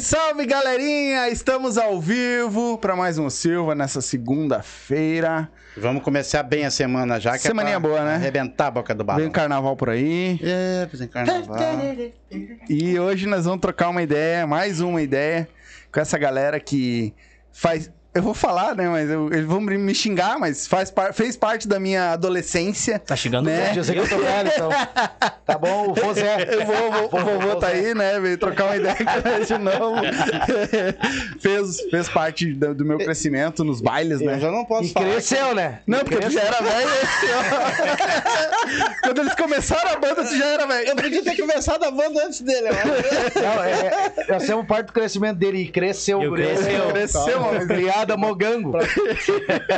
Salve, salve, galerinha! Estamos ao vivo para mais um Silva nessa segunda-feira. Vamos começar bem a semana já. Que Semaninha é boa, né? Arrebentar a boca do balão. Vem o carnaval por aí. É, é, carnaval. E hoje nós vamos trocar uma ideia, mais uma ideia, com essa galera que faz. Eu vou falar, né? Mas eu- eles vão me xingar, mas faz par- fez parte da minha adolescência. Tá chegando Né? né? Eu sei que eu tô velho, então. Tá bom, o Fozé. Eu vou, vou- o vovô tá aí, né? Veio trocar uma ideia com nós de novo. fez, fez parte do, do meu crescimento nos bailes, Eu né? já não posso E falar. cresceu, né? Não, porque tu já era velho. Quando eles começaram a banda, tu já era velho. Eu podia ter começado a banda antes dele, eu acho. Não, é, é, nós somos parte do crescimento dele. E cresceu, Eu guri. cresceu. Cresceu, homem. Criada mogango.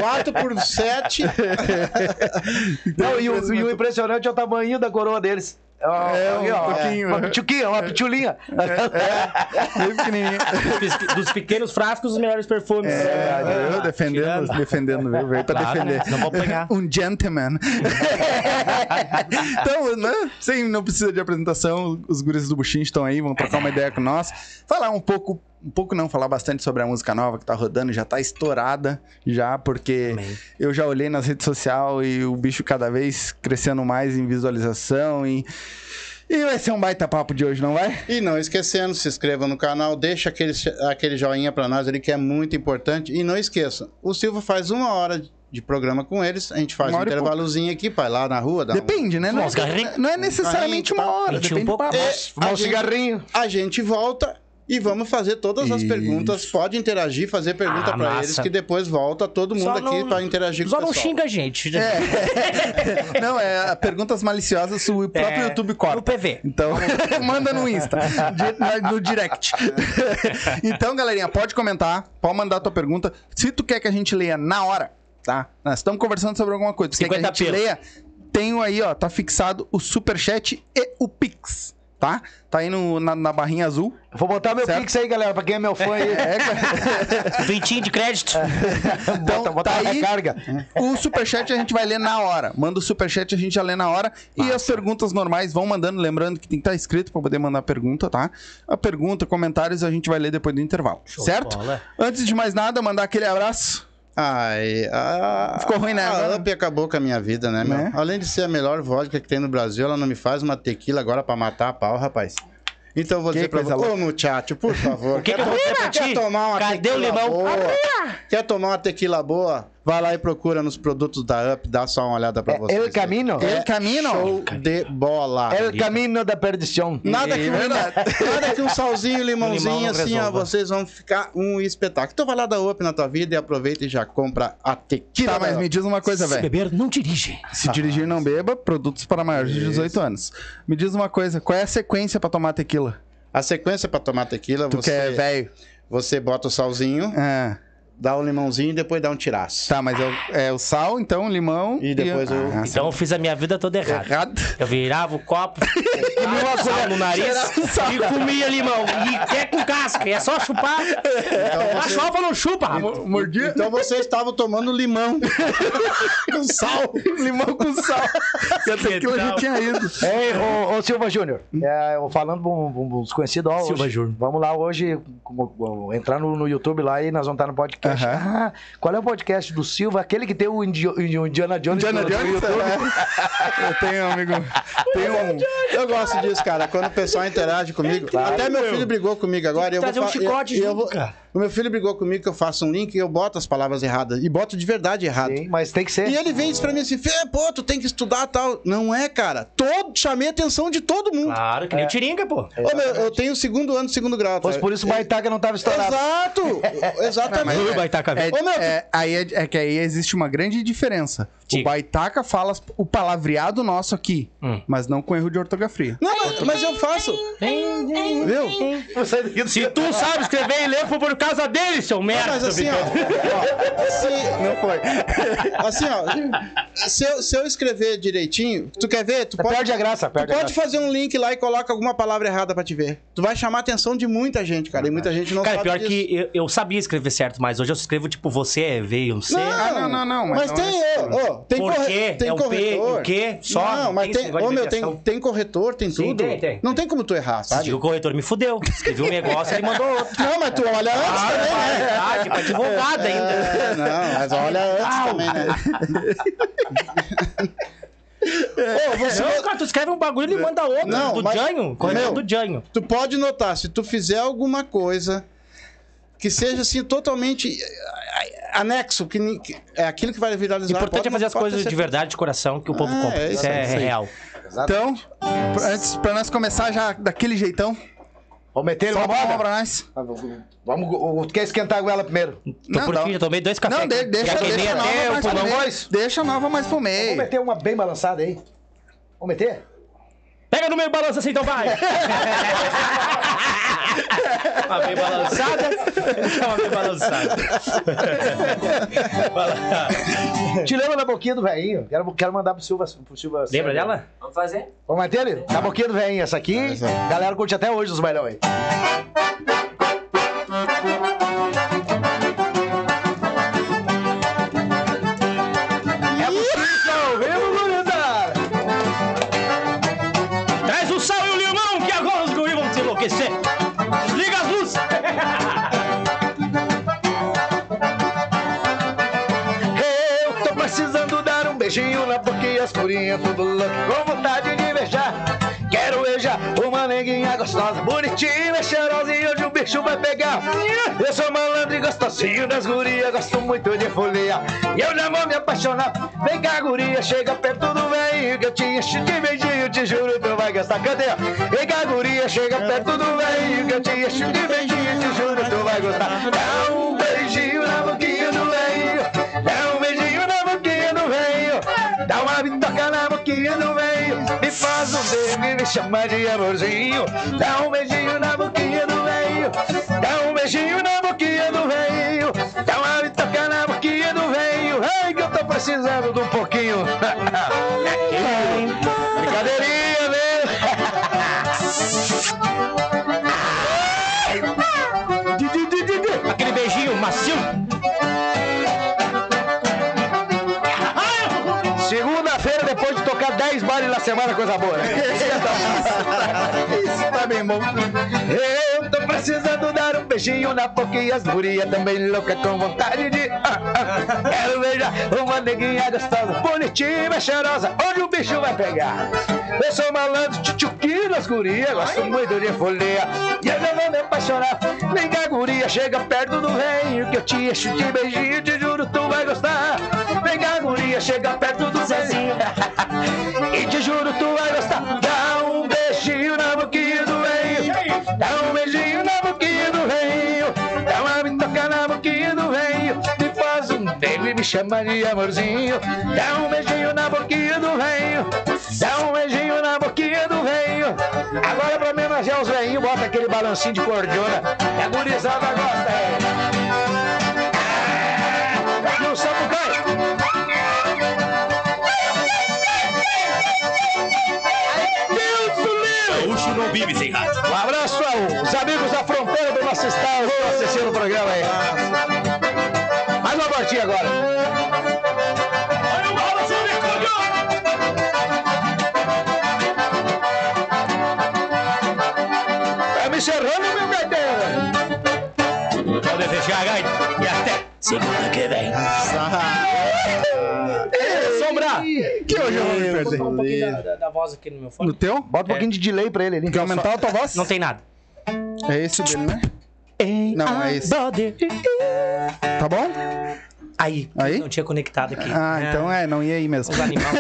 4 por 7. Não, e o, e o impressionante é o tamanho da coroa deles. É, um ó, pouquinho. Uma pituquinha, uma pitulinha. Bem pequenininho. Dos- Dos pequenos frascos, os melhores perfumes. É, eu defendendo, tirando. defendendo, viu? Veio pra Claro, defender. né? Senão vou apanhar. Um gentleman. então, né? Sem, não precisa de apresentação, os guris do Buchinho estão aí, vão trocar uma ideia com nós. Falar um pouco, um pouco não, falar bastante sobre a música nova que tá rodando, já tá estourada, já, porque Amém. eu já olhei nas redes sociais e o bicho cada vez crescendo mais em visualização e. E vai ser um baita papo de hoje, não vai? E não esquecendo, se inscreva no canal, deixa aquele, aquele joinha pra nós ali que é muito importante. E não esqueça, o Silva faz uma hora de programa com eles, a gente faz Uma um hora intervalozinho aqui, vai lá na rua, dá um- Depende, né? Não, Uns carrinhos. é, não é necessariamente uma hora, um depende do pouco. papo. É, a um gente- cigarrinho. A gente volta e vamos fazer todas as Isso. perguntas. Pode interagir, fazer pergunta Ah, pra massa. eles, que depois volta todo mundo Só aqui não- pra interagir Só com o não pessoal. xinga a gente. É. Não, é perguntas maliciosas o próprio É, YouTube corta. no PV. Então, manda no Insta, no direct. então, galerinha, pode comentar, pode mandar tua pergunta. Se tu quer que a gente leia na hora, tá? Nós estamos conversando sobre alguma coisa. Tu quer que a 50 gente leia? Tenho aí, ó, tá fixado o Superchat e o Pix, tá? Tá aí no, na, na barrinha azul. Vou botar meu Certo. pix aí, galera, pra quem é meu fã aí. É. Vintinho de crédito. Então, bota, bota tá aí. recarga. O superchat a gente vai ler na hora. Manda o superchat, a gente já lê na hora. E as perguntas normais vão mandando. Lembrando que tem que estar escrito para poder mandar pergunta, tá? A pergunta, comentários a gente vai ler depois do intervalo. Show certo? Antes de mais nada, mandar aquele abraço. Ai, a... Ficou ruim, né, A? Up acabou com a minha vida, né, meu? Né? Além de ser a melhor vodka que tem no Brasil, ela não me faz uma tequila agora pra matar a pau, rapaz. Então eu vou Que dizer pra você, ô muchacho, por favor. O que quer que eu vou dizer pra quer ti? tomar uma Cadê o limão? boa? Quer tomar uma tequila boa? Vai lá e procura nos produtos da Up, dá só uma olhada pra É vocês. El Camino. El Camino. Show de bola. El Camino da Perdição. Nada que, um, nada que um salzinho, limãozinho, Limão assim, ó, vocês vão ficar um espetáculo. Então vai lá dar up na tua vida e aproveita e já compra a tequila. Tá, mas da me diz uma coisa, Se velho. beber, não dirige. Se dirigir, não beba. Produtos para maiores de 18 anos. Me diz uma coisa. Qual é a sequência pra tomar tequila? A sequência pra tomar tequila, Tu é você, velho. você bota o salzinho, Ah, dá o limãozinho e depois dá um tiraço. tá, mas é o, é o sal, então, o limão. E depois o- Ah, Então eu fiz a minha vida toda errada. Errado. Eu virava o copo, colocava sal no nariz e comia limão. E é com casca, é só chupar. A chova não chupa, rapaz. Mordia. Então você estava tomando limão com sal. limão com sal. E a tequila já tal? tinha ido. Ei, ô, ô Silva Júnior, é, eu falando com uns conhecidos, ó, Silva hoje, Júnior. vamos lá hoje com- com- entrar no, no YouTube lá e nós vamos estar no podcast. Aham. Ah, qual é o podcast do Silva? Aquele que tem o Indi- o Indiana Jones Indiana Jones? É. Eu tenho amigo. Tenho um. Eu gosto disso, cara. Quando o pessoal interage comigo. Até meu filho brigou comigo agora. Eu vou um chicote eu- eu junto, vou- cara. O meu filho brigou comigo que eu faço um link e eu boto as palavras erradas. E boto de verdade errado. Sim, mas tem que ser. E ele vem e diz pra mim assim, Fê, pô, tu tem que estudar tal. Não é, cara. Todo, chamei a atenção de todo mundo. Claro, que nem o Tiringa, pô. Ô, meu, eu tenho segundo ano, segundo grau. Pois por isso o Baitaca não estava estourado. Exato! Exatamente. Baitaca, É. Ô, meu, é- aí é, é que aí existe uma grande diferença. O. Baitaca fala o palavreado nosso aqui, Hum. mas não com erro de ortografia. Não, mas, mas eu faço. Viu? Se tu sabe escrever e ler, por causa dele, seu merda. Mas assim, ó. ó, se, Não foi. assim, ó. Se eu, se eu escrever direitinho, tu quer ver? Tu pode, Perde a graça, tu perde a pode graça. fazer um link lá e coloca alguma palavra errada pra te ver. Tu vai chamar a atenção de muita gente, cara. E muita gente não Cara, sabe pior disso. que eu, eu sabia escrever certo, mas hoje eu escrevo tipo você é veio, não sei. Ah, não, não, não, mas Mas, não tem, é ô, tem, Por corre- quê? tem É o P, corretor. o quê? Só? Não, Não mas tem ô, meu, tem, tem corretor, tem Sim, tudo. tem, tem. Não tem como tu errar, Se sabe? digo, o corretor me fudeu. Escrevi um negócio e ele mandou outro. Não, mas tu olha antes Ah, também, né? verdade, pra advogado ainda. É, não, mas olha antes também, né? Ô, você, Não, cara, tu escreve um bagulho e ele manda outro. Não, do mas- Janho. Meu, do Janho. tu pode notar, se tu fizer alguma coisa que seja assim totalmente eh, anexo, que, que é aquilo que vai O viralizar. importante pode- é fazer as coisas de verdade, de coração, que o povo Ah, compra. é Isso é, real. Então, pra- antes, pra nós começar já daquele jeitão, Vamos meter ele só moda? pra nós. Vamos, o- tu quer esquentar a goela primeiro? Tô Não, por não. aqui, já tomei dois cafés. Não, de- deixa, Já queimei deixa até nova o mais pro meio. Deixa nova mais pro Vamos meio. meter uma bem balançada aí. Vamos meter? Pega no meio balança assim, então vai. Uma bem balançada. Uma bem balançada. Te lembra da boquinha do velhinho? Quero, quero mandar pro Silva. Pro Silva Lembra dela? Vamos fazer? Vamos meter ele? Da boquinha do velhinho. Essa aqui, galera curte até hoje os bailão aí. Escurinha, tudo louco, com vontade de beijar. Quero beijar uma neguinha gostosa, bonitinha, cheirosa e hoje o bicho vai pegar. Eu sou malandro e gostosinho das gurias, gosto muito de folia. E eu já vou me apaixonar. Vem cá, guria, chega perto do velhinho que eu te encho de beijinho, te juro, tu vai gastar. Cadê? Vem cá, guria, chega perto do velhinho que eu te encho de beijinho, te juro, tu vai gostar. Dá um beijinho na boquinha do velhinho, dá um beijinho na boquinha do velhinho, dá uma do velhinho, me faz um beijo e me chama de amorzinho. Dá um beijinho na boquinha do velhinho, dá um beijinho na boquinha do velhinho, dá uma bitoca na boquinha do velhinho. Ai, que eu tô precisando de um pouquinho. 10 bares na semana, coisa boa. né? Bom. Eu tô precisando dar um beijinho na boca e as gurias também louca com vontade de. ah, ah. Quero beijar uma neguinha gostosa, bonitinha, cheirosa, onde o bicho vai pegar. Eu sou malandro, tchutchuquinho das gurias, gosto muito de folia. E eu já vou me apaixonar. Vem cá, guria, chega perto do reino que eu te encho de beijinho, te juro, tu vai gostar. chega perto do Zezinho. E te juro, tu vai gostar. Dá um beijinho na boquinha beijo e me chama de amorzinho. Dá um beijinho na boquinha do reinho. Dá um beijinho na boquinha do reinho. Agora pra homenagear os reinhos, bota aquele balancinho de cordiona. A gurizada gosta, é. Ah, E o Sapucai? Deus do livre! Gaúcho não vive sem rádio. Um abraço aos amigos da fronteira do nosso estado que o programa aí. Partida agora. Tá me encerrando, meu gaiteiro. Pode fechar a gaita. E até segunda que vem. Sombra! Que hoje eu vou me perder. Um pouquinho da, da- da voz aqui no meu No fone. teu? Bota um pouquinho de delay pra ele ali. Quer aumentar a tua voz? Não tem nada. É esse o dele, né? Não, é esse. Tá bom? Aí, Aí? não tinha conectado aqui. Ah, então é, não ia aí mesmo. Os animais.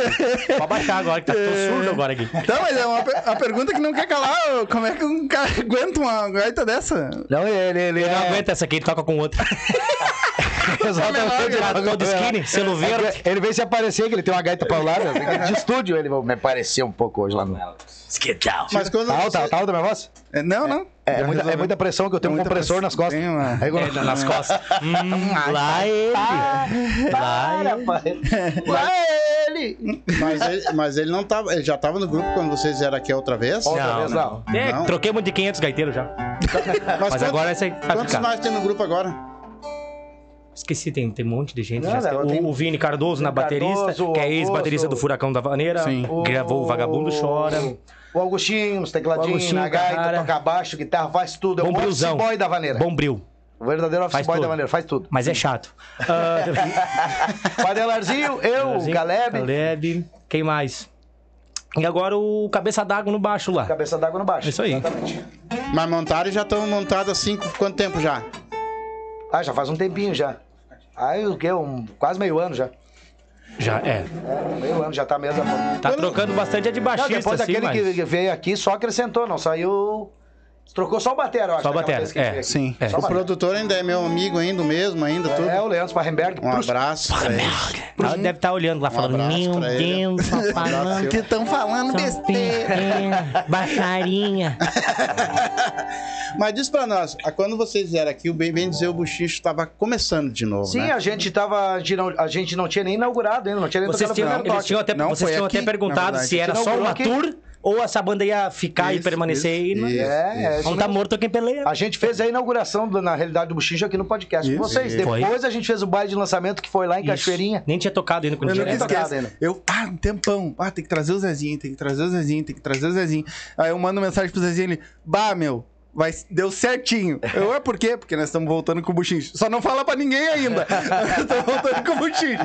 Pode baixar agora, que tá tô surdo agora aqui. Então, mas é uma, per- pergunta que não quer calar. Como é que um cara aguenta uma gaita dessa? Não, ele, ele, Ele não é- aguenta essa aqui, ele toca com outra. Exatamente. Cara, todo skinny, selo verde. Ele veio se aparecer, que ele tem uma gaita pra lá, né? de estúdio. Ele vai me aparecer um pouco hoje lá no. Esquetal. Mas quando Tá alta, você- tá alta a minha voz? É, não, não. É, Já muita, é muita pressão que eu tenho É um compressor nas costas. Tem uma- É, nas costas. Hum, lá ele. Lá ele. Lá ele! Mas ele, mas ele não tava. Ele já tava no grupo quando vocês vieram aqui a outra vez? Outra Não, vez não. não. É, Não? troquei muito de 500 gaiteiros já. Mas, Mas quantos- agora essa aí vai Quantos nós tem no grupo agora? Esqueci, tem, tem um monte de gente. Não, já. não, o, tem- o Vini Cardoso na baterista, Cardoso, que é ex-baterista do Furacão da Vaneira. Sim. Gravou o Vagabundo Chora. O Augustinho, os tecladinhos, O Augustinho, na gaita, toca baixo, guitarra, faz tudo. É o office boy da vaneira. Bombril. O verdadeiro office Faz boy tudo. da vaneira, faz tudo. Mas é chato. Ah, Padelarzinho, eu, o Galeb, Caleb. Quem mais? E agora o Cabeça d'Água no baixo lá. cabeça d'água no baixo. É isso aí. Exatamente. Mas montaram e já estão montados assim, quanto tempo já? Ah, já faz um tempinho já. Aí o quê? Um, quase meio ano já. Já, é. É, meio ano já tá mesmo. Não, Tá trocando bastante é de baixista, depois assim, daquele mas... que veio aqui só acrescentou, não saiu. Trocou só o batera, eu acho. Só o daquela batera, vez que a gente é, sim. É. O batera. produtor ainda é meu amigo ainda, o mesmo ainda, tudo. É, o Leandro Sparrenberg. Um abraço pra ele. Ela deve estar olhando lá, falando, abraço meu. Deus, tá falando Que estão falando besteira. é, baixarinha. Mas diz pra nós, quando vocês vieram aqui, o bem, bem dizer, o Buchicho estava começando de novo, Sim, né? a gente tava. A gente, não, tinha nem inaugurado ainda, não tinha nem Vocês tocado o tinham, eles tinham até, Não, vocês tinham aqui, até perguntado se era só uma aqui. tour ou essa banda ia ficar e Isso, permanecer aí. Não, isso, É, isso não tá morto quem peleia. A gente fez a inauguração, do- na realidade, do Buchincho aqui no podcast com Isso, vocês. isso. Depois a gente fez o baile de lançamento que foi lá em Isso. Cachoeirinha. Nem tinha tocado ainda quando Eu tinha nunca nem tocado. ainda. Eu, ah, um tempão. Ah, tem que trazer o Zezinho, tem que trazer o Zezinho, tem que trazer o Zezinho. Aí eu mando mensagem pro Zezinho ele, bah, meu, vai, deu certinho. Eu, é por quê? Porque nós estamos voltando com o buchinho. Só não fala pra ninguém ainda. Nós estamos voltando com o buchinho.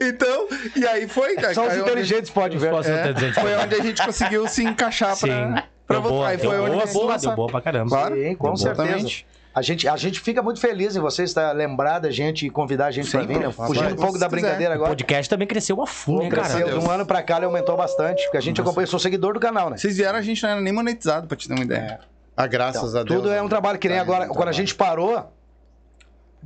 então, e aí foi. Só os aí onde- inteligentes podem ver. É, até dizer foi onde a gente conseguiu se encaixar Sim. pra, pra boa, Aí onde boa, boa, lançaram. deu boa pra caramba. Claro. Sim, com certeza. exatamente. A gente, a gente fica muito feliz em vocês estar lembrar da gente e convidar a gente pra vir, né? Fugindo um pouco da Se quiser. brincadeira O agora. podcast também cresceu a fundo, né, cara? de um ano pra cá ele aumentou bastante, porque a gente acompanha, eu sou seguidor do canal, né? Vocês vieram, a gente não era nem monetizado, pra te ter uma ideia. Ah, graças a Deus. Tudo é um trabalho que nem Tá, agora. é um Quando a gente parou,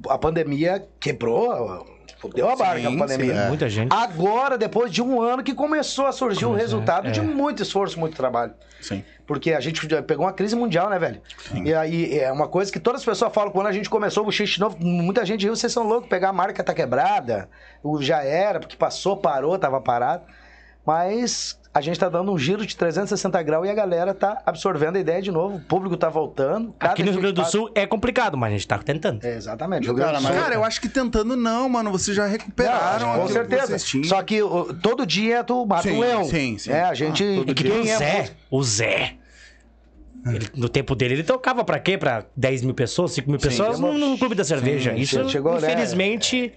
a pandemia quebrou, fudeu a barca Sim, a pandemia. sim, é. Muita gente. Agora, depois de um ano, que começou a surgir o Começou, resultado é. de muito esforço, muito trabalho. Sim. Porque a gente pegou uma crise mundial, né, velho? E aí é uma coisa que todas as pessoas falam, quando a gente começou o Buchiche novo, muita gente riu, vocês são loucos, pegar a marca tá quebrada, já era, porque passou, parou, tava parado. Mas a gente tá dando um giro de 360 graus e a galera tá absorvendo a ideia de novo, o público tá voltando. cada Aqui no Rio Grande do Sul é complicado, mas a gente tá tentando. É, exatamente. Cara, Sul. Cara, eu acho que tentando não, mano. Vocês já recuperaram Não, com certeza. Só que o- todo dia tu mata Sim, um leão. sim, sim. É, a gente. Ah, É que dia. nem o é Zé. O Zé. Ele- no tempo dele, ele tocava pra quê? Pra 10 mil pessoas, 5 mil pessoas chegou- no, no clube da cerveja. sim, Isso, chegou, né? infelizmente,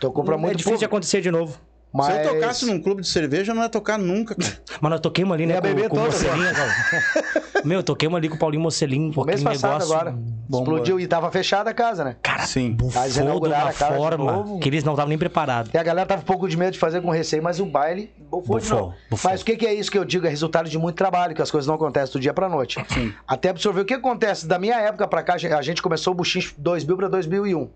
Tocou pra é muito difícil de acontecer de novo. Mas... Se eu tocasse num clube de cerveja, eu não ia tocar nunca, cara. Mano, eu toquei uma ali, né, com, com o cara. Meu, eu toquei uma ali com o Paulinho Mocelinho, porque mês passado negócio... agora. Explodiu e tava fechada a casa, né? Cara, Sim. bufou Mas de uma de forma novo. que eles não estavam nem preparados. E a galera tava um pouco de medo de fazer com receio, mas o baile Bufou, novo. bufou. Mas o que, que é isso que eu digo? É resultado de muito trabalho, que as coisas não acontecem do dia pra noite. Até absorver o que acontece. Da minha época pra cá, a gente começou o Buchinche 2000 pra 2001.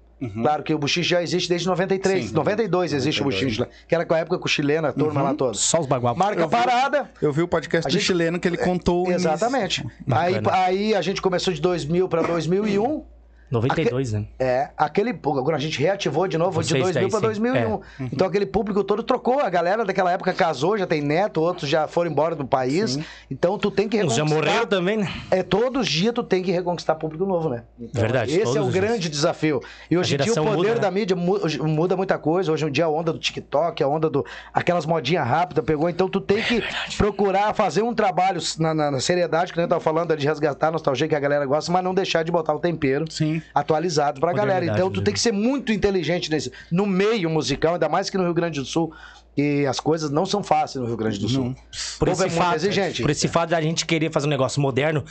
Claro que o Buchinche já existe desde 93. Sim. 92 existe o 92, Buchinche lá. Que era com a época com o chileno, a turma lá toda. Só os bagual. Marca parada. Eu vi o podcast A do gente- chileno que ele contou. o início. Exatamente. Aí, aí a gente começou de 2000 pra 2001. 92, né? É, aquele. Agora a gente reativou de novo de Vocês 2000 daí, para sim. 2001. Então aquele público todo trocou. A galera daquela época casou, já tem neto, outros já foram embora do país. Então tu tem que Uns já reconquistar- morreram também, né? É, todos os dias tu tem que reconquistar público novo, né? Então, Verdade, Esse é o grande dias. desafio. E hoje em dia o poder muda, né? da mídia muda muita coisa. Hoje em dia a onda do TikTok, a onda do. aquelas modinhas rápidas pegou. Então tu tem que procurar fazer um trabalho na, na- na seriedade, que eu tava falando, de resgatar a nostalgia que a galera gosta, mas não deixar de botar o tempero Sim. Atualizado pra galera. Então tu né? tem que ser muito inteligente nesse, no meio musical, ainda mais que no Rio Grande do Sul. E as coisas não são fáceis no Rio Grande do Sul. Por O povo esse, é fato, exigente. por esse fato de a gente querer fazer um negócio moderno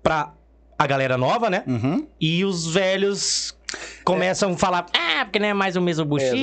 pra a galera nova, né? Uhum. E os velhos começam a falar, ah, porque não é mais o mesmo buchiche,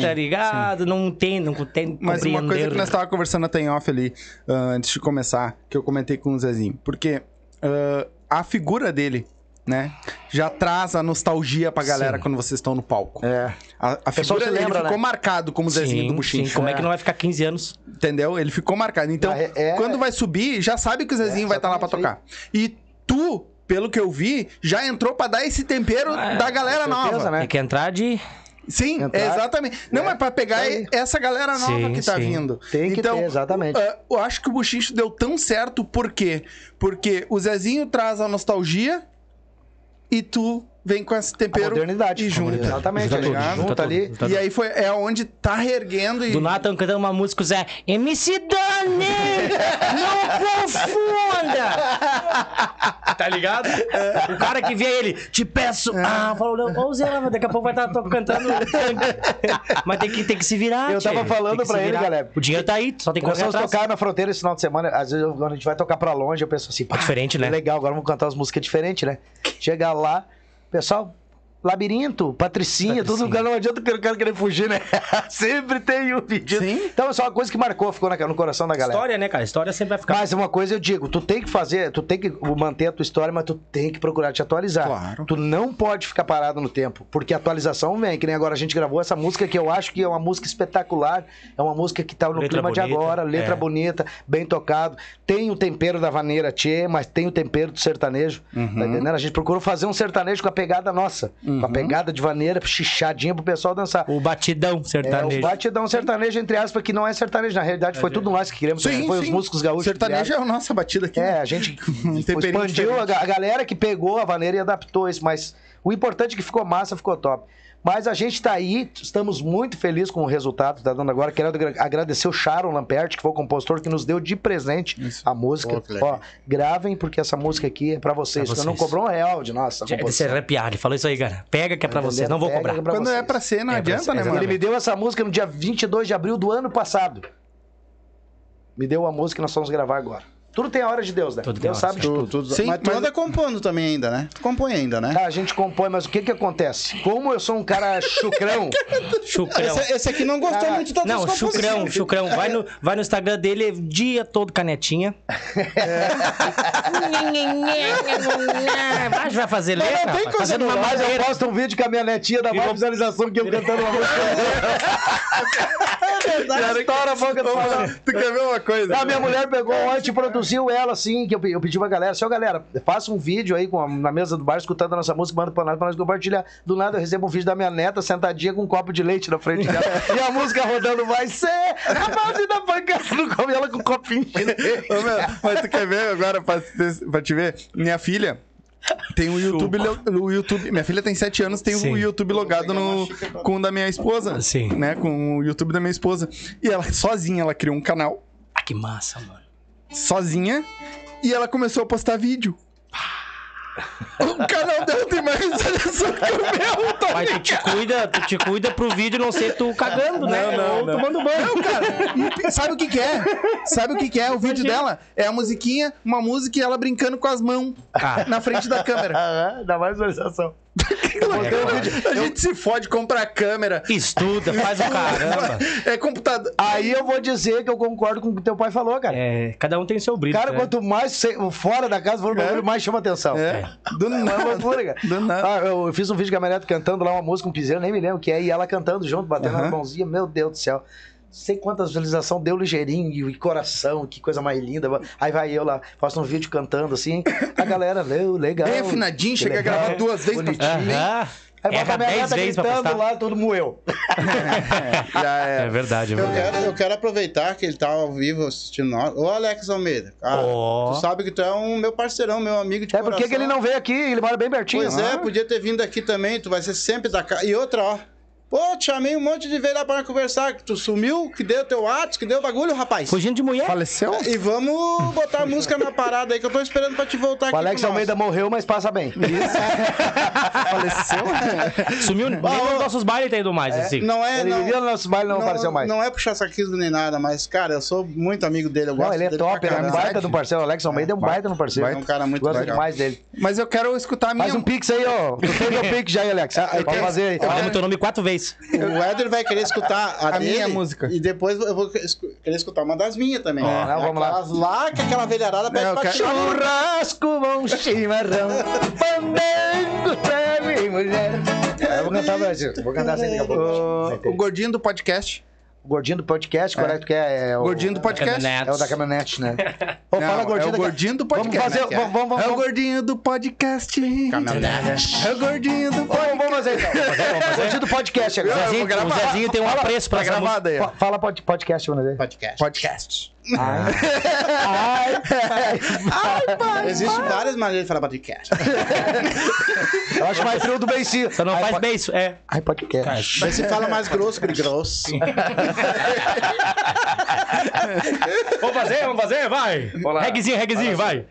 tá ligado? Não tem, não tem Mas uma coisa que nós estávamos conversando até em off ali, ah, antes de começar, que eu comentei com o Zezinho. Porque ah, a figura dele, né, já traz a nostalgia pra galera Sim. quando vocês estão no palco. É. A, a pessoal figura dele lembra, ficou né? marcado como Zezinho do Sim, Buchinho. sim. Como é que É. não vai ficar 15 anos? Entendeu? Ele ficou marcado. Então, É, é. quando vai subir, já sabe que o Zezinho É, vai estar lá pra tocar. E tu, pelo que eu vi, já entrou pra dar esse tempero É, da galera certeza, nova. né? Tem que entrar de... Sim, Entrar. exatamente. Não, É, mas pra pegar essa galera nova Sim, que tá sim. vindo. Tem que então, ter, exatamente. uh, eu acho que o Buchicho deu tão certo, por quê? Porque o Zezinho traz a nostalgia e tu vem com esse tempero modernidade. e junta. Exatamente. Tá junta Junta ali. Tá E aí foi, é onde tá reerguendo e... Do nada tão cantando uma música, o Zé, MC Dani, não confunda! tá ligado? O cara que vê ele, te peço, ah, falou, não, ô Zé, daqui a pouco vai estar cantando. Mas tem que, tem que se virar, Eu tchê. tava falando pra ele, virar. galera. O dinheiro tá aí, só tem que correr atrás. tocar na fronteira esse final de semana. Às vezes, quando a gente vai tocar pra longe, eu penso assim, pá, diferente, né? que Legal, agora vamos cantar as músicas diferentes, né? Chega lá, pessoal. Labirinto, Patricinha, todo Patricinha. lugar não adianta que o cara querer fugir, né? Sempre tem um pedido. Sim. Então é só uma coisa que marcou, ficou no coração da galera. História, né, cara? História sempre vai ficar. Mas uma coisa eu digo, tu tem que fazer, tu tem que manter a tua história, mas tu tem que procurar te atualizar. Claro. Tu não pode ficar parado no tempo, porque a atualização vem, que nem agora a gente gravou essa música que eu acho que é uma música espetacular, é uma música que tá no Letra clima de bonita, agora, letra é. bonita, bem tocado, tem o tempero da vaneira tchê, mas tem o tempero do sertanejo, Uhum. tá entendendo? A gente procurou fazer um sertanejo com a pegada nossa, com a pegada de vaneira, chichadinha pro pessoal dançar. O batidão É, sertanejo. o batidão sertanejo, entre aspas, que não é sertanejo. Na realidade, foi tudo nós que queremos. Sim, foi sim. os músicos gaúchos. Sertanejo criaram. é a nossa batida aqui. É, a gente expandiu a, a galera que pegou a vaneira e adaptou isso, mas o importante é que ficou massa, ficou top. Mas a gente tá aí, estamos muito felizes com o resultado que tá dando agora. Quero agra- agradecer o Sharon Lampert, que foi o compositor que nos deu de presente a música. Pô. Ó, gravem, porque essa música aqui é pra vocês. Pra porque não vocês. cobrou um real de nossa. É composição. arrepiar. Ele falou isso aí, cara. Pega que é pra Entendeu? vocês. Não vou Pega cobrar. é pra Quando é vocês. pra ser, não É adianta, ser, né, mano? Ele me deu essa música no dia 22 de abril do ano passado. Me deu a música que nós vamos gravar agora. Tudo tem a hora de Deus, né? Tudo tem Deus a hora. sabe de Tu, tudo. tu- Sim, mas tu mas- anda compondo também ainda, né? Tu compõe ainda, né? Ah, a gente compõe, mas o que que acontece? Como eu sou um cara chucrão, Chucrão. Esse, esse aqui não gostou Ah, muito das Não, chucrão, chucrão. Vai no, vai no Instagram dele o dia todo canetinha. Vai, vai fazer Não, letra? não tem rapaz. coisa Fazendo uma Mas eu posto um vídeo com a minha netinha, mais Virou- visualização que eu cantando uma música. é verdade. Estoura a boca do falando. Tu quer ver uma coisa? A minha mulher pegou ontem e produziu ela, assim, que eu, eu pedi pra galera, assim, ó, galera, faça um vídeo aí com a- na mesa do bar, escutando a nossa música, manda pra nós, pra nós compartilhar. Do nada eu recebo um vídeo da minha neta sentadinha com um copo de leite na frente dela. e a música rodando vai ser a base da pancada no come ela com um copinho de leite. Ô, meu, mas tu quer ver agora, pra, te- pra te ver? Minha filha tem o YouTube, o YouTube. Minha filha tem 7 anos, tem Sim. o YouTube logado no, com o da minha esposa. Sim. Né? Com o YouTube da minha esposa. E ela, sozinha, ela criou um canal, Ah, que massa, mano. Sozinha, e ela começou a postar vídeo. O canal dela tem mais visualização que o meu, tá Mas tu te cuida, tu te cuida pro vídeo não ser tu cagando, né? Não, não, Ou não. tomando banho. Não, cara, sabe o que, que é? Sabe o que, que é? O vídeo dela é a musiquinha, uma música e ela brincando com as mãos Ah. na frente da câmera. Aham, dá mais visualização. A gente se fode, compra a câmera. Estuda, faz o caramba. É computador. Aí eu vou dizer que eu concordo com o que teu pai falou, cara. É, cada um tem seu brilho. Cara, né? quanto mais fora da casa for o bagulho, mais chama atenção. É. Do É uma nada. loucura, cara. Do nada. Ah, eu fiz um vídeo com a Marieta cantando lá uma música, um piseiro, nem me lembro o que é, e ela cantando junto, batendo Aham. na mãozinha. Meu Deus do céu. Sei quantas visualizações deu ligeirinho e coração, que coisa mais linda. Aí vai eu lá, faço um vídeo cantando assim. A galera, leu, legal. Bem afinadinho, chega a legal, gravar duas vezes pra bonitinho. ti. Aham. Aí bota a minha 10 neta vezes pra gritando lá, todo moeu. Já é. É verdade, é Eu verdade. quero, eu quero aproveitar que ele tá ao vivo assistindo nós. Ô, Alex Almeida. Cara, Ó. tu sabe que tu é um meu parceirão, meu amigo de É por que que ele não veio aqui? Ele mora bem pertinho. Pois é, podia ter vindo aqui também. Tu vai ser sempre da casa. E outra, ó. Pô, te chamei um monte de vezes lá pra conversar. Que tu sumiu, que deu teu ato, que deu bagulho, rapaz. Fugindo de mulher? Faleceu? E vamos botar música na parada aí que eu tô esperando pra te voltar aqui. O Alex. Almeida morreu, mas passa bem. Faleceu? Sumiu, nem nos nossos bailes tá indo mais, assim. Não é, Ele não, vivia no nosso baile não, apareceu mais. Não é puxar saquismo nem nada, mas, cara, eu sou muito amigo dele. Eu gosto Não, ele é dele top, ele é um baita do parceiro. O Alex Almeida é um baita no parceiro. É um cara muito Gosto legal. demais dele. Mas eu quero escutar a minha. Faz um pix aí, ó. Tu tem meu pix já aí, Alex. Pode tem- fazer aí. Falamos teu nome quatro vezes. O Éder vai querer escutar a, A dele, minha música. E depois eu vou querer escutar uma das minhas também. Não, vamos lá. Lá que aquela velharada pede Não, pra. Churrasco, bom chimarrão, pandango pra mim, mulher. Eu vou cantar, Brasil. Vou cantar assim daqui a pouco. Vai O, o gordinho do podcast. O gordinho do podcast, qual é que quer? É o... Gordinho do podcast. É o da caminhonete, né? Ô, Não, fala é gordinho o da- gordinho do podcast. Vamos fazer... né, que é? Vamos, vamos, É o vamos. gordinho do podcast. É o gordinho do Vamos, vamos fazer então. O gordinho do podcast Zezinho, o. Zezinho tem um apreço pra Tá essa música. gravado aí, Fala pod- podcast, vamos ver. Podcast. Podcast. Existem várias maneiras de falar podcast. Eu acho mais frio do beicinho. Só não Ai, faz po- beijo, é. Ai, podcast. Mas se fala mais grosso que grosso. Vamos fazer, vamos fazer, vai. lá. Reguezinho, reguezinho, vai.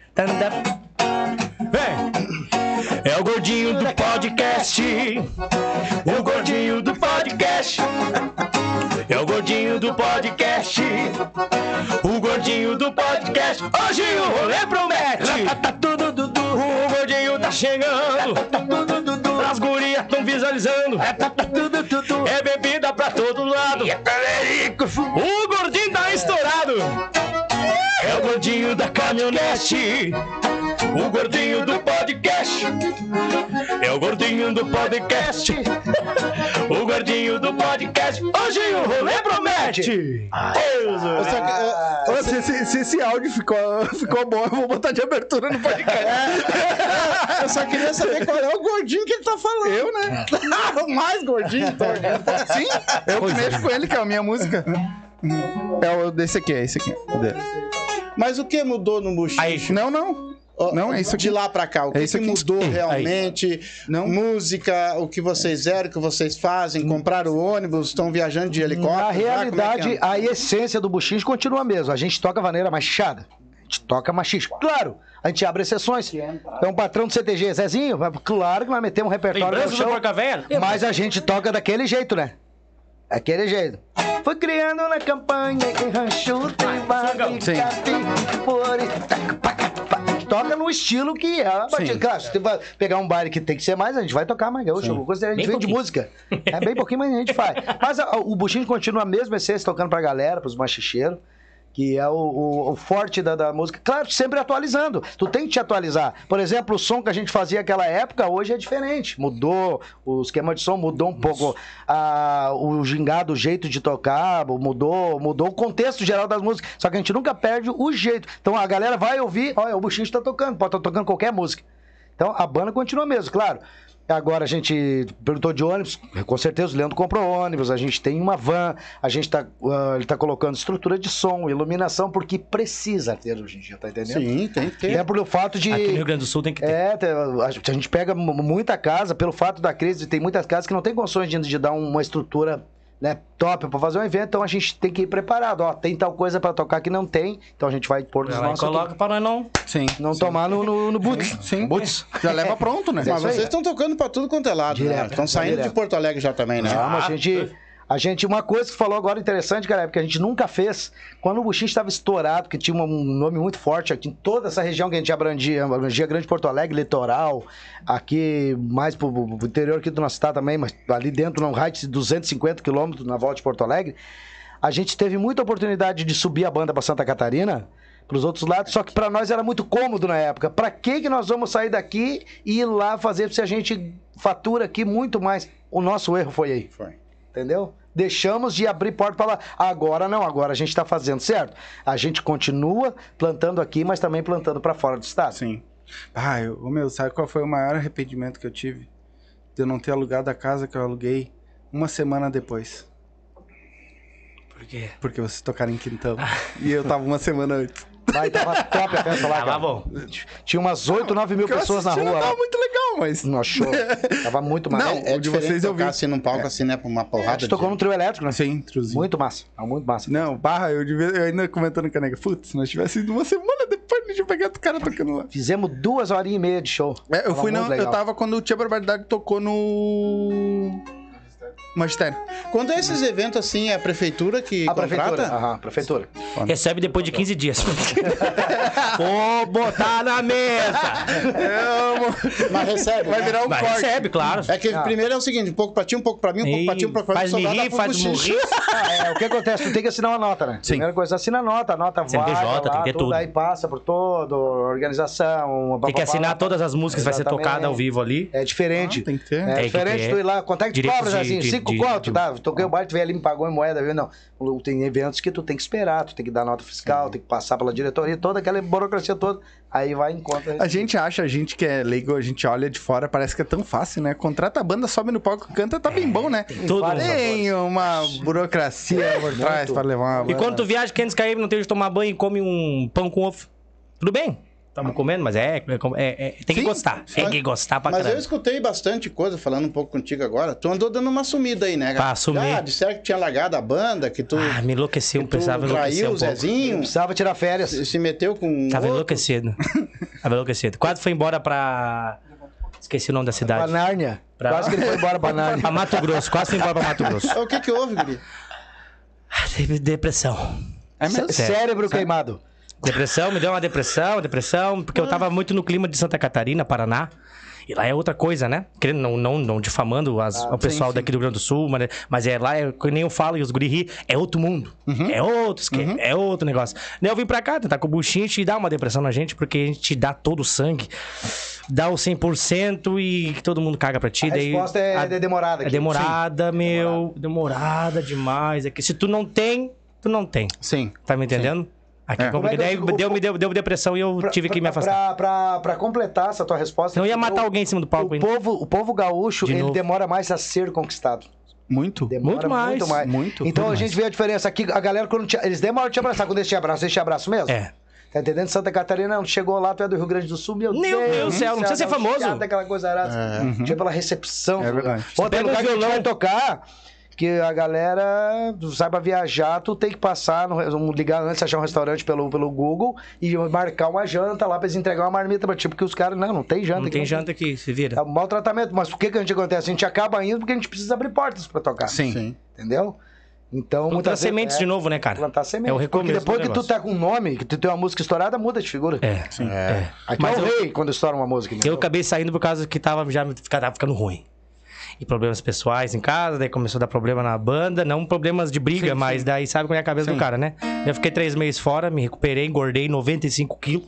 Vem. É o gordinho do podcast. O gordinho do podcast. É o gordinho do podcast. O gordinho do podcast. Hoje o rolê promete. Tá tudo, Dudu. O gordinho tá chegando. As gurias tão visualizando. É bebida pra todo lado. O gordinho tá estourado. É o gordinho da caminhonete. O gordinho do podcast. É o gordinho do podcast. O gordinho do podcast. Hoje o rolê promete. Deus, só que- Ô, se, se- se esse áudio ficou, ficou bom, eu vou botar de abertura no podcast. Eu só queria saber qual é o gordinho que ele tá falando. Eu, né? o mais gordinho. Então. Sim, eu que mexo com ele, que é a minha música. É o desse aqui, é esse aqui. Cadê? Mas o que mudou no? Aí, Não, não. Não, é isso aqui. De lá pra cá, o que, É que mudou Aí. realmente? Não. Música, o que vocês eram, o que vocês fazem, compraram ônibus, estão viajando de helicóptero. Na é que realidade, é? a essência do buchinho continua a mesma. A gente toca vaneira machada. A gente toca machismo. Claro, a gente abre exceções. É um patrão do CTG, Zezinho, claro que nós metemos um repertório no lembrança do chão, Porca Velha? mas a gente toca daquele jeito, né? Aquele jeito. Foi criando na campanha em rancho tem por Toca no estilo que é a batida. Sim. Claro, se você vai pegar um baile que tem que ser mais, a gente vai tocar mais gaúcho. alguma coisa, A gente Bem vem de pouquinho. música. É bem pouquinho, mas a gente faz. Mas a- o buchinho continua a mesma essência, tocando pra galera, pros machicheiros. Que é o, o- o forte da, da música. Claro, sempre atualizando. Tu tem que te atualizar. Por exemplo, o som que a gente fazia naquela época, hoje é diferente. Mudou, o esquema de som mudou um pouco. a- o gingado, o jeito de tocar, mudou, mudou o contexto geral das músicas. Só que a gente nunca perde o jeito. Então a galera vai ouvir, olha, o Buchinho está tocando, pode estar tocando qualquer música. Então a banda continua mesmo, claro. Agora a gente perguntou de ônibus, com certeza o Leandro comprou ônibus, a gente tem uma van, a gente tá, ah, ele tá colocando estrutura de som, iluminação, porque precisa ter hoje em dia, tá entendendo? Sim, tem que ter. É pelo fato de. Aqui no Rio Grande do Sul tem que ter. É, a gente- pega mu- muita casa, pelo fato da crise, tem muitas casas que não tem condições de, de dar uma estrutura né, top pra fazer um evento, então a gente tem que ir preparado. Ó, tem tal coisa pra tocar que não tem, então a gente vai pôr nos Ela nossos. coloca pra nós não. Sim. Não tomar no, no, no boot. Sim. Boots. Já leva pronto, né? É Mas vocês estão tocando pra tudo quanto é lado, né? Direto, Estão saindo direto. de Porto Alegre já também, né? Mas a gente. A gente, uma coisa que falou agora interessante, cara, é porque a gente nunca fez. Quando o Buxim estava estourado, que tinha um nome muito forte aqui em toda essa região que a gente abrangia, abrangia Grande Porto Alegre, litoral, aqui mais pro, pro interior aqui do nosso estado também, mas ali dentro, num raio de 250 quilômetros na volta de Porto Alegre, a gente teve muita oportunidade de subir a banda para Santa Catarina, para os outros lados, só que para nós era muito cômodo na época. Para que que nós vamos sair daqui e ir lá fazer se a gente fatura aqui muito mais? O nosso erro foi aí. Foi. Entendeu? Deixamos de abrir porta para lá. Agora não, agora a gente está fazendo certo. A gente continua plantando aqui, mas também plantando para fora do estado. Sim. Ah, eu, ô, meu, sabe qual foi o maior arrependimento que eu tive? De eu não ter alugado a casa que eu aluguei uma semana depois. Por quê? Porque vocês tocaram em Quintão. e eu tava uma semana antes. Vai, tava top a festa lá, Tava cara. bom. Tinha umas 8, 9 mil pessoas na rua não lá. Tava muito legal, mas... No show. Tava muito massa. Não, É, é o de vocês eu tocar vi. assim num palco assim, né? Pra uma a porrada gente tocou de... no trio elétrico, né? Sim, triozinho. Muito massa. Tava muito massa. Não, barra, eu, devia, eu ainda comentando com a nega. Putz, se nós tivéssemos ido uma semana depois, a gente ia pegar o cara tocando lá. Fizemos duas horinhas e meia de show. É, eu Tava fui legal. eu tava quando o Tia Barbaridade tocou no... Magistério. Quando é esses eventos assim, é a prefeitura que A prefeitura. contrata? Aham, a prefeitura. Recebe depois de 15 dias. Vou botar na mesa. Mas recebe, Vai virar um Mas corte. recebe, claro. É que Ah. primeiro é o seguinte, um pouco pra ti, um pouco pra mim, um pouco pra ti, um pouco pra mim. Faz me dá rir, faz morrer. Ah, é, o que acontece? Tu tem que assinar uma nota, né? Sim. Primeira coisa, assina a nota, a nota vai CNPJ, lá, tem que ter tudo. Aí passa por todo, organização. Tem que assinar todas as músicas, vai ser tocada ao vivo ali. É diferente. Ah, tem que ter. É Tem que diferente ter. tu ir lá, quanto é que tu assim? de- Cinco de- conto, de- tá? Toquei o baile, tu veio ali, me pagou em moeda, viu? Não. Tem eventos que tu tem que esperar, tu tem que dar nota fiscal, tem que passar pela diretoria, toda aquela burocracia toda. Aí vai em conta. A gente acha, a gente que é leigo, a gente olha de fora, parece que é tão fácil, né? Contrata a banda, sobe no palco, canta, tá bem bom, né? Tudo. vários Tem uma burocracia por trás pra levar uma E quando tu viaja, quer descair, não tem onde tomar banho e come um pão com ovo. Tudo bem. Estamos comendo, mas é, é, é- é- tem que Sim, gostar. Tem que gostar pra Mas eu caramba. escutei bastante coisa, falando um pouco contigo agora. Tu andou dando uma sumida aí, né? Pra sumir. Ah, disseram que tinha largado a banda, que tu, Ah, me enlouqueceu, que tu precisava enlouquecer traiu um o pouco. Zezinho, Precisava tirar férias. se se meteu com Tava outro. enlouquecido. Tava enlouquecido. Quase foi embora pra... Esqueci o nome da Pra cidade. Nárnia. Pra- Quase que ele foi embora pra Nárnia. Pra Mato Grosso. Quase foi embora pra Mato Grosso. O que que houve, Guri? Ah, Teve depressão. É mesmo? Sério. Cérebro queimado. Depressão, me deu uma depressão, depressão, porque eu tava muito no clima de Santa Catarina, Paraná. E lá é outra coisa, né? Não, não, não difamando as- o pessoal daqui do Rio Grande do Sul, mas, mas é lá, é, nem eu falo e os guri ri, é outro mundo. É outro esquema, é outro negócio. Daí eu vim pra cá, tentar com o buchinho e dá uma depressão na gente, porque a gente dá todo o sangue, dá o 100% e todo mundo caga pra ti. A daí, resposta é, a- é demorada. é aqui. demorada, meu. Demorada demais. É que se tu não tem, tu não tem. Sim. Tá me entendendo? Aqui É. como é daí que eu- deu, me deu, deu depressão e eu Pra- tive que me afastar. Pra, pra, pra completar essa tua resposta. Não ia matar o- alguém em cima do palco O ainda. povo, o povo gaúcho, De ele novo. demora mais a ser conquistado. Muito? Demora Muito mais, Muito mais. muito, então muito a gente vê a diferença aqui. A galera, quando te, eles demoram a te abraçar. Quando eles te abraçam, eles te abraçam mesmo? É. Tá entendendo? Santa Catarina, não chegou lá, tu é do Rio Grande do Sul, meu Meu Deus. Deus do céu, não precisa ser famoso. aquela coisa arada. Tinha pela recepção. É verdade. Pô, tem lugar que a gente vai tocar que a galera saiba viajar, tu tem que passar, no, ligar antes, achar um restaurante pelo, pelo Google e marcar uma janta lá pra eles entregar uma marmita pra ti, porque os caras, não, não tem janta Não aqui, tem janta aqui, se vira. É um mau tratamento, mas por que, que a gente acontece? A gente acaba indo porque a gente precisa abrir portas pra tocar. Sim. Sim. Entendeu? Então, Plantar muitas sementes é, de novo, né, cara? Plantar sementes. É o recomeço Porque depois que tu tá com um nome, que tu tem uma música estourada, muda de figura. É. É. Aqui Mas é o eu- rei quando estoura uma música. Eu acabei saindo por causa que tava já tava ficando ruim. E problemas pessoais em casa, daí começou a dar problema na banda, não problemas de briga, Sim, mas sim. daí sabe como é a cabeça Sim. do cara, né? Eu fiquei três meses fora, me recuperei, engordei 95 quilos.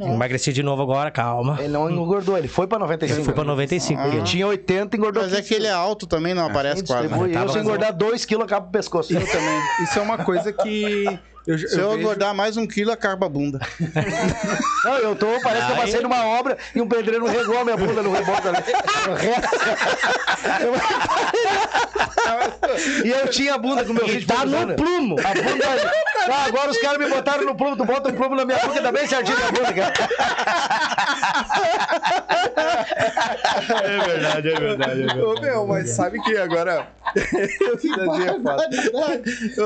Emagreci de novo agora, calma. Ele não engordou, ele foi pra 95. Eu fui pra 95. Ele tinha 80 engordou Mas é 15 que ele é alto também, não aparece quase. Eu, tava- se engordar 2 quilos, acaba o pescoço. Eu também. Isso é uma coisa que. Eu, Se eu vejo- engordar mais um quilo, acaba a bunda. Não, eu tô, parece que eu passei numa obra e um pedreiro regou a minha bunda no rebote ali. E eu tinha a bunda com meu ritmo tá no plumo. A bunda. Ah, agora os caras me botaram no plumo. Tu bota um plumo na minha boca, tá bem certinho na bunda, cara. É verdade, é verdade. É Ô, meu, mas sabe que agora. Cidadinha é foda.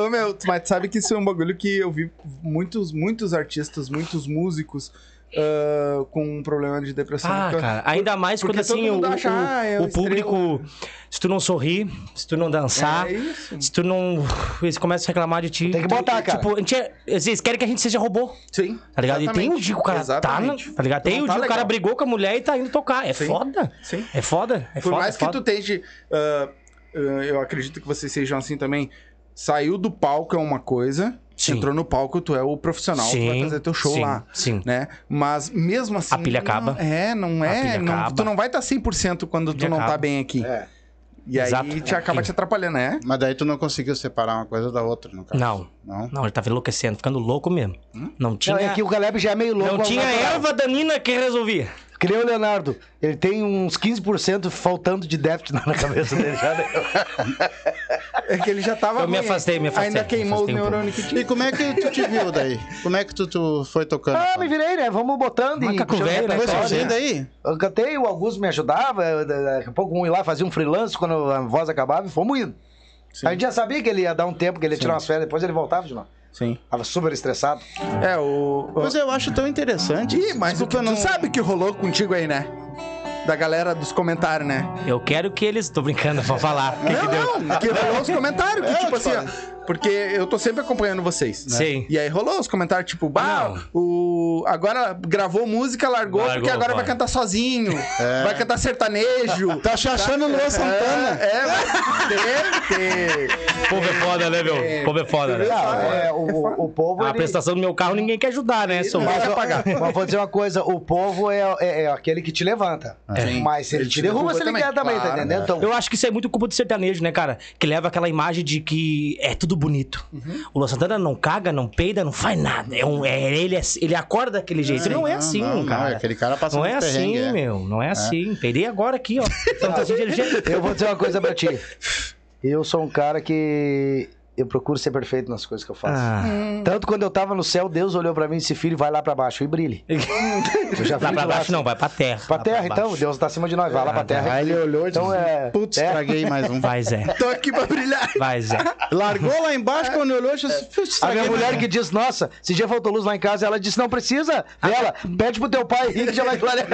Ô, meu, mas sabe que isso é um bagulho que eu vi muitos, muitos artistas, muitos músicos ah, com um problema de depressão. Ah, Porque- cara, ainda mais porque quando assim todo o, mundo acha, o- ah, é o público, se tu não sorrir, se tu não dançar, É se tu não. Eles começam a reclamar de ti. Tem que botar, cara. Tipo, a gente é- eles querem que a gente seja robô. Sim. Tá ligado? E tem um dia que o cara Exatamente. tá, tá ligado? Tem um tá dia que o cara brigou com a mulher e tá indo tocar. É Sim. foda. Sim. É foda. É Por foda, mais é que foda. tu tente. ah, eu acredito que vocês sejam assim também. Saiu do palco é uma coisa. Sim. Entrou no palco, tu é o profissional, tu vai fazer teu show sim, lá. Sim. Né? Mas mesmo assim. A pilha não- acaba. É, não é. não- acaba. tu não vai estar 100% quando tu não tá acaba. bem aqui. É. E aí Exato. te acaba te atrapalhando, né? Mas daí tu não conseguiu separar uma coisa da outra, no caso. Não. Não? Não, ele tava enlouquecendo, ficando louco mesmo. Não tinha. Não, é que o Caleb já é meio louco. não tinha natural. erva danina que resolvia. Que nem o Leonardo. Ele tem uns 15% faltando de déficit na cabeça dele já. É que ele já tava. Eu me afastei, me afastei, Ainda queimou afastei o um neurônio que tinha. E como é que tu te viu daí? Como é que tu, tu foi tocando? Ah, me virei, né? Vamos botando e. Puxando velho, né? Foi daí? Eu cantei, o Augusto me ajudava, daqui a pouco um ia lá fazia um freelance quando a voz acabava e fomos indo. A gente já sabia que ele ia dar um tempo, que ele ia tirar umas férias, depois ele voltava de novo. Sim. Tava super estressado. É, o. o... Pois eu acho tão interessante. Ih, mas Desculpa, tu não... sabe o que rolou contigo aí, né? Da galera dos comentários, né? Eu quero que eles. Tô brincando, vou falar. O que, que deu? Não, que rolou os comentários, que É, tipo assim, ó, porque eu tô sempre acompanhando vocês. né? Sim. E aí rolou os comentários, tipo, bah, o. Agora gravou música, largou, Largou, porque agora vai vai. cantar sozinho. Vai cantar sertanejo. Tá achando Luan Santana. É, é, vai ter. O povo é foda, né, meu? O povo é foda, né? Não, é, o, o, o povo. A ele- prestação do meu carro ninguém quer ajudar, né? Sou Mas, ó, Mas vou dizer uma coisa, o povo é, é, é aquele que te levanta. Sim. Mas se ele, Ele te derruba, ele também. quer também, tá Claro, entendendo? Então, Eu acho que isso é muito culpa do sertanejo, né, cara? Que leva aquela imagem de que é tudo bonito. O Luan Santana não caga, não peida, não faz nada. É um, é, ele, é- ele acorda daquele jeito. não é não, assim, não, não, cara. aquele cara passa Não é assim, é. meu. Não é assim. Peidei agora aqui, ó. Fantasia de gente. eu vou dizer uma coisa pra ti. Eu sou um cara que. Eu procuro ser perfeito nas coisas que eu faço. Ah. Tanto quando eu tava no céu, Deus olhou pra mim e disse: Filho, vai lá pra baixo e brilhe. Eu já Lá fui pra baixo não, vai pra terra. Pra terra, então, baixo. Deus tá acima de nós, vai lá pra terra. Aí ele olhou e disse, Então é. putz, é. estraguei mais um. Vai, Zé. Tô aqui pra brilhar. Vai, Zé. Largou lá embaixo, quando olhou, disse, putz, A minha mais mulher que diz, nossa, esse dia faltou luz lá em casa, ela disse, não precisa, ela, pede pro teu pai que já vai clarear.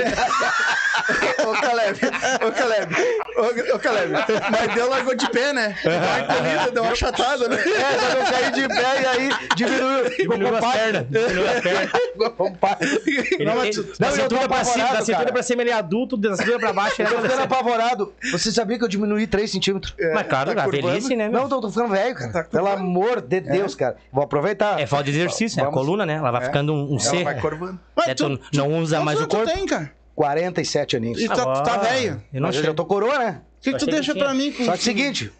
Ô, Caleb, ô, Caleb, ô, ô, Caleb, mas deu largou de pé, né? Deu uma corrida, deu uma chatada, né? É, quando eu caí de pé e aí diminuiu. Diminuiu as pernas. Diminuiu as pernas. Não, mas tu- da não, eu tô cintura pra cima, da apavorado, cintura cara. pra cima ele é adulto, da cintura pra baixo ele é Eu tô ficando adolescente. apavorado. Você sabia que eu diminuí 3 centímetros? Mas claro, tá a curvando. velhice, né, meu? Não, tô, tô ficando velho, cara. Pelo amor de Deus, cara. Vou aproveitar. É falta de exercício, é a Vamos. coluna, né? Ela vai ficando um, um Ela C. vai curvando. Mas É, tu não usa mais o anos tu corpo? tem, cara? 47 aninhos. E tá, tu tá Ah, velho. Eu não Mas eu já tô coroa, né? O que, que tu achei deixa que pra mim? Com... Só que seguinte,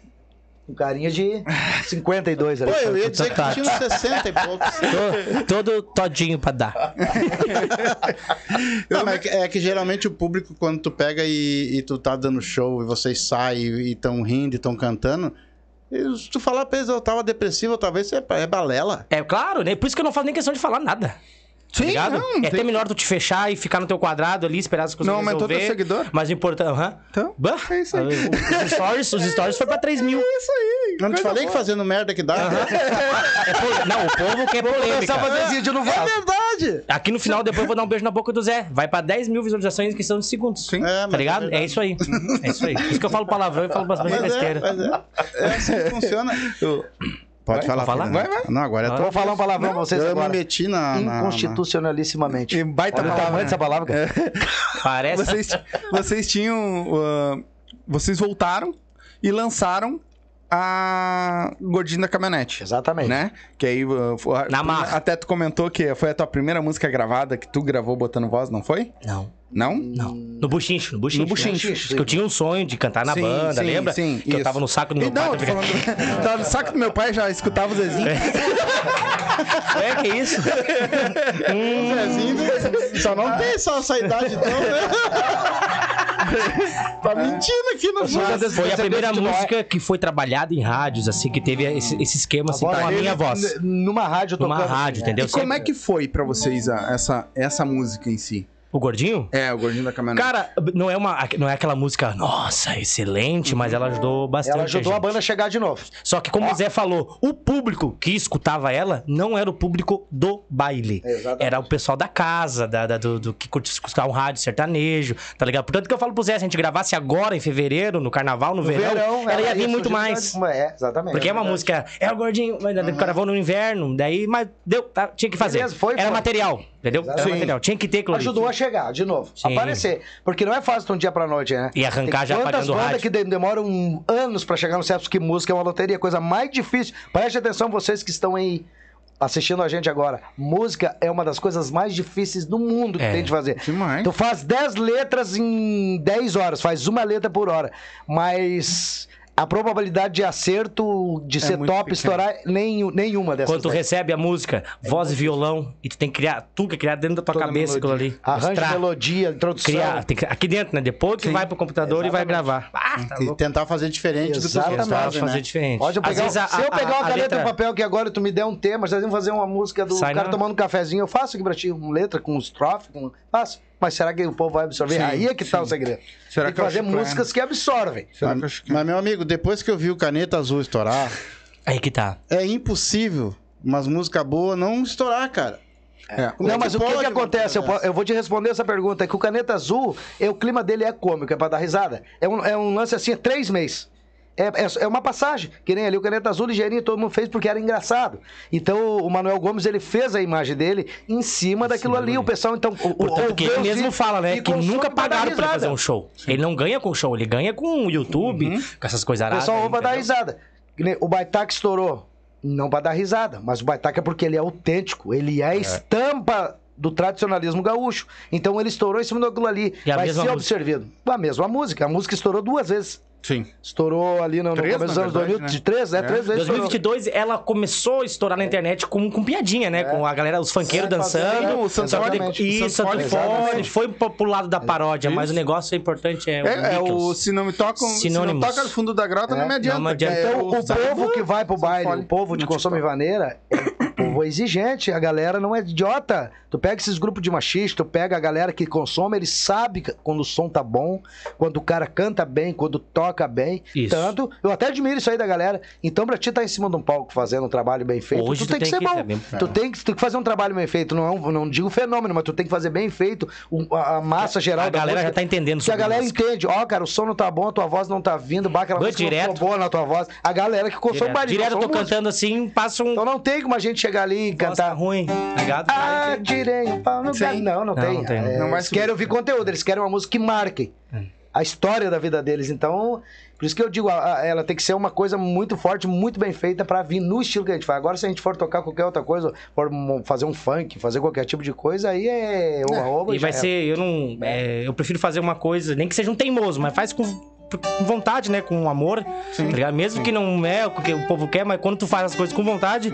um carinha de 52 ali. Pô, eu ia dizer que tinha uns 60 e poucos. Tô- todo todinho pra dar. Não, mas é, que, é que geralmente o público, quando tu pega e, e tu tá dando show e vocês saem e tão rindo e tão cantando, se tu falar pra eles, eu tava depressivo, talvez é, é balela. É claro, né? Por isso que eu não faço nem questão de falar nada. Tá ligado? não, é tem- até melhor tu te fechar e ficar no teu quadrado ali, esperar as coisas Não aumentou teu resolver. seguidor? Mas o importante... aham. Então, Bah, é isso aí. Os stories, os stories foi pra 3 mil. Isso aí. Não te falei boa. que fazendo merda que dá? É pol- Não, o povo quer Começar a polêmica. fazer vídeo no É vaso. verdade! Aqui no final, depois eu vou dar um beijo na boca do Zé. Vai pra 10 mil visualizações em questão de segundos. Sim. É, Tá mas ligado? É, É isso aí. É isso aí. Por isso que eu falo palavrão e falo bastante mas é, besteira. mas é, é assim que funciona. Pode falar, falar? Fernando. Vai, vai. Não, agora é Vai. tua. Vou falar um palavrão pra vocês Eu agora. me meti na. na- na- Inconstitucionalissimamente. E baita Olha o palavra, tamanho né? dessa palavra, cara. Parece. Vocês, vocês tinham. uh, vocês voltaram e lançaram a Gordinho da Caminhonete. Exatamente. Né? Que aí. uh, Na marra. Até tu comentou que foi a tua primeira música gravada que tu gravou botando voz, não foi? Não. Não? Não. No buchincho, no buchincho. No buchincho. né? Porque eu tinha um sonho de cantar na Sim, banda, sim, lembra? sim, que eu isso. tava no saco do meu não, pai. tô falando, tava no saco do meu pai, já escutava o Zezinho. É, que isso? Zezinho, só não tem só essa idade, então, né? tá mentindo aqui no Mas foi a Você primeira que não é- música que foi trabalhada em rádios, assim, que teve esse, esse esquema, assim, com a minha voz. Numa rádio Numa rádio, entendeu? E como é que foi pra vocês essa, essa música em si? O gordinho? É, o Gordinho da Caminhonete. Cara, não é, uma, não é aquela música, nossa, excelente, mas ela ajudou bastante. Ela ajudou a gente. banda a chegar de novo. Só que, como o Zé falou, o público que escutava ela não era o público do baile. Exatamente. Era o pessoal da casa, da, da- do, do que escutar um rádio sertanejo, tá ligado? Portanto, que eu falo pro Zé, se a gente gravasse agora, em fevereiro, no carnaval, no, No verão, ela ia vir surgir muito mais. É, exatamente. Porque é uma música, é o gordinho, mas uhum. carnaval no inverno, daí, mas deu, tá, tinha que fazer. Beleza, foi, Era foi. material, entendeu? Era material, tinha que ter ali. Ajudou a chegar de novo. Sim. Aparecer. Porque não é fácil de um dia pra noite, né? E arrancar Tem já quantas apagando o bandas rádio. que de- demoram anos pra chegar no certo que música é uma loteria, coisa mais difícil. Preste atenção vocês que estão aí assistindo a gente agora. Música é uma das coisas mais difíceis do mundo que É. tem de fazer. Demais. Tu faz 10 letras em 10 horas, faz uma letra por hora. Mas a probabilidade de acerto, de ser muito top, pequena. estourar, nem, nenhuma dessas. Quando tu dez. recebe a música, voz e violão, e tu tem que criar, tu que criar dentro da tua Toda a cabeça aquilo ali. Arranjo, Mostrar, melodia, introdução. criar, tem que- aqui dentro, né? Depois que Sim. vai pro computador e vai Exatamente. gravar. Ah, tá E tentar fazer diferente do que Exatamente. outros Tentar fazem, fazer né? diferente. Pode pegar, vezes a- se eu a- pegar uma a caneta e letra- um papel aqui agora e tu me der um tema, nós vamos fazer uma música do Sai cara na- tomando um cafezinho, eu faço aqui pra ti, uma letra com estrofe, com... faço. Mas será que o povo vai absorver? Sim, Aí é que tá sim. o segredo. Será Tem que que é fazer chiclete? músicas que absorvem. Será Mas, acho que- mas, meu amigo, depois que eu vi o Caneta Azul estourar, Aí que tá. é impossível umas músicas boas não estourar, cara. É. Como não, é mas o que, que acontece? Eu, eu vou te responder essa pergunta. É que o Caneta Azul, é, o clima dele é cômico, é pra dar risada. É um, é um lance assim, é três meses. É, é, é uma passagem, que nem ali o Caneta Azul ligeirinho, todo mundo fez porque era engraçado. Então o Manuel Gomes ele fez a imagem dele em cima daquilo ali. O pessoal, então. O, Portanto, o- que ele mesmo fala, né? Que nunca pagaram pra ele fazer um show. Ele não ganha com show, ele ganha com o YouTube, com essas coisas O pessoal pra dar risada. O Baitaca estourou. Não pra dar risada, mas o Baitaca é porque ele é autêntico. Ele é a estampa do tradicionalismo gaúcho. Então ele estourou em cima daquilo ali. E Vai ser música? observado. A mesma música. A música estourou duas vezes. Sim. Estourou ali no, no Três, começo dos anos verdade, 2000. né? De três, é, É. três vezes. estourou. 2022, ela começou a estourar na internet com, com piadinha, né? Com a galera, os funkeiros É, dançando. o Santos Só que Fone. Isso, O Santos Fone. Santos Fone. Exatamente. Foi pro, pro lado da paródia, mas o negócio é importante, é, É, é o se não me toca, se não toca no fundo da grota, não É, me adianta. não me adianta. É, Então, o povo que vai pro baile, o povo de No e TikTok. vaneira, é exigente. A galera não é idiota. Tu pega esses grupos de machistas, tu pega a galera que consome, ele sabe quando o som tá bom, quando o cara canta bem, quando toca bem. Isso. Tanto, eu até admiro isso aí da galera. Então, pra ti estar em cima de um palco fazendo um trabalho bem feito, Hoje tu, tu tem que tem ser que- bom. é Tu tem que, tu tem que fazer um trabalho bem feito. Não, é um- não digo fenômeno, mas tu tem que fazer bem feito. o- a, a massa geral A da galera música. já tá entendendo Que a galera música. entende, ó, cara, o som não tá bom, a tua voz não tá vindo, aquela música não direto. boa na tua voz. A galera que consome Direto, direto eu tô são músicos. cantando assim, passa um... Então não tem como a gente chegar ali e Voz tá cantar. ruim, tá ligado? Ah, tirei um pau no Sim. gato. Não, não, Não, tem. não tem. É, Não eles subir. querem ouvir conteúdo, eles querem uma música que marque a história da vida deles. Então, por isso que eu digo, a- a- ela tem que ser uma coisa muito forte, muito bem feita pra vir no estilo que a gente faz. Agora, se a gente for tocar qualquer outra coisa, for fazer um funk, fazer qualquer tipo de coisa, aí é oba-oba. E vai ser, eu não. é, eu prefiro fazer uma coisa, nem que seja um teimoso, mas faz com, com vontade, né? Com amor. tá ligado? Mesmo que não é o que o povo quer, mas quando tu faz as coisas com vontade,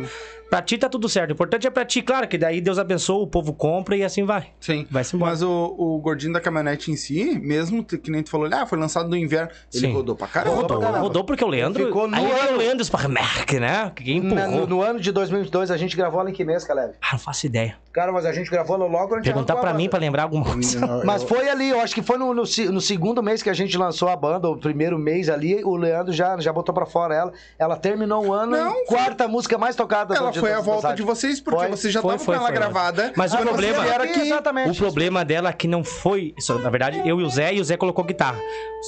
pra ti tá tudo certo. O importante é pra ti, claro, que daí Deus abençoa, o povo compra e assim vai. Sim. Vai-se embora. Mas o, o gordinho da caminhonete em si, mesmo que nem tu falou, ah, foi lançado no inverno, ele Sim. rodou pra caramba. Rodou pra Rodou, caramba. rodou porque o Leandro. Ficou no aí veio ano. o Leandro Sparmerck, né? Que Na- empurrou. no, no ano de 2022, a gente gravou ela em que mês, Caleb? Ah, não faço ideia. Cara, mas a gente gravou logo quando a gente Perguntar pra mim pra lembrar alguma coisa. Mas foi ali, eu acho que foi no, no, no segundo mês que a gente lançou a banda, o primeiro mês ali, o Leandro já, já botou pra fora ela. Ela terminou o ano, Não, em quarta música mais tocada Ela do- foi do- a volta de vocês, porque Foi, vocês já foi, estavam foi, com ela foi. gravada. Mas o problema- vieram aqui. Exatamente. O problema dela é que não foi. isso, na verdade, eu e o Zé, e o Zé colocou guitarra.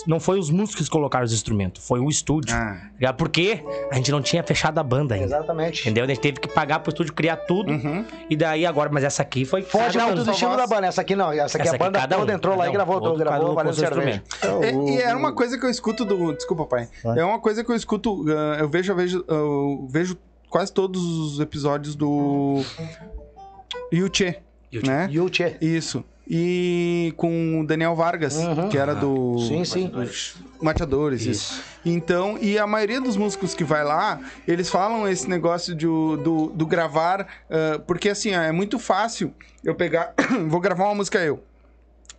Não foi os músicos que colocaram os instrumentos, foi o estúdio. Ah. Porque a gente não tinha fechado a banda ainda. Exatamente. Entendeu? A gente teve que pagar pro estúdio criar tudo. Uhum. E daí agora, mas essa aqui foi. Foge muito do estilo da banda. Essa aqui não. Essa aqui Essa a banda cada toda um, entrou lá e gravou, Outro gravou valendo cerveja. E, e era uma coisa que eu escuto do. Desculpa, pai. É uma coisa que eu escuto. ah, eu vejo, eu vejo, eu vejo quase todos os episódios do. Yuchê, Yuchê. né? Yuchê. Isso. E com o Daniel Vargas, que era do Sim, sim. Mateadores, isso. Então, e a maioria dos músicos que vai lá, eles falam esse negócio de, do, do gravar, ah, porque assim, ó, é muito fácil eu pegar, vou gravar uma música eu.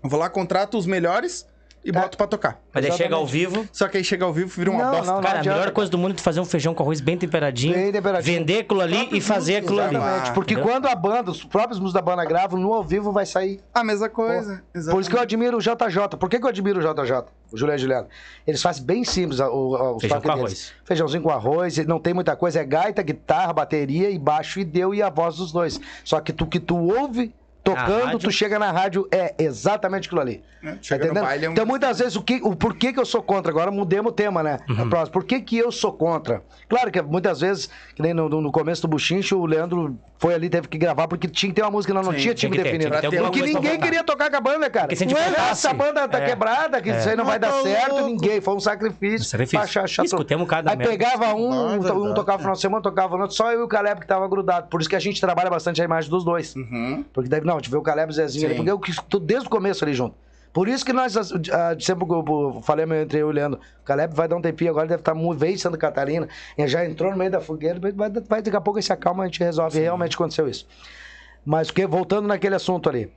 Vou lá, contrato os melhores e boto pra tocar. Mas aí chega ao Exatamente. vivo. Só que aí chega ao vivo vira uma Não, bosta. não, não. Cara, a melhor coisa do mundo é tu fazer um feijão com arroz bem temperadinho, Bem temperadinho. vender aquilo ali e fazer aquilo ali. Exatamente, Ah, porque entendeu? quando a banda, os próprios músicos da banda gravam, no ao vivo vai sair. A mesma coisa. Por isso que eu admiro o JJ. Por que, que eu admiro o JJ? O Juliano e Juliano. Eles fazem bem simples o, a- os Feijão com deles. arroz. Feijãozinho com arroz, não tem muita coisa, é gaita, guitarra, bateria e baixo e deu e a voz dos dois. Só que tu que tu ouve tocando, rádio. tu chega na rádio, é exatamente aquilo ali. É, Tá entendendo? baile, é um- Então, muitas vezes, o, que, o porquê que eu sou contra, agora mudemos o tema, né? Uhum. A próxima. Por que, que eu sou contra? Claro que muitas vezes, que nem no, no- começo do Buchincho, o Leandro foi ali, teve que gravar, porque tinha que ter uma música, não, não Sim, tinha tinha time que definido. ter Porque ninguém queria tocar com a banda, cara. Porque se Não é, essa banda tá É. quebrada, que isso aí não vai dar Tá certo, ninguém. Foi um sacrifício. Sacrifício. pra achar- achar Escutemos cada Aí pegava um, um, um tocava no final de semana, tocava no outro, só eu e o Caleb que tava grudado. Por isso que a gente trabalha bastante a imagem dos dois. Uhum. Porque daí, não, a gente vê o Caleb e o Zezinho ali, Sim. porque eu tudo desde o começo ali junto. Por isso que nós, ah, sempre que eu falei entre eu e o Leandro, o Caleb vai dar um tempinho agora, deve estar muito, veio Santa Catarina, já entrou no meio da fogueira, vai, vai, daqui a pouco ele se acalma, a gente resolve, e realmente aconteceu isso. Mas porque, voltando naquele assunto ali,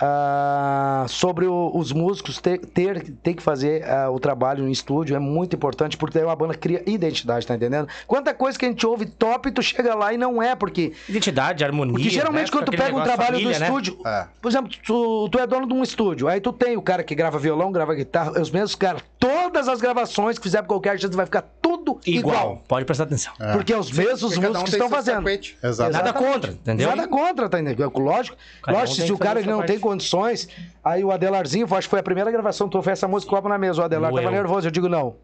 ah, sobre o- os músicos ter, ter, ter que fazer ah, o trabalho no estúdio é muito importante, porque daí uma banda cria identidade, tá entendendo? Quanta coisa que a gente ouve top, tu chega lá e não é, porque Identidade, harmonia. porque geralmente né? quando tu pega um trabalho negócio do família, né? estúdio, É. por exemplo, tu, tu é dono de um estúdio, aí tu tem o cara que grava violão, grava guitarra, os mesmos caras, todas as gravações que fizer pra qualquer artista vai ficar tudo igual. Igual. Pode prestar atenção. Porque é os mesmos cada um músicos que estão fazendo. Exato. Nada Exatamente. contra, entendeu? Nada contra, tá entendendo? Lógico, Cada um lógico tem se o cara não tem. Condições, aí o Adelarzinho, acho que foi a primeira gravação que tu fez essa música copo na mesa, o Adelar Moeu. tava nervoso, eu digo não.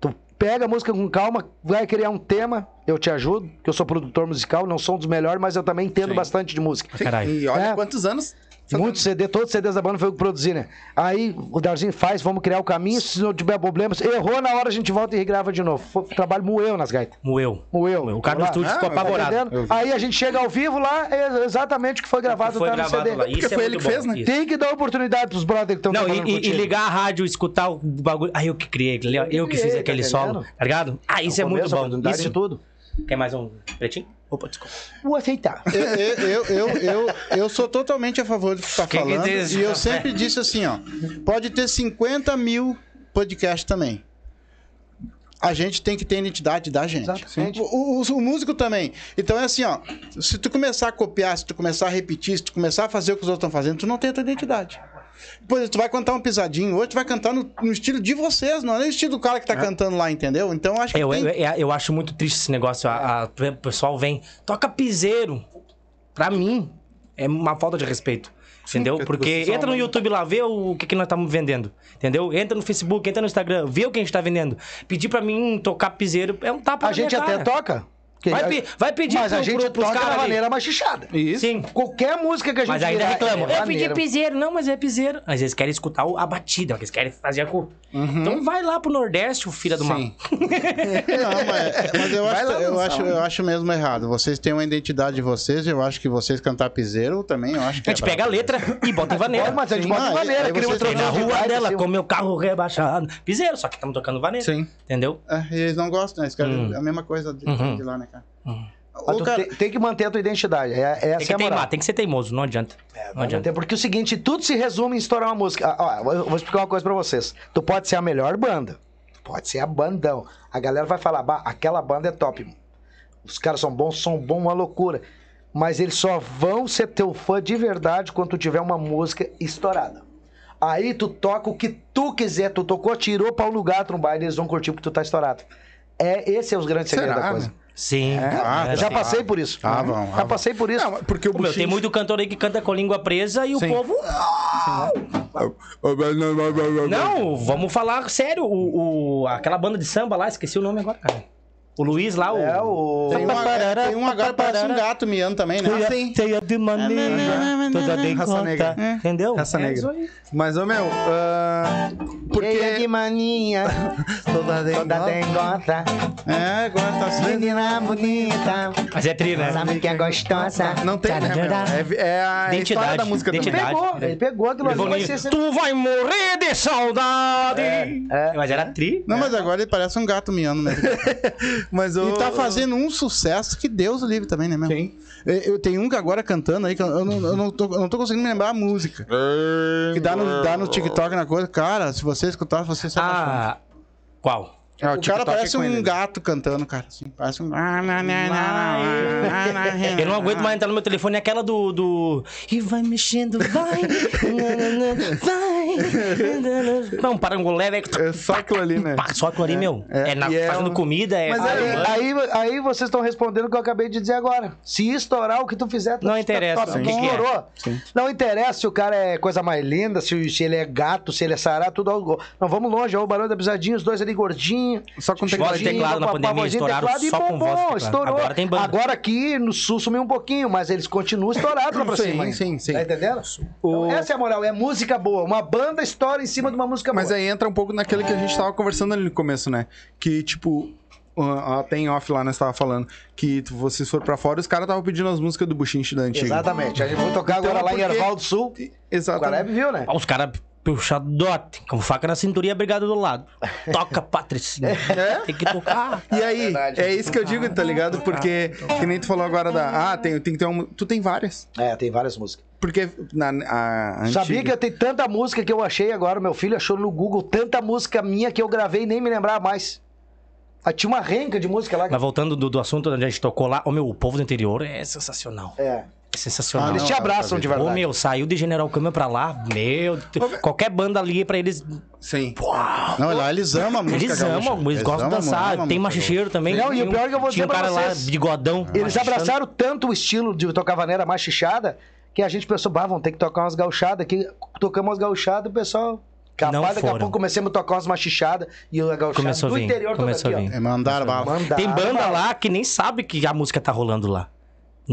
Tu pega a música com calma, vai criar um tema, eu te ajudo, que eu sou produtor musical, não sou um dos melhores, mas eu também entendo Sim. bastante de música. Sim, Caralho. E olha É. quantos anos. Muitos CD, todos os CDs da banda foi eu que produzi, né? Aí o Darzinho faz, vamos criar o caminho, se não tiver problemas, errou na hora a gente volta e regrava de novo. Foi, o trabalho moeu nas gaitas. Moeu. Moeu. O cara do Lá. estúdio Ah, ficou mas tá apavorado. Entendendo? Aí a gente chega ao vivo lá, é exatamente o que foi gravado, Foi tá no gravado CD. lá. Isso Porque é foi muito ele que bom. fez, né? Isso. Tem que dar oportunidade pros brothers que estão Não, trabalhando e, e- ligar a rádio, escutar o bagulho. Ah, eu que criei, eu, Eu que fiz tá aquele entendendo? solo, tá ligado? Ah, isso é No muito bom. Isso. de tudo. Quer mais um pretinho? Opa, desculpa. Vou aceitar. Eu, eu, eu, eu, eu sou totalmente a favor do que tá que falando. e eu sempre disse assim, ó. Pode ter 50 mil podcasts também. A gente tem que ter identidade da gente. Exatamente. O, o- o músico também. Então é assim, ó. Se tu começar a copiar, se tu começar a repetir, se tu começar a fazer o que os outros estão fazendo, tu não tem a tua identidade. Por exemplo, tu vai cantar um pisadinho, hoje tu vai cantar no, no estilo de vocês, não é no estilo do cara que tá cantando lá, entendeu? Então acho que Eu, tem... eu, eu- eu acho muito triste esse negócio. A- a- o pessoal vem, toca piseiro. Pra mim, é uma falta de respeito. Entendeu? porque entra no YouTube lá, vê o que, que nós estamos vendendo. Entendeu? Entra no Facebook, entra no Instagram, vê o que a gente tá vendendo. Pedir pra mim tocar piseiro é um tapa A na gente minha até cara. toca. Vai, pe- vai pedir Mas a pro- gente pro- pros toca caras da ali. maneira machichada. Isso. Sim. Qualquer música que a gente Mas ainda virar reclamam. é Eu pedi maneira. piseiro. Não, mas é piseiro. Mas eles querem escutar o- a batida, eles querem fazer a cor. Então vai lá pro Nordeste, o filho do mal. Sim. Não, mas, mas eu, Vai acho, lá eu, dançar, acho, né? eu acho mesmo errado. Vocês têm uma identidade de vocês, eu acho que vocês cantar piseiro também, eu acho que A gente é pega a letra e bota em vaneira. Mas a gente Sim, bota não, de aí- maneira, aí cria outra na outra rua dela, assim, com meu carro rebaixado. Piseiro, só que estamos tocando vaneira. Sim. Entendeu? É, e eles não gostam, né? Eles querem Hum. a mesma coisa de, Uhum. de lá, né, Uhum. Mas Ô, tu cara, tem, tem que manter a tua identidade. É, essa Tem é que moral. teimar, tem que ser teimoso, não adianta. não adianta. Porque é o seguinte, tudo se resume em estourar uma música. Ah, ó, eu vou explicar uma coisa pra vocês. Tu pode ser a melhor banda. Tu pode ser a bandão. A galera vai falar, bah, aquela banda é top. Os caras são bons, são bons, uma loucura. Mas eles só vão ser teu fã de verdade quando tu tiver uma música estourada. Aí tu toca o que tu quiser, tu tocou, tirou pra um lugar, tu no baile, eles vão curtir porque tu tá estourado. É, esse é os grandes segredos Será, da coisa. né? Sim. Ah, é, Eu já sim. passei por isso. Ah, vão, ah, já vão. passei por isso. Não, porque o Ô, meu, tem muito cantor aí que canta com a língua presa e o Sim. povo. Não, vamos falar sério. O, o- aquela banda de samba lá, esqueci o nome agora, cara. O Luiz lá, o. É, o... Tem um, é, tem um agora que parece um gato miando também, né? Ah, sim. Cheia de maneira, toda de Raça conta. negra. Entendeu? Raça É negra. Mas, ô meu, ah, Cheia de mania, Toda toda dengota, É, agora tá assim. menina bonita, Mas é tri, né? sabe que é gostosa. Não tem, né, meu? É, é a Identidade, história da música também. identidade. Pegou, ele pegou aquilo ali, ser... Tu vai morrer de saudade. é. Mas era tri. Não, mas agora ele parece um gato miando mesmo. Mas o... E tá fazendo um sucesso que Deus o livre também, né, meu? Quem? Eu, eu tenho um que agora cantando aí, que eu, eu não, eu não tô, eu não tô conseguindo me lembrar a música. Que dá no, dá no TikTok na coisa. Cara, se você escutar, você se apaixona. Ah, qual? É, o cara TikTok parece é um ele. gato cantando, cara. Assim, parece um. Eu não aguento mais entrar no meu telefone, é aquela do. do... E vai mexendo, vai. vai. Não, parangolé, velho. É só aquilo ali, né? Só aquilo ali, meu. É, na- e é fazendo um- comida, é. Mas Aí, é- aí, aí vocês estão respondendo o que eu acabei de dizer agora. Se estourar o que tu fizer, tu Não tá- interessa, tá- o que é. estourou. Não interessa se o cara é coisa mais linda, se, se ele é gato, se ele é sará, tudo algo. Não, vamos longe, ó, o barulho da pisadinha, os dois ali gordinhos. Só com Voz de tecladinho. teclado na pandemia, vozinha, estouraram teclado e só com voz teclado. estourou. Agora tem banda. Agora aqui no sul sumiu um pouquinho, mas eles continuam estourados lá pra Sim, cima. ainda. sim, sim. Tá entendendo? O- Então, essa é a moral, é música boa. Uma banda estoura em cima de uma música Mas boa. aí entra um pouco naquele que a gente tava conversando ali no começo, né? Que, tipo, a a tem off lá, nós tava falando, que vocês foram pra fora e os caras estavam pedindo as músicas do Buchinche da antiga. Exatamente. A gente vai tocar Então, agora lá em Erval do Sul. O Exatamente. Caleb viu, né? Os caras puxadote, com faca na cintura e a brigada do lado. Toca, Patricinha. Tem que tocar. E aí, verdade. é isso que eu digo, tá ligado? Porque, que nem tu falou agora da. Ah, tem, tem que ter um. Tu tem várias. É, tem várias músicas. Porque na a. Sabia que eu tenho tanta música que eu achei agora, meu filho achou no Google tanta música minha que eu gravei e nem me lembrava mais. Ah, tinha uma renca de música lá. que- Mas voltando do, do assunto onde a gente tocou lá, ô meu, o povo do interior é sensacional. É. É sensacional. Ah, Eles te abraçam de Ô verdade. meu, saiu de General Câmara pra lá, meu. Qualquer banda ali pra eles. Sim. Não, lá eles amam a música Eles amam, eles gostam de dançar. amam Tem machicheiro também. Não, e o pior é que eu vou tinha um dizer pra cara lá, vocês. bigodão. Eles machistando. abraçaram tanto o estilo de tocar vaneira machichada que a gente pensou, bah, vamos ter que tocar umas gauchadas aqui. Tocamos umas gauchadas, o pessoal. Capaz, Não daqui a pouco comecemos a tocar umas machichadas e a gauchada Começou do vir, interior começou toda a aqui, vir. É mandar bala. ó. Mandaram Tem banda lá que nem sabe que a música tá rolando lá.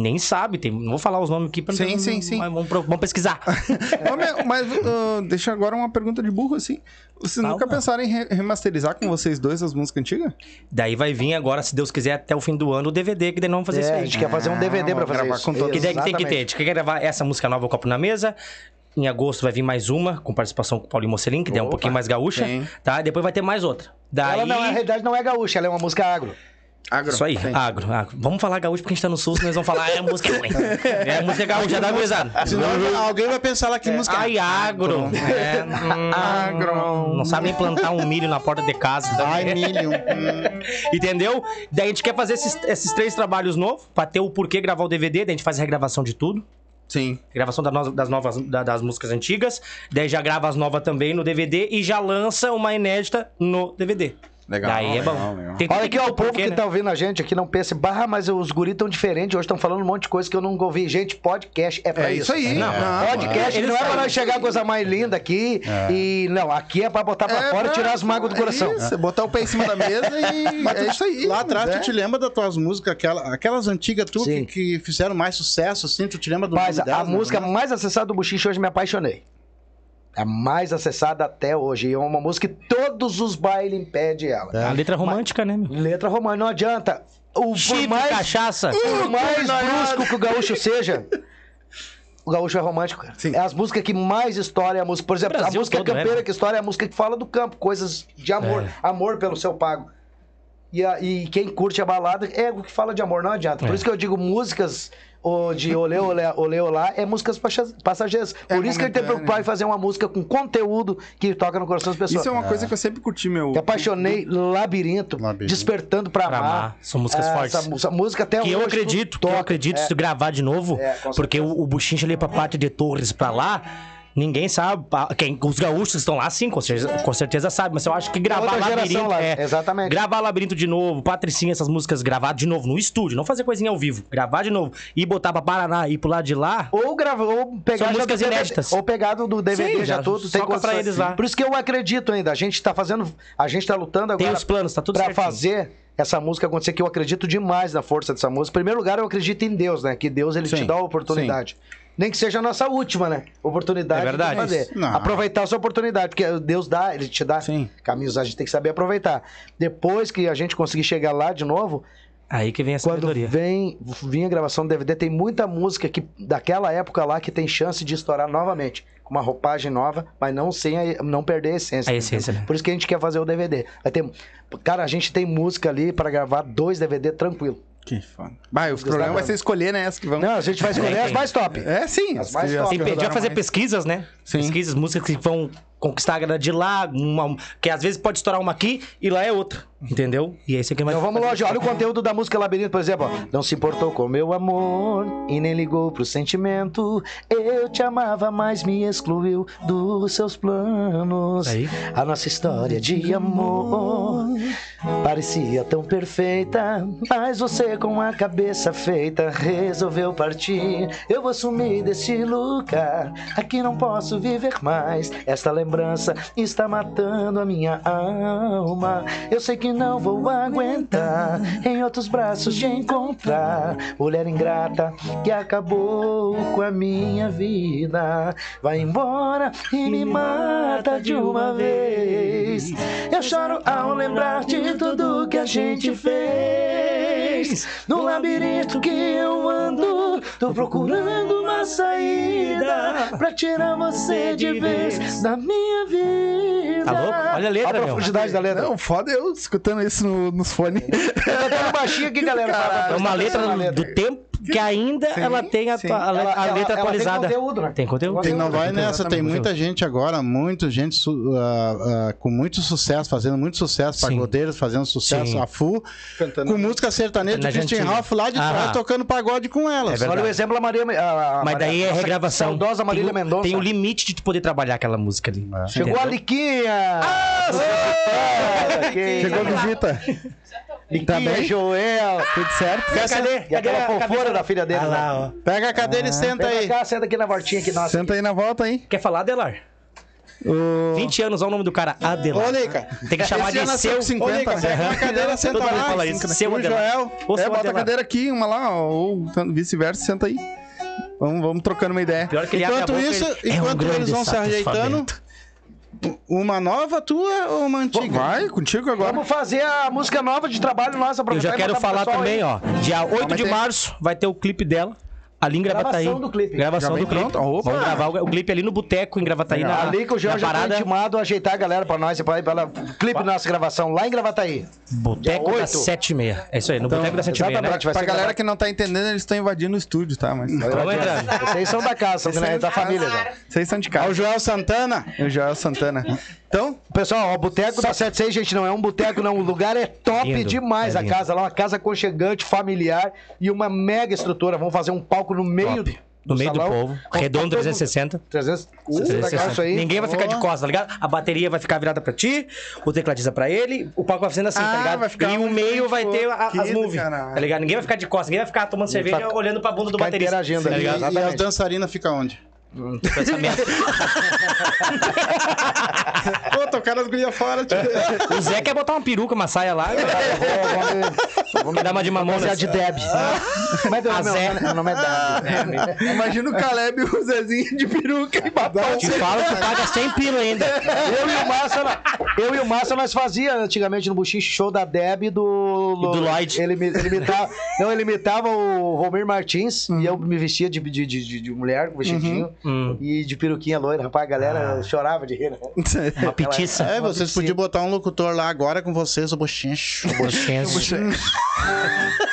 Nem sabe, tem, não vou falar os nomes aqui pra Sim, não- sim, sim. Mas vamos, vamos pesquisar. Mas uh, deixa agora uma pergunta de burro, assim. Vocês Fala. nunca pensaram em re- remasterizar com vocês dois as músicas antigas? daí vai vir agora, se Deus quiser, até o fim do ano, o DVD, que daí não vamos fazer É, isso a aí. gente quer fazer um DVD pra vamos fazer gravar isso. com todos. Que daí que tem que ter. A gente quer gravar essa música nova, o Copo na Mesa. Em agosto vai vir mais uma, com participação com o Paulinho Mocelin, que daí é um Opa, pouquinho mais gaúcha. sim. Tá? Depois vai ter mais outra. Daí. Ela não, na realidade não é gaúcha, ela é uma música agro. Agro. Isso aí, Sim. agro, agro. Vamos falar gaúcho porque a gente tá no sul, senão eles vão falar, é música ruim. É música gaúcha, dá gurizada. Senão alguém vai pensar lá que música é. Ai, agro. É, hum, Agro. Não sabe nem plantar um milho na porta de casa. Ai, milho. Entendeu? Daí a gente quer fazer esses, esses três trabalhos novos, pra ter o porquê gravar o DVD, daí a gente faz a regravação de tudo. Sim. Gravação da no- das novas da- das músicas antigas, daí já grava as novas também no DVD e já lança uma inédita no DVD. Legal. daí é bom. legal, legal. Tem- Olha aqui, que ó, o povo que né? tá ouvindo a gente aqui não pense, barra, mas os guris tão diferentes, hoje estão falando um monte de coisa que eu nunca ouvi. Gente, podcast é pra É isso aí. Não, Podcast Eles não é pra nós chegar coisa mais linda aqui e não, aqui é pra botar pra fora e tirar as mágoas do coração. É isso, botar o pé em cima da mesa e. Mas é isso aí. Lá atrás, tu é. te lembra das tuas músicas, aquela- aquelas antigas tu que, que fizeram mais sucesso, assim, tu te lembra do Mas nome a, a delas, né? música mais acessada do Buchiche hoje me apaixonei. É a mais acessada até hoje. E é uma música que todos os bailes pedem ela. A letra romântica, né, meu? Letra romântica, não adianta. O, Chifre, mais, cachaça. por mais brusco que o gaúcho seja, o gaúcho é romântico, cara. Sim. É as músicas que mais história a música. Por exemplo, a música né, campeira que história é a música que fala do campo, coisas de amor, É. amor pelo seu pago. E, a- e quem curte a balada é o que fala de amor, não adianta. Por É. isso que eu digo músicas o de olê, olê, olê, olá, é músicas passageiras. É Por isso que ele tem preocupar em fazer uma música com conteúdo que toca no coração das pessoas. Isso é uma coisa que eu sempre curti, meu. Me apaixonei, Labirinto, Labirinto. Despertando pra, Pra amar. Amar. São músicas Essa fortes. mu- Essa, música até Que eu hoje acredito, que eu acredito É. se gravar de novo, É, porque o, o buchincho ali pra parte de Torres pra lá, ninguém sabe. Quem, os gaúchos estão lá, sim, com certeza, com certeza sabe, mas eu acho que gravar outra labirinto. lá, é, exatamente. Gravar labirinto de novo, Patricinha, essas músicas gravar de novo no estúdio, não fazer coisinha ao vivo, gravar de novo e botar pra Paraná e pro lado de lá. Ou gravar, ou pegar São músicas DVD, inéditas. Ou pegado do DVD Sim, já, já tudo. Tem pra eles lá. Por isso que eu acredito ainda. A gente tá fazendo. A gente tá lutando Tem agora os planos, tá tudo pra certinho. fazer essa música acontecer, que eu acredito demais na força dessa música. Em primeiro lugar, eu acredito em Deus, né? Que Deus ele te Sim, dá a oportunidade. Nem que seja a nossa última, né? Oportunidade É verdade. de fazer. Não. Aproveitar a sua oportunidade, porque Deus dá, Ele te dá Sim. caminhos, a gente tem que saber aproveitar. Depois que a gente conseguir chegar lá de novo, Aí que vem a quando sabedoria. vem, vem a gravação do DVD, tem muita música que daquela época lá que tem chance de estourar novamente. Com uma roupagem nova, mas não sem a- não perder a essência. A essência, né? Por isso que a gente quer fazer o DVD. Vai ter, cara, a gente tem música ali pra gravar dois DVD tranquilo. Que foda. Bah, o problema vai ser escolher, né? As que vão. Não, a gente vai escolher as mais top. É, sim. As mais top. Rodaram fazer mais. pesquisas, né? Sim. Pesquisas, músicas que vão conquistar a grana de lá, uma- que às vezes pode estourar uma aqui e lá é outra. Entendeu? E é isso que mais. Então vamos lá, olha o conteúdo da música Labirinto, por exemplo. ó. Não se importou com meu amor e nem ligou pro sentimento. Eu te amava, mas me excluiu dos seus planos. Aí. A nossa história de amor parecia tão perfeita, mas você com a cabeça feita resolveu partir. Eu vou sumir desse lugar, aqui não posso viver mais. Esta lembrança está matando a minha alma. Eu sei que não vou aguentar em outros braços te encontrar. Mulher ingrata que acabou com a minha vida. Vai embora e me mata de uma vez. Eu choro ao lembrar de tudo que a gente fez. No labirinto que eu ando, tô procurando uma saída pra tirar você de vez da minha vida. Tá louco? Olha a letra, Olha a meu. profundidade da letra. Não, foda eu escutando isso no- nos fones. Eu tô baixinho aqui, galera. É uma letra do, do tempo que ainda Sim, ela tem a, a, Ela- a ela- letra ela atualizada. Tem conteúdo, né? Tem conteúdo. E não vai Tem nessa, tem exatamente. muita gente agora, muita gente ah, ah, com muito sucesso, fazendo muito sucesso, Sim. pagodeiros fazendo sucesso Sim. a full, Cantando. com música sertaneja de Na Christian. Ralph lá de Ah. trás, tocando pagode com elas. É. Olha o exemplo da Maria. a- a Mas Maria- daí é regravação. Saudosa Marília tem, o- Mendonça. tem o limite de tu poder trabalhar aquela música ali. Chegou a? Liquinha! Ah, Chegou a visita. Liquinha, Tá? Joel. Tudo certo? Cadê? E aquela a fofura da filha dele. Ah lá, ó. Pega a cadeira e senta aí. cá, senta aqui na voltinha aqui, nossa. Senta aí na volta aí. Quer falar, Adelar? O... 20 anos, olha o nome do cara, Adelar. Ô, Lica. Tem que chamar Esse de seu. com 50, Ô, Lica, né? Pega uma cadeira, senta lá. fala isso. Seu O Adelar. Joel. Ô, É, seu bota a Adelar. cadeira aqui, uma lá, ou vice-versa, senta aí. Vamos, vamos trocando uma ideia. Pior que ele a Enquanto isso, ele- é um enquanto eles vão se ajeitando. Uma nova tua ou uma Pô, antiga? vai, contigo agora. Vamos fazer a música nova de trabalho nossa. Eu já quero falar também, aí. ó. Dia 8 mas de tem- março vai ter o clipe dela. Ali em Gravataí. Gravação do clipe. Gravação do clipe. pronto? Opa. Vamos gravar o, o clipe ali no boteco em Gravataí. Na, Ali que o João já tá parada. intimado a ajeitar a galera pra nós pra pela clipe da nossa gravação lá em Gravataí. Boteco da oito. 7 e meia. É isso aí, no Boteco da 7 e meia, né? Pra galera que não tá entendendo, eles estão invadindo o estúdio, tá? Mas entrando. Vocês são da casa, são da, da são de família já. vocês são de casa. o Joel Santana. O Joel Santana. Então, Pessoal, ó, o Boteco da 76, gente, não é um boteco, não. O lugar é top Lindo, demais, é a casa lá. Uma casa aconchegante, familiar e uma mega estrutura. Vamos fazer um palco no meio Top. No meio do salão. povo. Vamos ficar Redondo todo mundo- 360. 300. Uh, 360. legal isso aí. Ninguém vai ficar de costas, tá ligado? A bateria vai ficar virada pra ti, o tecladista pra ele, o palco vai fazendo assim, Ah, tá ligado? vai ficar e o meio vai ter a- as movies, tá ligado? Ninguém vai ficar de costas, ninguém vai ficar tomando cerveja ficar- olhando pra bunda do baterista. tá ligado? E, e as dançarinas ficam onde? Pensamento. Pô, tocaram as gurias fora. tio. o Zé quer botar uma peruca, uma saia lá, vamos dar uma de mamona. De Deb. Como é que é o A meu Zé. nome? Meu nome é Deb. imagina o Caleb e o Zezinho de peruca e batom. Te falo que paga 100 pila ainda. Eu e o Massa, eu e o Massa nós fazia antigamente no Buchiche show da Deb e do, E do Lloyd. Ele, ele imitava, não, ele imitava o Romir Martins e eu me vestia de, de, de, de- de mulher, com vestidinho Hum. e de peruquinha loira. Rapaz, a galera chorava de rir. Né? Uma É, vocês podiam botar um locutor lá agora com vocês, o Bochincho.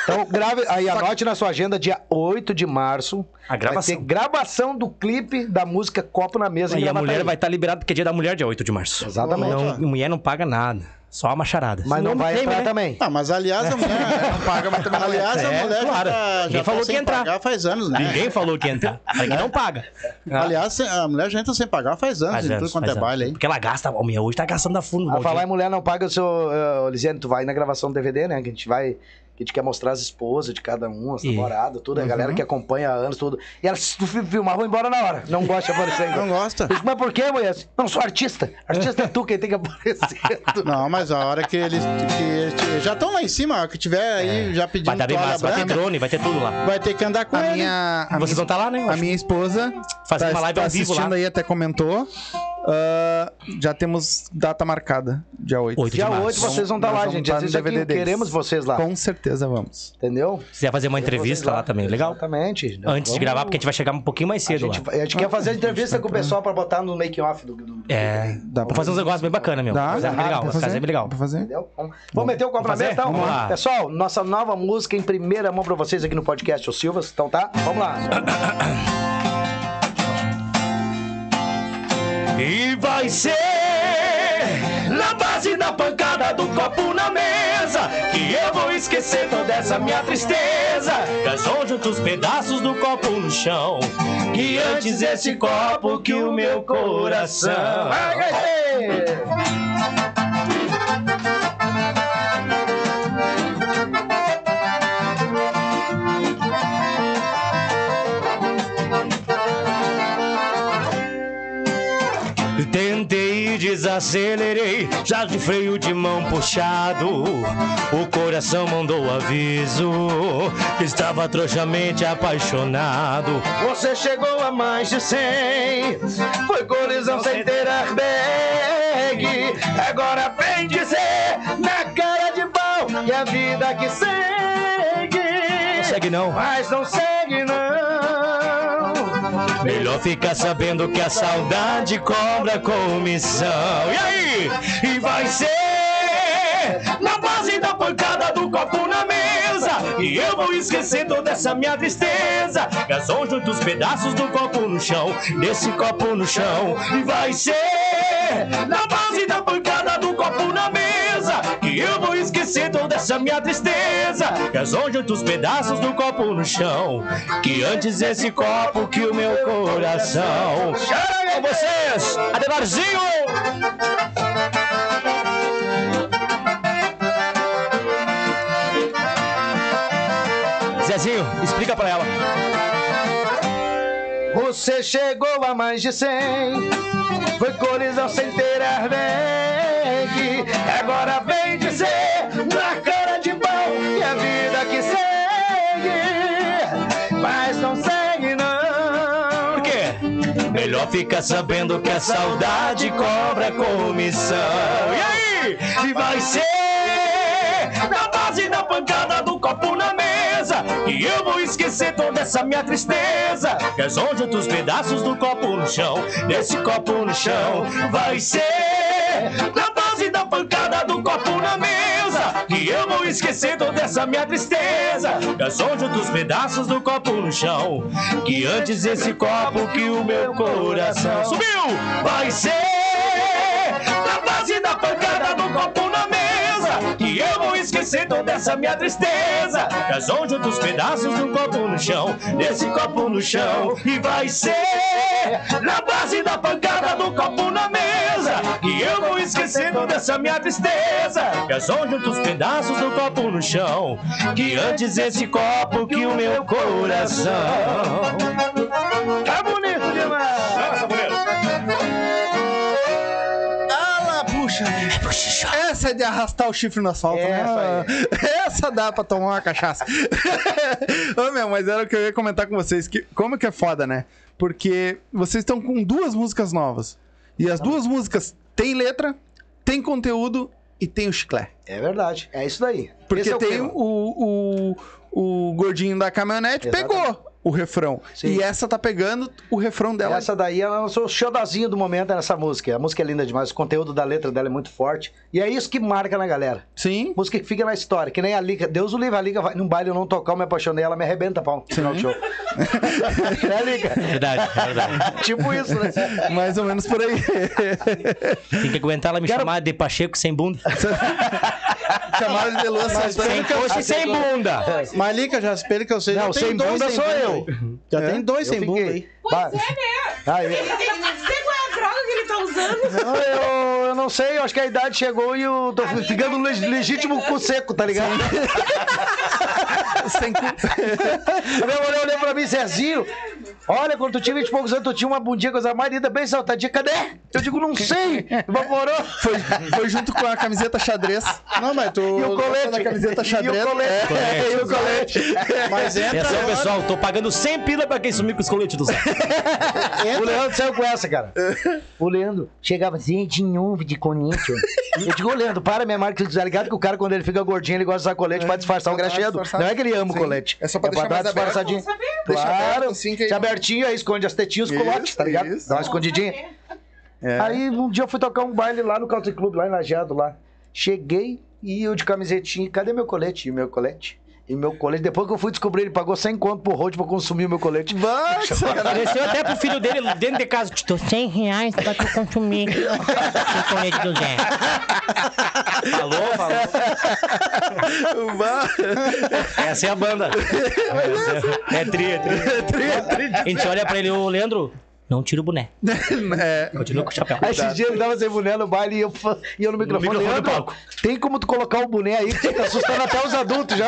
Então, grave, aí anote na sua agenda, dia 8 de março. A gravação. Vai ter gravação do clipe da música Copo na Mesa. E a mulher vai estar liberada porque é dia da mulher, dia 8 de março. Exatamente. Não, mulher não paga nada. Só a macharada. Mas não Senão vai entrar né? também. Ah, mas aliás, a mulher não paga, mas também Aliás, a É, mulher claro. já tá, Ninguém já falou tá que entrar. pagar faz anos, né? Ninguém falou que ia entrar. Aqui não paga. Aliás, a mulher já entra sem pagar faz anos, Faz em anos, tudo quanto é baile aí. anos. Porque ela gasta, minha, hoje tá gastando a fundo. A falar em mulher não paga o seu. Uh, Lisiane, tu vai na gravação do DVD, né? Que a gente vai. Que a gente quer mostrar as esposas de cada um, as namoradas, tudo, a galera Uhum. que acompanha há anos, tudo. E elas, se tu fi- filmar, vão embora na hora. Não gosta de aparecer. Não gosta? Mas por que, mulher? Não, sou artista. Artista é tu quem tem que aparecer. Não, mas a hora que eles, que eles já estão lá em cima, a hora que tiver aí já pedindo Vai dar bem massa, vai ter drone, vai ter tudo lá. vai ter que andar com A ele. minha, a Vocês minha, vão estar lá, né? a minha esposa Fazer tá, uma live tá ao vivo assistindo lá. aí, até comentou. Ah, já temos data marcada, dia 8. 8 de Dia março. 8 vocês vão estar Nós lá, vamos gente. tá aqui, DVD deles. queremos vocês lá. Com certeza vamos. Entendeu? Se quiser fazer uma entrevista lá também, legal. Exatamente. Antes de gravar, porque a gente vai chegar um pouquinho mais a cedo gente, lá. a gente quer fazer a entrevista com o pessoal pra botar no make-off do, do- É, Dá vamos pra fazer uns negócios bem bacana, meu. Dá, Fazer dá, legal, pra fazer fazer? bem legal. Pra fazer? Entendeu? Vamos, vamos meter o copo na Vamos mesa, então? Vamos lá. Pessoal, nossa nova música em primeira mão pra vocês aqui no podcast, o Silvas. Então tá? Vamos lá. E vai ser na base da pancada do copo na mesa que eu vou esquecer toda essa minha tristeza. Casou junto os pedaços do copo no chão. Que antes esse copo que o meu coração. Vai, Desacelerei, já de freio de mão puxado. O coração mandou aviso estava trouxamente apaixonado. Você chegou a mais de 100 Foi colisão sem ter airbag Agora vem dizer na cara de pau Que a vida que segue Não segue não. Mas não segue não Melhor ficar sabendo que a saudade cobra comissão. E aí? E vai ser na base da pancada do copo na mesa. E eu vou esquecer toda essa minha tristeza. Gasou junto os pedaços do copo no chão. Desse copo no chão. E vai ser na base da pancada do copo na mesa. Que eu vou esquecer toda essa minha tristeza. Gasou junto os pedaços do copo no chão. Que antes esse copo que o meu coração. Com vocês, Adelarzinho! Zezinho, explica pra ela. Você chegou a mais de 100 Foi colisão sem ter airbag Agora vem dizer na cara de pau Que a vida que segue Mas não segue não Por quê? Melhor ficar sabendo que a saudade cobra comissão. E aí? E vai ser na base da pancada do copo na mesa. E eu vou esquecer toda essa minha tristeza. Gasou junto os pedaços do copo no chão. Desse copo no chão. Vai ser na base da pancada do copo na mesa. Que eu vou esquecer toda essa minha tristeza. Gasou junto os pedaços do copo no chão. Que antes esse copo que o meu coração subiu. Vai ser na base da pancada do copo na mesa. Que eu vou esquecer toda essa minha tristeza. Gasou junto os pedaços do copo no chão. Desse copo no chão. E vai ser na base da pancada do copo na mesa. Que eu vou esquecer toda essa minha tristeza. Gasou junto os pedaços do copo no chão. Que antes esse copo que o meu coração. Essa é de arrastar o chifre no asfalto, né? Essa Essa dá pra tomar uma cachaça. Ô, meu, mas era o que eu ia comentar com vocês. Que, como que é foda, né? Porque vocês estão com duas músicas novas. E as duas músicas têm letra, têm conteúdo e tem o chiclete. É verdade, é isso daí Porque é o tem o, o, o gordinho da caminhonete Exatamente. pegou o refrão. Sim. E essa tá pegando o refrão dela. Essa daí ela lançou o xodozinho do momento nessa música. A música é linda demais, o conteúdo da letra dela é muito forte. E é isso que marca na galera. Sim. Música que fica na história, que nem a Liga. Deus o livre, a Liga vai num baile eu não tocar, eu me apaixonei, ela me arrebenta pau final do show. é, Liga? Verdade, verdade. Tipo isso, né? Mais ou menos por aí. Tem que aguentar ela me Quero- chamar de Pacheco sem bunda. Chamaram de Luan Sem Santana. coxa e sem bunda. Malica, já pelo que eu sei, Não, sem bunda sem sou eu. Aí. Já É? tem dois Eu sem bunda fiquei. Aí. Vai. Pois é, né? Ele que dizer qual é a droga que ele tá usando. Não, eu, eu não sei, eu acho que a idade chegou e eu tô ficando le- legítimo com seco, tá ligado? Sem cu. A minha mulher olhou pra mim, Zezinho. Olha, quando tu tinha 20 e poucos anos, tu tinha uma bundinha coisa mais linda, bem saltadinha. Cadê? Eu digo, não sei. Evaporou. Foi, foi junto com a camiseta xadrez. Não, mas tu. E o colete. da camiseta xadrez. E o colete. É, e o colete. Mas entra Atenção, agora. pessoal, tô pagando 100 pila pra quem sumir com os coletes do Zé. O Leandro saiu com essa, cara. O Leandro chegava assim, de novo de Corinthians. Eu digo, ô Leandro, para minha marca, tá ligado que o cara, quando ele fica gordinho, ele gosta de usar colete pra disfarçar o Pra dar graxedo. Não é que ele ama o colete. É só pra deixar dar mais aberto. disfarçadinho. Deixa Claro. aberto, assim, que abertinho, aí esconde as tetinhas, os colotes, tá ligado? isso. Dá uma escondidinha. É. Aí um dia eu fui tocar um baile lá no Country Club, lá em Lajeado, lá. Cheguei e eu de camisetinha, cadê meu colete? E meu colete? E meu colete, depois que eu fui descobrir, ele pagou 100 conto pro road pra consumir o meu colete. Apareceu até pro filho dele dentro de casa. Te dou 100 reais pra tu consumir o colete do Zé. Falou, falou. Essa é a banda. É tri, é tri. A gente olha pra ele, ô Leandro, não tira o boné. É. Continua com o chapéu. Aí esses dias ele tava sem boné no baile e eu, e eu no microfone. microfone do Leandro, palco. tem como tu colocar o boné aí que você tá assustando até os adultos já.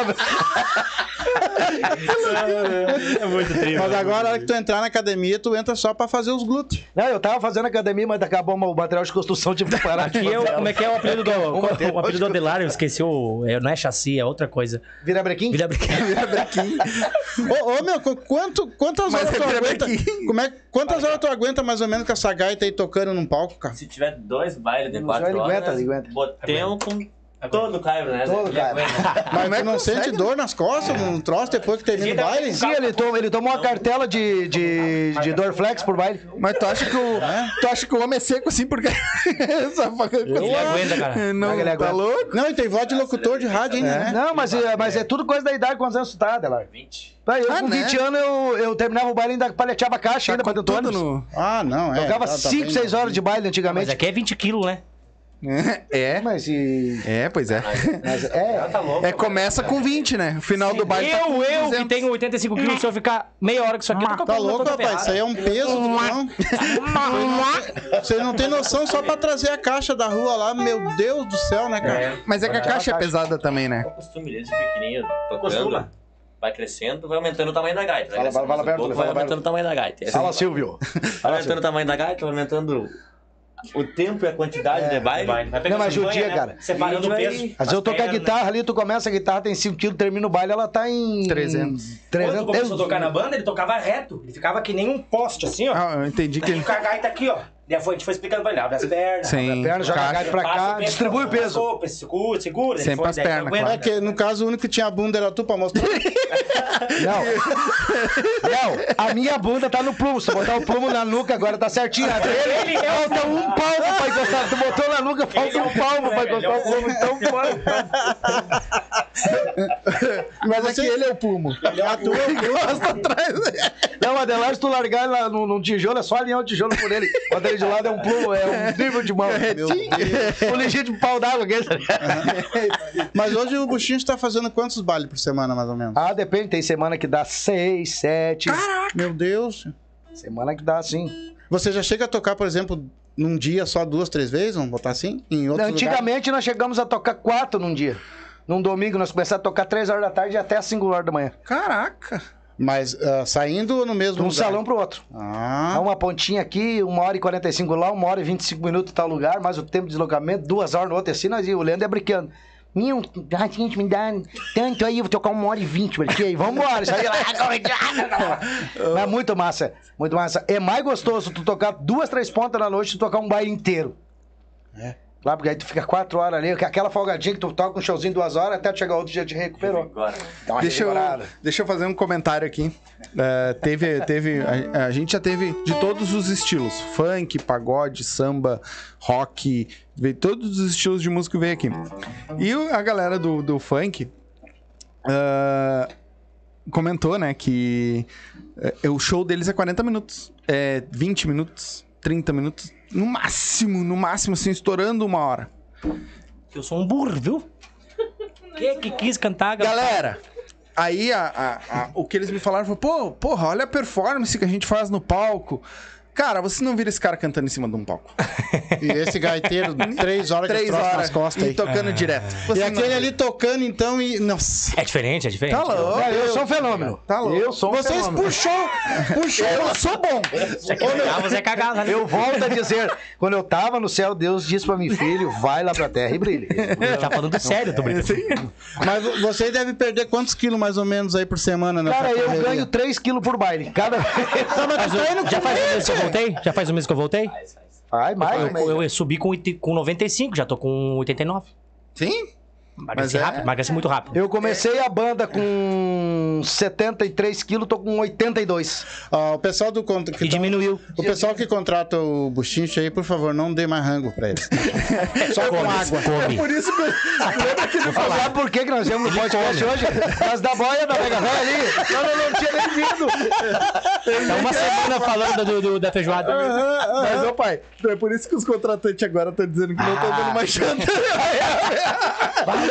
É muito tri. Mas agora, na hora que tu entrar na academia, tu entra só pra fazer os glúteos. Não, eu tava fazendo academia, mas acabou o material de construção, tive que parar. Aqui é o, como é que é o apelido do, o apelido do Adelar? Eu esqueci o. é, não é chassi, é outra coisa. Vira brequim? Vira brincadeira. Ô, ô, meu, qu- quanto, quantas Mas horas tu é aguenta? brequim. Como é, quantas horas tu aguenta mais ou menos com essa gaita aí tocando num palco, cara? Se tiver dois bailes de quatro horas, aguenta, ele aguenta. botemos com todo caibo, né? Todo Ele caibo. aguenta. Mas é tu não consegue, sente dor nas costas, num troço depois que termina o baile? Sim, ele, tom, ele tomou uma cartela de, de, de Dorflex por baile. Mas tu acha que o, tu acha que o homem é seco assim porque. Pra- Ele aguenta, cara. Não, Ele tá aguenta. louco? Não, e tem voz de locutor de rádio ainda, né? Não, mas, é- mas é tudo coisa da idade quantos anos tu tá, Adelar. 20. Vai, Eu Ah, com né? 20 anos eu, eu terminava o baile e ainda paleteava a caixa ainda Tá pra com dentro do ônibus. no. Ah, não, é. Tocava tá- tá 5, bem 6 horas de baile Mas antigamente. aqui é 20 quilos, né? É, Mas e. é, pois é. Mas é. Tá louco. É, começa com 20, né? O final do baile tá com Eu, eu, que 200. tenho 85 quilos, se eu ficar meia hora com isso aqui, eu tô com a Tá louco, rapaz? Isso aí é um peso, tu não. Você não tem noção só pra trazer a caixa da rua lá, meu Deus do céu, né, cara? Mas é que a caixa é pesada também, né? É o costume desde pequenininho, tocando, vai crescendo, vai aumentando o tamanho da gaita. Fala, Vai fala, fala um pouco, vai aumentando o tamanho da gaita. É Fala, assim, Silvio. vai aumentando o tamanho da gaita, vai aumentando o tempo e a quantidade de baile. Vai pegar Não, mas judia, banha, né? cara. Separando o peso. Às vezes eu tô com a guitarra ali, tu começa a guitarra, tem 5 quilos, termina o baile, ela tá em. 300. Quando 300. começou a tocar na banda, ele tocava reto. Ele ficava que nem um poste, assim, ó. Ah, eu entendi que. E com a gaita aqui, ó. Daí foi- a gente foi explicando pra ele, abre as pernas. Sim. perna, joga a gaita pra cá, peso, distribui o peso. passou, Segura, segura. ele Sempre foi, as daí pernas, claro. É que no caso o único que tinha a bunda era tu pra mostrar. Não. Não, a minha bunda tá no plumo. Se botar o plumo na nuca, agora tá certinho. A dele falta um palmo pra encostar. Tu botou na nuca, falta um palmo pra encostar o plumo. Então, bora. Mas aqui ele é o plumo. É a tua, Gosta atrás. Não, Adelar, se tu largar lá no, no tijolo, é só alinhar o tijolo por ele. Bota ele de lado, é um plumo, é um nível de mão. O legítimo pau d'água. tá? Mas hoje o Buchinho está fazendo quantos bailes por semana, mais ou menos? Ah, depende. Tem semana que dá seis, sete. Meu Deus. Semana que dá assim. Você já chega a tocar, por exemplo, num dia só duas, três vezes? Vamos botar assim? Em outros lugares? Antigamente nós chegamos a tocar quatro num dia. Num domingo nós começamos a tocar três horas da tarde e até às cinco horas da manhã. Caraca. Mas ah, saindo no mesmo De um lugar? salão pro outro. Ah, uma pontinha aqui, uma hora e 45 lá, uma hora e 25 minutos tal lugar, mais o tempo de deslocamento, duas horas no outro, assim, nós íamos, o Leandro é brincando. Meu, a gente me dá tanto aí, vou tocar uma hora e vinte, porque aí, vambora, isso aí lá. Mas muito massa, muito massa. É mais gostoso tu tocar duas, três pontas na noite, tu tocar um baile inteiro. É. Lá, porque aí tu fica quatro horas ali, que aquela folgadinha que tu toca um showzinho duas horas, até tu chegar outro dia te recuperou. Uma Deixa eu, deixa eu fazer um comentário aqui. É, teve, teve, a, a gente já teve de todos os estilos: funk, pagode, samba, rock, veio todos os estilos de música veio aqui. E a galera do, do funk ah, comentou, né, que é, o show deles é 40 minutos, é 20 minutos, 30 minutos, no máximo, no máximo, assim, estourando uma hora. Eu sou um burro, viu? Quem que quis cantar? Galera, aí a- a- a- o que eles me falaram foi, pô, porra, olha a performance que a gente faz no palco. Cara, você não vira esse cara cantando em cima de um palco. E esse gaiteiro, três horas Três de horas nas costas e aí. tocando direto. E Você aquele não- ali tocando, então, e. Nossa. É diferente, é diferente. Tá louco. Não, eu sou um fenômeno. Tá louco. Eu sou um Vocês fenômeno. puxou, puxou. Eu sou bom. Você quer pegar, você é cagado, né? Eu volto a dizer, quando eu tava no céu, Deus disse pra mim, filho, vai lá pra terra e brilhe. Ele tá falando sério, eu tô brincando. Mas vo- você deve perder quantos quilos mais ou menos aí por semana nessa Cara, eu correria? ganho 3 quilos por baile. Cada vez. Mas eu- já faz eu voltei? Já faz um mês que eu voltei? Ai, mais Eu, menos. eu subi com, com 95, já tô com 89. Sim? Emagreci é- rápido, emagreci muito rápido. Eu comecei a banda com 73 quilos, tô com 82. Ó, o pessoal do contra- que E tá- diminuiu. O pessoal que contrata o buchincho aí, por favor, não dê mais rango pra eles. Só com água. Come. Por isso que eu... Lembra que? Sabe por que que nós viemos no podcast hoje? Mas da boia da Mega Véia ali, eu não, não tinha nem vindo. Tá uma semana falando do, do- da feijoada. Mas, ô pai, é por isso que os contratantes agora estão dizendo que não estão dando mais janta.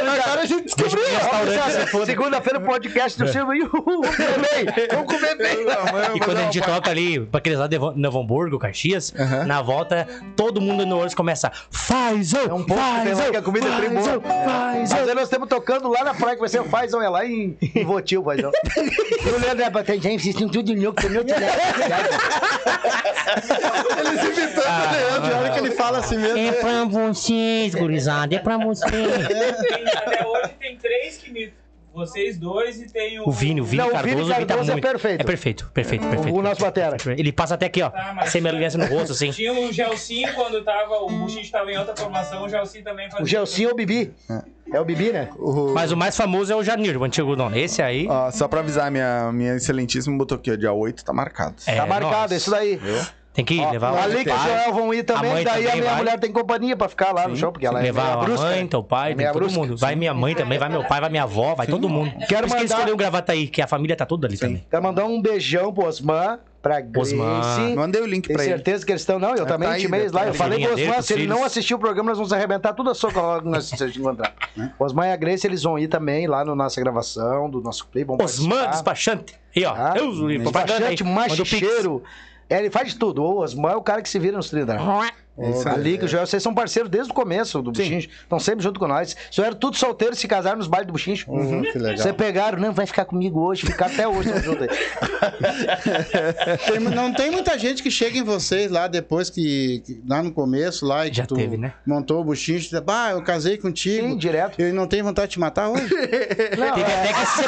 Agora a gente descobriu. Segunda-feira o podcast do Silvio. Uhul, comer bem. Vamos comer bem. E quando a gente toca ali, pra aqueles lá de Novo- Hamburgo, Caxias, na volta, todo mundo no Ônibus começa, faz, É um pouco lá que a comida é tri boa. faz, Mas nós estamos tocando lá na praia, que vai ser o Fazão, é lá em, em Votil, Fazão. E o Leandro é batendo, gente, vocês estão tudo louco, tô meu Eles imitando o Leandro, olha que ele fala assim mesmo. É pra vocês, gurizada, é pra vocês. Tem- até hoje tem três que me. Vocês dois e tem o. O Vini, o Vini Não, o Cardoso, Vini ele tá Cardoso é muito... perfeito. É perfeito, perfeito, perfeito. O nosso batera. Ele passa até aqui, ó, Tá, mas- sem elegância no rosto, assim. Tinha o Gelsin quando tava. O Buchinho tava em outra formação, o Gelsin também fazia. O Gelsinho é o Bibi. É o Bibi, né? Mas o mais famoso é o Janir, o antigo dono. Esse aí... Ó, só pra avisar, minha, minha excelentíssima botou aqui, ó, dia 8 tá marcado. é Tá marcado, nossa. isso daí. Tem que ir, levar a o Lica e o Joel vão ir também, a daí a também minha vai. mulher tem companhia pra ficar lá no show, porque ela é levar meia a brusca. mãe, teu pai, É tem todo brusca. mundo. Vai minha mãe também, vai meu pai, vai minha avó, vai todo mundo. Quero Por isso que ele mandar- escolheu o Gravataí, que a família tá toda ali também. Quero mandar um beijão pro Osman, pra Grace. Osman. Mandei o link Tenho pra ele. certeza que eles estão. Não, eu tá também aí, intimei lá. tá Eu aí. falei pro Osman, se ele filhos. não assistir o programa, nós vamos arrebentar tudo a soca logo que nós se encontrar. O Osman e a Grace, eles vão ir também lá na nossa gravação, do nosso play. Vão Osman, participar. despachante. Aí, ó. Ah, Eu, propaganda aí. Despachante, Manda o Pix. É, ele faz tudo. O Osman é o cara que se vira nos 30. Isso a aí. Liga e o Joel, vocês são parceiros desde o começo do Buchincho. Estão sempre junto com nós. Vocês eram tudo solteiros e se casaram nos bailes do Buchincho. Uhum, que legal. Você pegaram, não, vai ficar comigo hoje, ficar até hoje, junto aí. Tem- não tem muita gente que chega em vocês lá depois que, que- lá no começo lá e que Já tu teve, né? montou o buchinho, diz, bah, eu casei contigo. Sim, direto. Ele não tem vontade de te matar hoje? Não, Teve é, até que se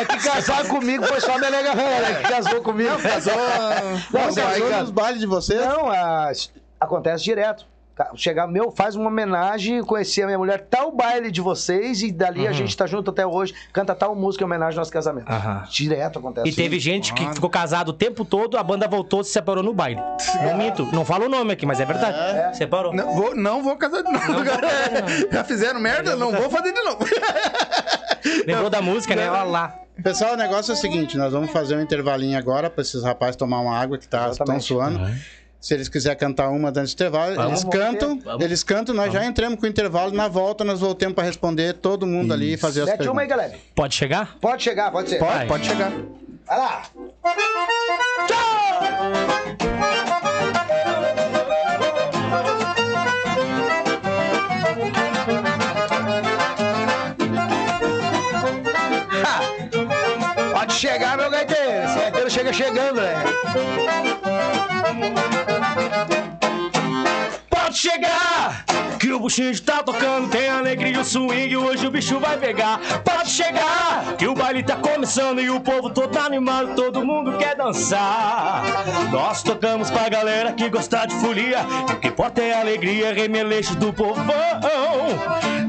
é que casar comigo foi só a nega velha, né, que casou comigo. Não, Casou, Não, casou cara. nos bailes de vocês? Não, a- acontece direto. Chegar, meu, faz uma homenagem, conheci a minha mulher, tal baile de vocês, e dali a gente tá junto até hoje, canta tal música em homenagem ao nosso casamento. Aham. Direto acontece. E teve gente que ficou casado o tempo todo, a banda voltou e se separou no baile. Não minto, não falo o nome aqui, mas é verdade. Separou. Não vou, não vou casar de novo, cara. Já fizeram merda? Não vou fazer de novo. Lembrou da música, né? Olha lá. Pessoal, o negócio é o seguinte, nós vamos fazer um intervalinho agora para esses rapazes tomar uma água que tá, estão Exatamente. suando. Se eles quiserem cantar uma durante o intervalo, Vamos. eles cantam, Vamos. eles cantam, nós já entramos com o intervalo, na volta nós voltemos para responder todo mundo ali e fazer as Mete uma aí, perguntas. galera. Pode chegar? Pode chegar, pode ser. Pode, Vai. pode chegar. Vai lá. Ha! Pode chegar, meu gaiteiro. Esse gaiteiro chega chegando, né? Pode chegar! Que o buchinho tá tocando, tem alegria e o swing, hoje o bicho vai pegar. Pode chegar! Que o baile tá começando e o povo todo animado, todo mundo quer dançar. Nós tocamos pra galera que gosta de folia, e o que importa é alegria, remeleixo do povão.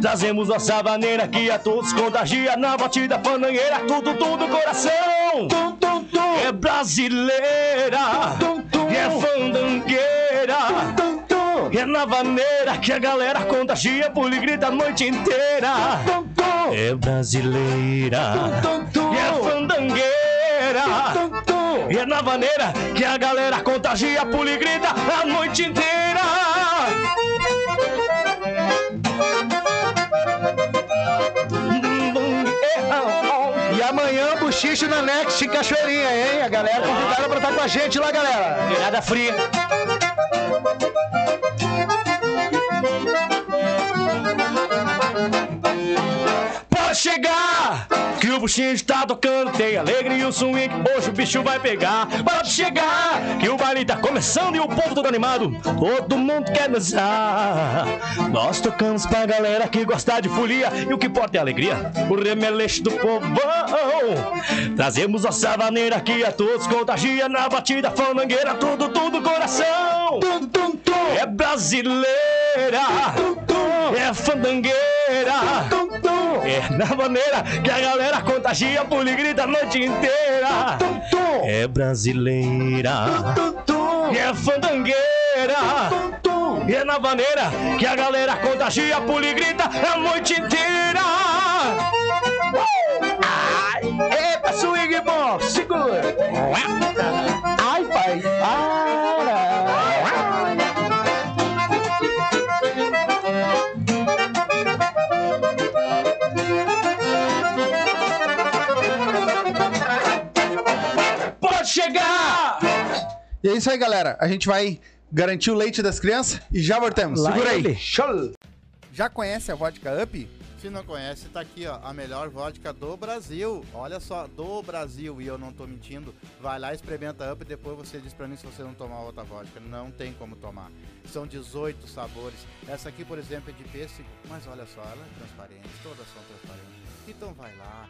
Trazemos nossa maneira que a todos contagia, na batida pananheira, tudo, tudo coração. É brasileira, é fandangueira. É na vaneira que a galera contagia, pula e grita a noite inteira. É brasileira, é fandangueira. É na vaneira que a galera contagia, pula e grita a noite inteira. Amanhã bochicho na Next Cachoeirinha, hein? A galera convidada pra estar com a gente lá, galera. Virada fria. Pode chegar! Que o buchinho está tocando, tem alegria e o swing, hoje o bicho vai pegar. Pode chegar! Que o baile tá começando e o povo todo animado, todo mundo quer dançar. Nós tocamos pra galera que gosta de folia e o que importa é a alegria, o remeleixo do povão. Trazemos nossa maneira que a todos contagia na batida fandangueira, tudo, tudo coração. É brasileira, é fandangueira. É na maneira que a galera contagia, pula e grita a noite inteira. É brasileira, é fandangueira. É na maneira que a galera contagia, pula e grita a noite inteira. Ai, epa, swing box, segura. E é isso aí, galera. A gente vai garantir o leite das crianças e já voltamos. Lá Segura aí. ele. Já conhece a vodka Up? Se não conhece, tá aqui, ó, a melhor vodka do Brasil. Olha só, do Brasil, e eu não tô mentindo. Vai lá, experimenta Up e depois você diz pra mim se você não tomar outra vodka. Não tem como tomar. São 18 sabores. Essa aqui, por exemplo, é de pêssego, mas olha só, ela é transparente, todas são transparentes. Então vai lá,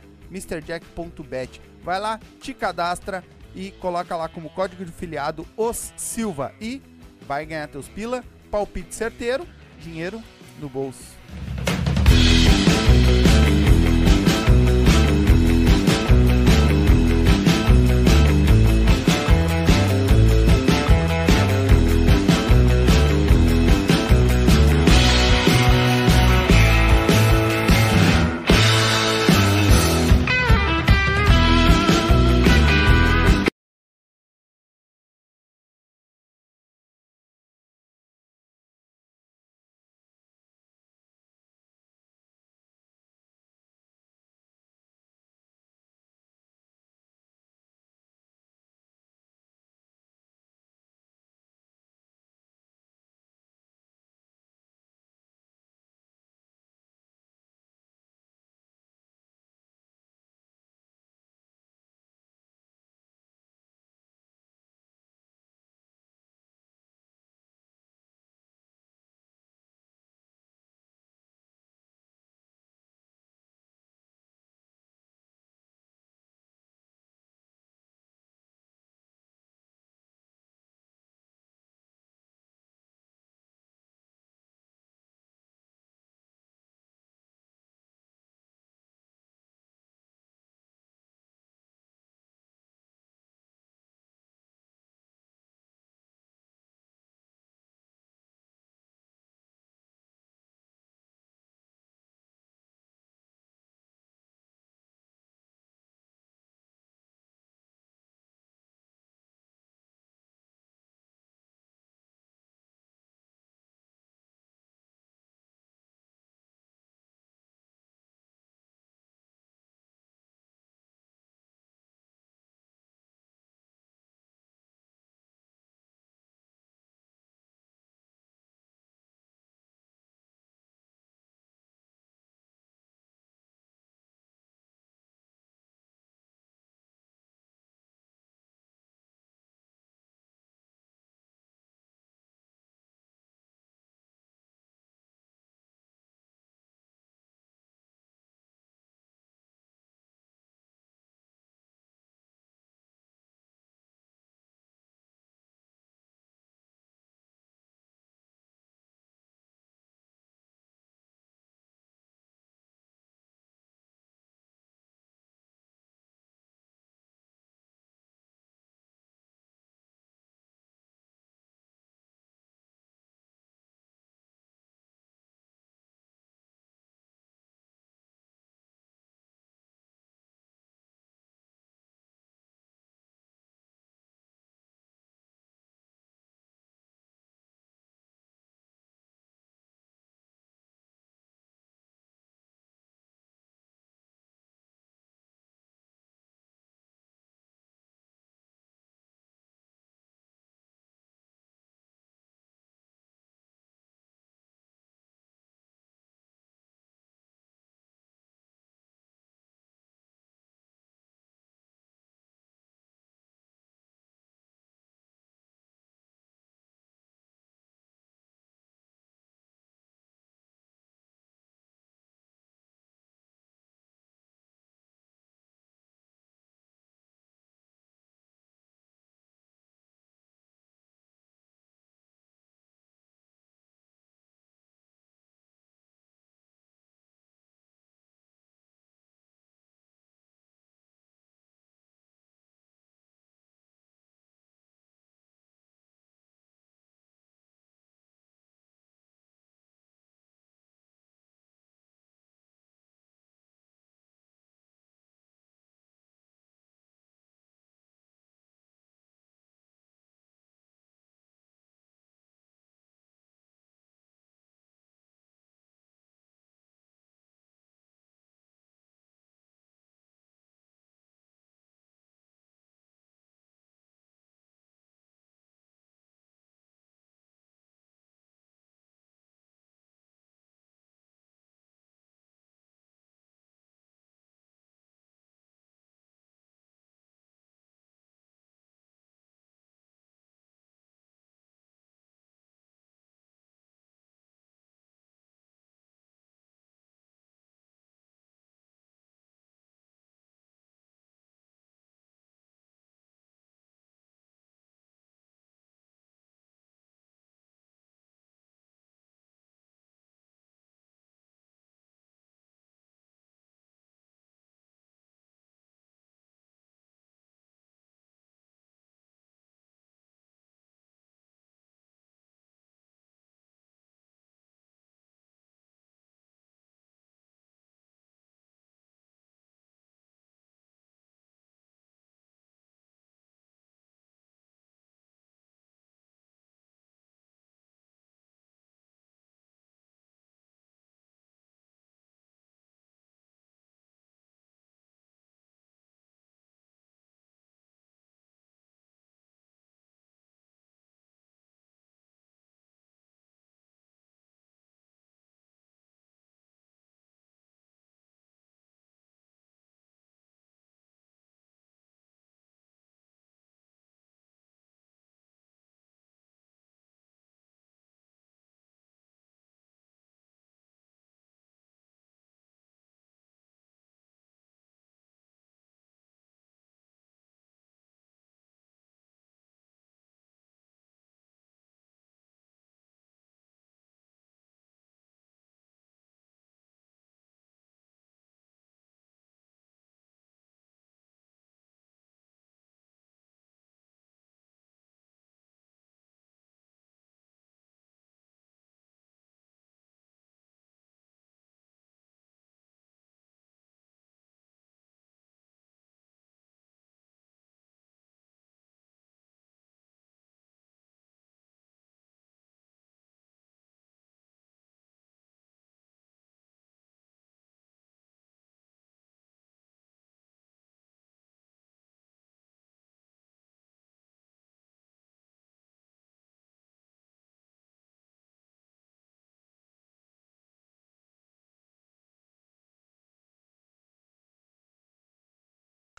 MrJack.bet. Vai lá, te cadastra e coloca lá como código de filiado os Silva e vai ganhar teus pila, palpite certeiro, dinheiro no bolso.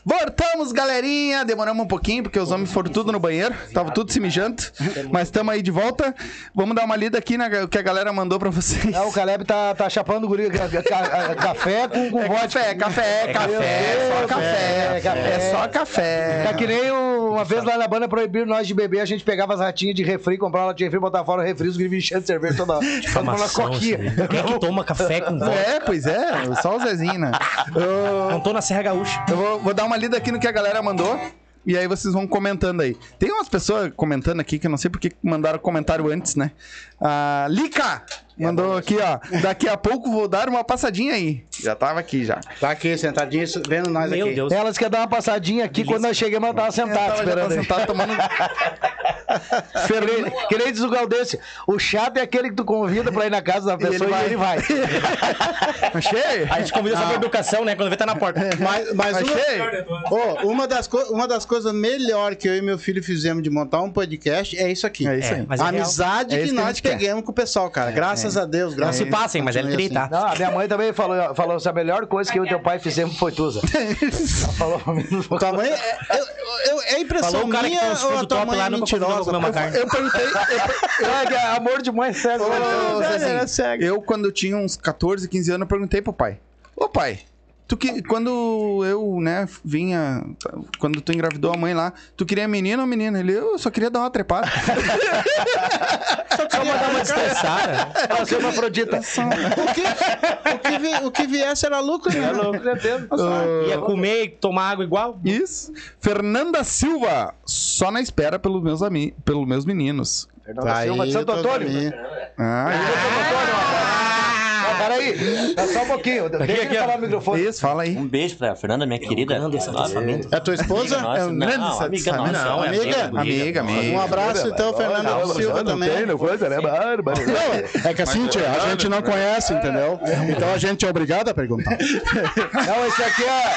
Voltamos, galerinha. Demoramos um pouquinho, porque os homens foram tudo no banheiro. Tava tudo se mijando. Mas estamos aí de volta. Vamos dar uma lida aqui na o que a galera mandou pra vocês. É, o Caleb tá, tá chapando o guri ca- ca- café com, com É vodka. café, café, É café, café, só é café, café. É só café. Tá que nem uma vez lá na banda proibiram nós de beber, a gente pegava as ratinhas de refri, comprava lá de refri, botava fora o refri, os guris enchendo de cerveja toda hora. Uma Informação, coquinha. Quem é que toma café com vodka? É, pois é, só o Zezinho, né? Eu- Não tô na Serra Gaúcha. Eu vou, vou dar uma lida aqui no que a galera mandou. E aí vocês vão comentando aí. Tem umas pessoas comentando aqui que eu não sei porque mandaram comentário antes, né? A Lica mandou aqui, ó. Daqui a pouco vou dar uma passadinha aí. Já tava aqui já. Tá aqui, sentadinho, vendo nós Meu aqui. Deus. Elas querem dar uma passadinha aqui, quando nós chegamos, ela tava sentada Eu tava- já esperando. tava sentado tomando. Que nem- Que nem diz o Galdêncio, o chato é aquele que tu convida pra ir na casa da pessoa e ele vai. Achei? A gente convida só pra educação, né? Quando vê, tá na porta. Mas, mas uma, Achei? Ô, uma, das co- uma das coisas melhores que eu e meu filho fizemos de montar um podcast é isso aqui. É isso É, aí. mas é real. amizade É que que nós pegamos com o pessoal, cara. Graças a Deus. Não Graças se passem, mas é Continue tri, tá? Não, a minha mãe também falou, falou assim, a melhor coisa que eu e teu pai fizemos foi tu, Zé. Ela falou pra mim. Tua mãe, é, eu- eu- é impressão Falou o cara que minha tem uns ou a tua mãe lá, é mentirosa? carne. Eu perguntei. eu- É, que é amor de mãe, Ô, Zezinho, era cego. eu, quando eu tinha uns 14, 15 anos, eu perguntei pro pai. Ô pai, tu que, quando eu, né, vinha. Quando tu engravidou a mãe lá, tu queria menino ou menina? Ele, eu só queria dar uma trepada. Só mandar uma dispensada. Ela ser uma afrodita. O que, o, que vi- o que viesse era lucro, né? Ia comer e tomar água igual. Isso. Fernanda Silva, só na espera pelos meus, ami pelos meus meninos. Fernanda Silva de Santo teus Antônio. amigos. Ah, Ah, peraí, dá só um pouquinho. Deixa ele aqui, ó. falar no microfone. isso, fala aí. Um beijo pra Fernanda, minha querida. grande Nossa, satisfamento. É tua esposa? Amiga. É um grande não, amiga nossa. Não, é Amiga? Amiga, amiga. Um abraço, então, Fernanda Silva também. não coisa, né? Bárbaro. É que assim, tia, a gente não conhece, entendeu? Então a gente é obrigado a perguntar. Não, esse aqui é.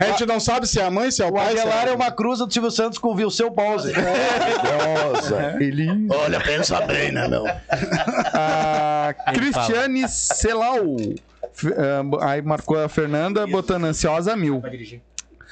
A gente não sabe se é a mãe, se é o O pai. se Aguilar é uma cruza do Silvio Santos com o Vilseu Pause. Nossa, ele. Olha, pensa bem, né, meu? A Cristiane Celau. F- ah, Aí marcou a Fernanda botando ansiosa mil.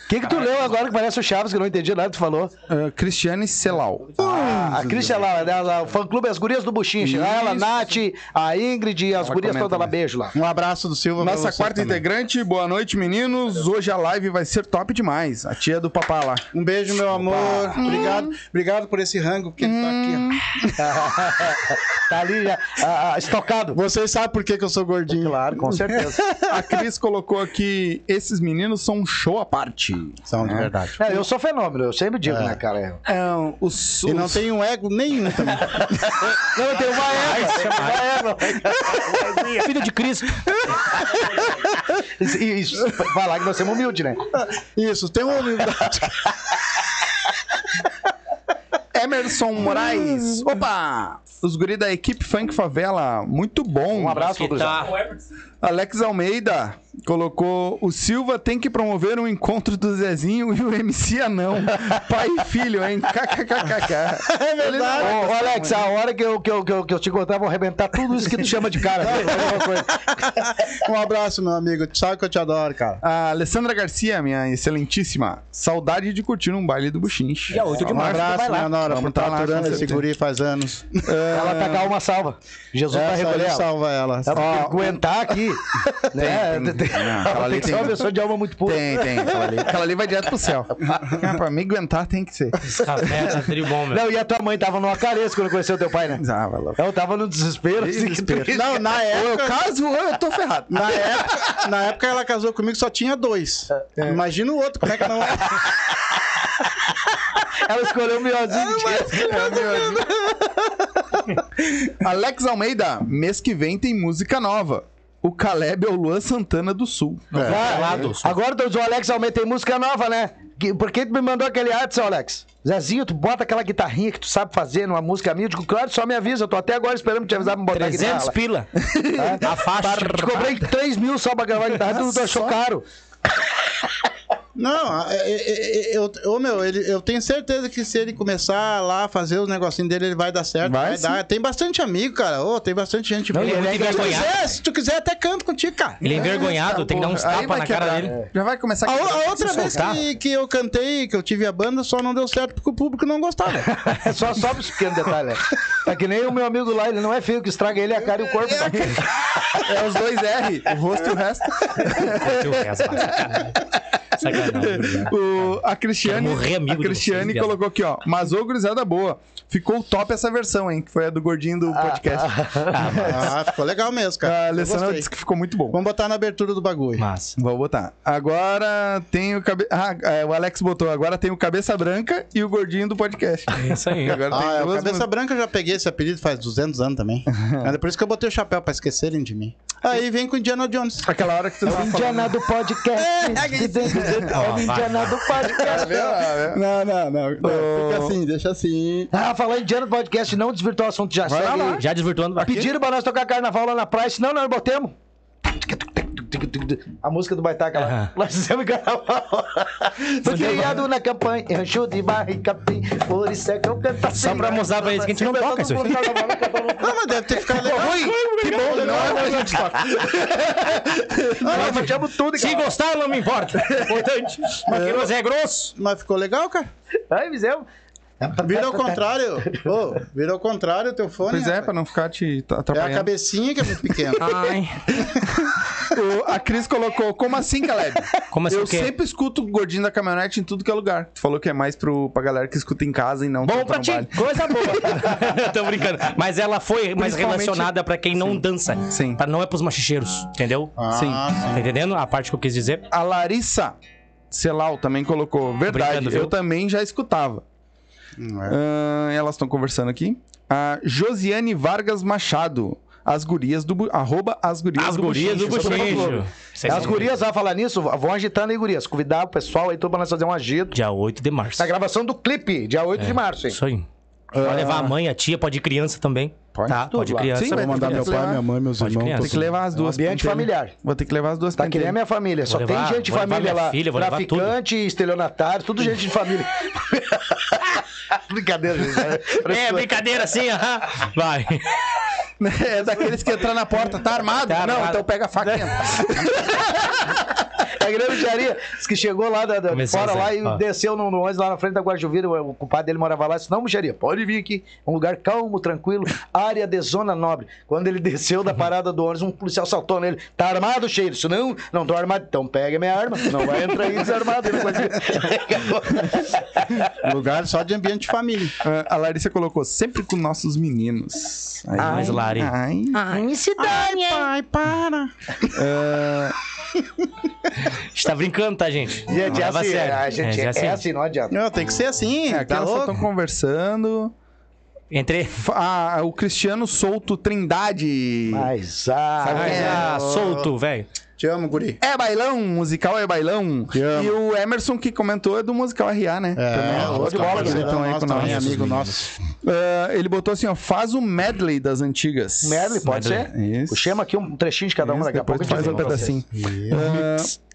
O que, que tu leu agora que parece o Chaves, que eu não entendi nada que tu falou? Ah, Cristiane Celau. Ah, a Cristian lá, né, lá, o fã clube As Gurias do Buchinche. Ela, a Nath, a Ingrid, as Ela gurias todas lá, né? beijo lá. Um abraço do Silva Nossa quarta também. integrante, boa noite, meninos. Hoje a live vai ser top demais. A tia do papá lá. Um beijo, meu amor. Obrigado, obrigado por esse rango, porque ele tá aqui. ó. Tá ali já, ah, ah, estocado. Vocês sabem por que, que eu sou gordinho. Claro, com certeza. A Cris colocou aqui: esses meninos são um show à parte. São de verdade. É, eu sou fenômeno, eu sempre digo, né, cara? É, os, E não tem um ego nenhum também. Não, eu tenho uma égua. Uma égua. Filho de Cristo. Isso, isso, falar que nós somos humildes, né? Isso, tem um humildade. Emerson Moraes. Opa! Os guri da equipe Funk Favela. Muito bom. Um abraço, tá. Alex Almeida colocou: o Silva tem que promover um encontro do Zezinho e o MC Anão. Pai e filho, hein? KKKKK. É verdade. Ô, ô, Alex, a hora que eu, que, eu, que, eu, que eu te encontrar, vou arrebentar tudo isso que tu chama de cara. Um abraço, meu amigo. Tu sabe que eu te adoro, cara. A Alessandra Garcia, minha excelentíssima. Saudade de curtir um baile do Buchinche. Dia 8 de Um março, vai abraço, lá. minha nora, Vamos por estar tá aturando esse guri faz anos. Ela tá com a alma salva. Jesus vai Essa recolher aí ela. salva ela. Ela tem que aguentar aqui. Né? tem. Tem, Não, ela aquela tem ali que ser tem- uma pessoa de alma muito pura. Tem, tem. Aquela ali, aquela ali vai direto pro céu. Ah, pra me aguentar tem que ser. Café tá meu. Não, e a tua mãe tava numa careça quando conheceu teu pai, né? Ah, lá. Ela tava no desespero. assim, que tu- Não, na Ou eu época, caso ou eu tô ferrado. na época, na época ela casou comigo, só tinha dois. Imagina o outro, como é que não é? Ela escolheu o melhorzinho. que tinha. Alex Almeida, mês que vem tem música nova. O Caleb é o Luan Santana do Sul. Lado, só. agora o Alex Almeida tem música nova, né? Por que tu me mandou aquele arte, seu Alex? Zezinho, tu bota aquela guitarrinha que tu sabe fazer numa música minha. Eu digo, claro, só me avisa. Eu tô até agora esperando te avisar pra me botar a 300 guitarra. pila. lá. A faixa. Te cobrei 3 mil só pra gravar a guitarra, tu tu achou caro. Não, é, é, é, eu, eu, meu, ele, eu tenho certeza que se ele começar lá a fazer os negocinhos dele, ele vai dar certo. Vai Vai, dar. Tem bastante amigo, cara. Ô, tem bastante gente Não, boa. ele é se, tu envergonhado. quiser, se tu quiser, até canto contigo, cara. Ele é envergonhado, tem que dar uns tapas na cara dele. Já vai começar A, a o- a outra vez que, que eu cantei, que eu tive a banda, só não deu certo porque o público não gostava. É só, só um pequeno detalhe. né? É que nem o meu amigo lá, ele não é feio, que estraga ele a cara e o corpo. tá? É os dois R, o rosto e o resto. Teu resto, sacanagem. Sacanagem. O, a Cristiane, a Cristiane colocou aqui, ó. Mas ô, gurizada boa. Ficou top essa versão, hein? Que foi a do gordinho do podcast. ah, ficou legal mesmo, cara. a Alessandra disse que ficou muito bom. Vamos botar na abertura do bagulho. Massa. Vou botar. Agora tem o cabe... Ah, é, o Alex botou. Agora tem o Cabeça Branca e o gordinho do podcast. É isso aí. Agora tem Ah, é, o duas Cabeça Branca eu já peguei esse apelido faz 200 anos também. É por isso que eu botei o chapéu, pra esquecerem de mim. Aí vem com o Indiana Jones. Aquela hora que tu tava falando. Indiana do podcast. É o Indiana do podcast. Não, não, não. não fica assim, deixa assim. Ah, falar Indiana do podcast, não desvirtuar o assunto, já Vai lá. Já desvirtuando. Pediram pra nós tocar carnaval lá na praia, senão nós botemos. A música do Baitaca lá. Aham. Nós fizemos carnaval. Fui criado na campanha, rancho de barra e capim. Por isso é que eu canto assim. Só pra mostrar pra eles que a gente não toca isso aqui. Não, mas deve ter ficado legal. Que bom, não é pra gente tocar. Não, nós fechamos tudo, Se gostar, não me importa. Importante. Porque nós é grosso. Mas ficou legal, cara. Aí, fizemos. Vira ao contrário. Ô, vira ao contrário o teu fone. Pois é, rapaz. pra não ficar te É a atrapalhando. cabecinha que é muito pequena. Ai. O- a Cris colocou, como assim, Caleb? Como assim Eu o quê? sempre escuto o gordinho da caminhonete em tudo que é lugar. Tu falou que é mais pro, pra galera que escuta em casa e não Bom pra ti, coisa boa. Tô brincando. Mas ela foi mais relacionada pra quem não dança. Sim. Pra não é pros machicheiros, entendeu? Ah, Sim. Tá entendendo a parte que eu quis dizer? A Larissa Celau também colocou. Verdade, eu também já escutava. Não é. Ahn, elas estão conversando aqui. A Josiane Vargas Machado. As gurias do... Arroba as gurias As do gurias do. Buchincho. Vocês As gurias, vai falar nisso, vão agitando aí, gurias. Convidar o pessoal aí, tudo pra nós fazer um agito. Dia 8 de março. Na gravação do clipe, dia 8 de março, hein? Isso aí. Pode levar a mãe, a tia, pode ir criança também. Pode tá? tudo Pode criança. Sim, Vou mandar que meu levar. pai, minha mãe, meus Pode irmãos. Tem que levar as É um duas. ambiente pentelhas. familiar. Vou ter que levar as duas Tá que nem a minha família, só Vou tem levar- gente de levar família lá. filha, vou levar tudo. Traficante, estelionatário, tudo gente de família. Brincadeira, gente. É, brincadeira assim, aham. Vai. É daqueles que entram na porta, tá armado? Tá não, armado. então pega a faca e entra. Grande micharia, diz que chegou lá da, da- fora lá e ó. desceu no, no ônibus lá na frente da Guarjuvira, o, o compadre dele morava lá, disse, não, micharia, pode vir aqui, um lugar calmo, tranquilo, área de zona nobre. Quando ele desceu da parada do ônibus, um policial saltou nele, tá armado, cheio? Disse, não, não tô armado, então pega minha arma, não vai entrar aí desarmado. Ele conseguiu. Lugar só de ambiente de família. Ah, a Larissa colocou, sempre com nossos meninos. Ai, Mas, Lari. Ai. Pai, para. Ah, A gente tá brincando, tá, gente? Gente, é assim, sério. a gente é, assim. assim, não adianta. Não, tem que ser assim, é, tá elas só louco? estão conversando. Entre. Fa- Ah, o Cristiano Souto Trindade. Mas, ah, Sabe quem é? Ah, solto, velho. Te amo, guri. É bailão, musical é bailão. Te amo. E o Emerson que comentou é do musical RA, né? É, outro bola, parceirão então aí nosso com nós. também, amigo nosso. Ah, ele botou assim, ó, faz o medley das antigas. Medley, pode Medley. ser? Isso. Puxemos aqui um trechinho de cada um, Isso, daqui a pouco faz um pedacinho. vocês. Ah,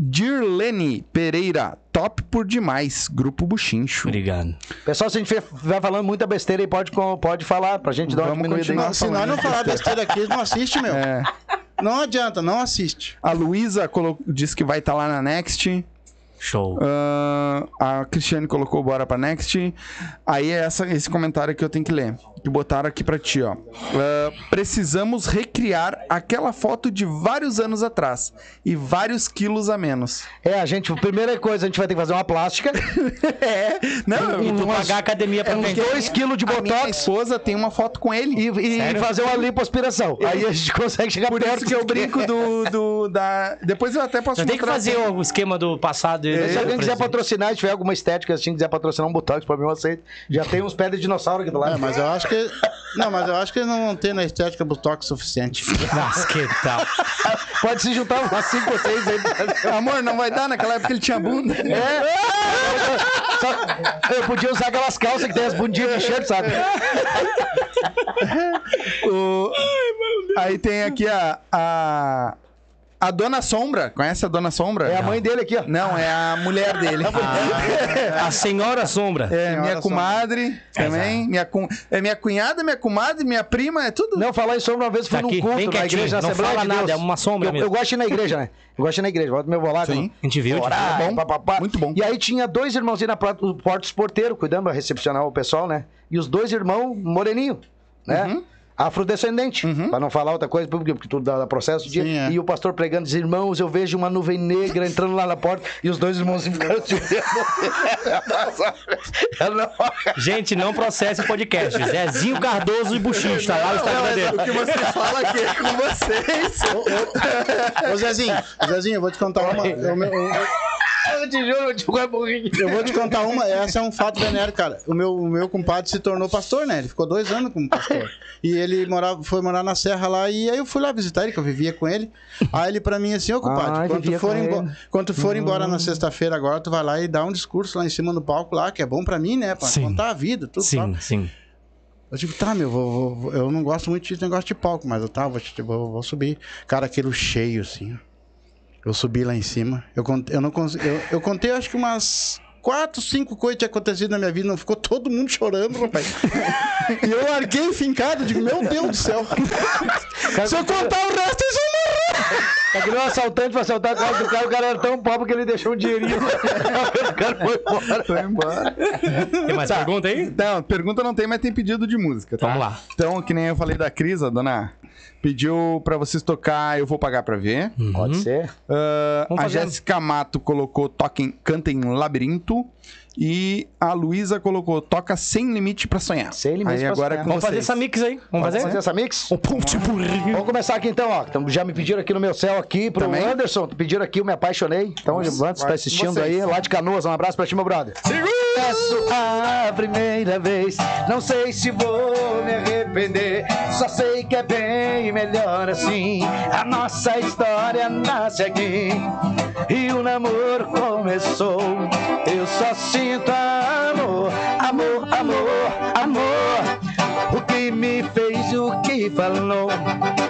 Dirlene Pereira, top por demais, Grupo Buchincho. Obrigado. Pessoal, se a gente vai falando muita besteira aí, pode, pode falar pra gente dar uma Vamos diminuída se nós não falar besteira aqui, eles não assistem, meu. É, Não adianta, não assiste. a Luísa colo- disse que vai estar lá na Next. Show. Ah, a Cristiane colocou bora pra Next. Aí é essa, esse comentário que eu tenho que ler. Que botaram aqui pra ti, ó. Ah, precisamos recriar aquela foto de vários anos atrás. E vários quilos a menos. É, a gente, a primeira coisa, a gente vai ter que fazer uma plástica. É, não, E tu umas- pagar a academia pra é 2 quilos de a minha botox esposa tem uma foto com ele. e, e fazer uma lipoaspiração. Aí a gente consegue chegar Por perto isso que eu do brinco do, do- da. Depois eu até posso Você tem que fazer assim. o esquema do passado. e do Se alguém quiser patrocinar, se tiver alguma estética assim, quiser patrocinar um botox, pra mim eu aceito. Já tem uns pés de dinossauro aqui do lado. É, mas eu acho que. Não, mas eu acho que eles não vão ter na estética botox suficiente. Nossa, que tal? Pode se juntar umas 5 ou 6 aí. Amor, não vai dar naquela época ele tinha bunda. É. Só- eu podia usar aquelas calças que tem as bundinhas de cheiro, sabe? O- Aí tem aqui a, a A Dona Sombra, conhece a Dona Sombra? É a mãe dele aqui, ó. Não, é a mulher dele. A Senhora Sombra. É, Senhora minha Sombra. comadre também. Minha, cum... É minha cunhada, minha comadre, minha prima, é tudo. Não, falar em sombra uma vez fui Tá num culto bem na igreja, na não Assembleia fala de nada, Deus. é uma sombra eu, mesmo. eu gosto de ir na igreja, né? Eu gosto de ir na igreja, volta meu bolado. Sim. A gente viu, a Orar, É bom. pá, pá, pá. Muito bom. E aí tinha dois irmãozinhos na porta do porta dos porteiros, cuidando pra recepcionar o pessoal, né? E os dois irmãos moreninho, né? Uhum. Afrodescendente, pra não falar outra coisa, porque, porque tudo dá dá processo. dia. Sim, é. E o pastor pregando, diz, irmãos, eu vejo uma nuvem negra entrando lá na porta, e os dois irmãos ficaram se olhando. Gente, não processe o podcast. Zezinho Cardoso e Buchicho, tá lá no Instagram dele. O que vocês falam aqui é com vocês. Ô, Zezinho, Zezinho, eu vou te contar uma. eu- eu- Eu te juro, eu te é. Eu vou te contar uma, essa é um fato venéreo, cara. O meu, o meu compadre se tornou pastor, né? Ele ficou dois anos como pastor. E ele morava, foi morar na Serra lá, e aí eu fui lá visitar ele, que eu vivia com ele. Aí ele pra mim assim, ô compadre, Ah, quando, for embo- ele. quando for embora na sexta-feira agora, tu vai lá e dá um discurso lá em cima do palco lá, que é bom pra mim, né? Pra Sim. contar a vida, tudo tal. Sim, sim. Eu digo, tá, meu, vou, vou- eu não gosto muito de negócio de palco, mas eu tá, vou, vou, vou subir. Cara, aquilo cheio, assim. Eu subi lá em cima. Eu, contei, eu não. Eu, eu contei acho que umas quatro, cinco coisas que tinha acontecido na minha vida. Não ficou todo mundo chorando, rapaz. e eu larguei fincado, digo, meu Deus do céu. Se eu contar o resto, eles vão morrer. É que nem um assaltante foi assaltar a casa do cara, o cara era tão pobre que ele deixou um dinheirinho. o cara foi embora. Foi embora. Tem mais pergunta aí? Não, pergunta não tem, mas tem pedido de música, tá? Vamos lá. Então, que nem eu falei da Cris, a dona pediu pra vocês tocar Eu Vou Pagar Pra Ver. Pode ser. Vamos a. Jéssica Mato colocou Toquem, Cantem Labirinto. E a Luísa colocou Toca Sem Limite Pra Sonhar. Sem Limite Aí pra agora é Sonhar. com Vamos fazer vocês. essa mix aí. Vamos Vamos fazer? fazer essa mix? Um ponte burrinho. Vamos começar aqui então, ó. Então, já me pediram aqui no meu céu aqui pro Também? Anderson. Pediram aqui, eu me apaixonei. Então, antes vai tá assistindo vocês. aí, lá de Canoas. Um abraço pra ti, meu brother. Peço a primeira vez, não sei se vou me arrepender. Só sei que é bem melhor assim. A nossa história nasce aqui e o namoro começou. Eu só sinto amor, amor, amor, amor. O que me fez, o que falou.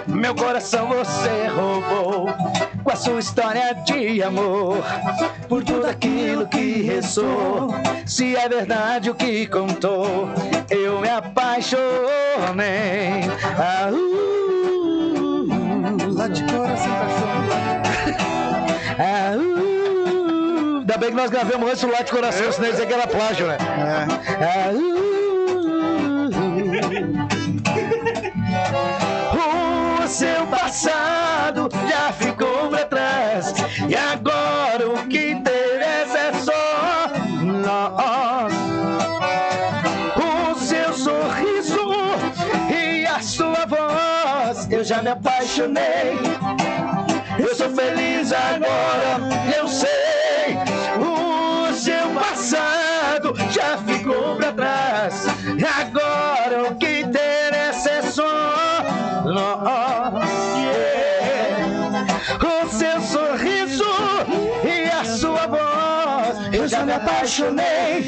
Meu coração você roubou com a sua história de amor. Por tudo aquilo que rezou, se é verdade o que contou, eu me apaixonei. Ah, uh, Lá de coração, ah, uh. Ainda bem que nós gravamos antes o Lá de Coração, senão dizer que era plágio, né? Uh. O seu passado já ficou pra trás. E agora o que interessa é só nós. O seu sorriso e a sua voz. Eu já me apaixonei. Eu sou feliz agora, apaixonei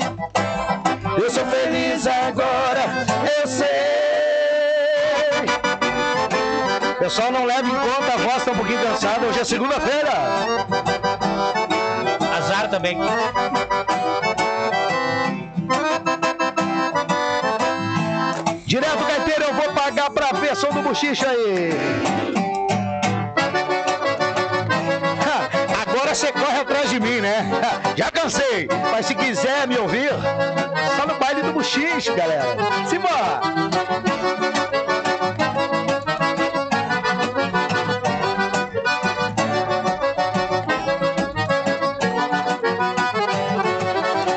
Eu sou feliz agora, eu sei Pessoal, não leve em conta, a voz tá um pouquinho cansada, hoje é segunda-feira. Azar também. Direto, Gaiteiro, eu vou pagar pra ver som do bochicha aí. Agora você corre atrás de mim, né? Já cansei, mas se quiser me ouvir, só no baile do bochicho, galera. Simbora!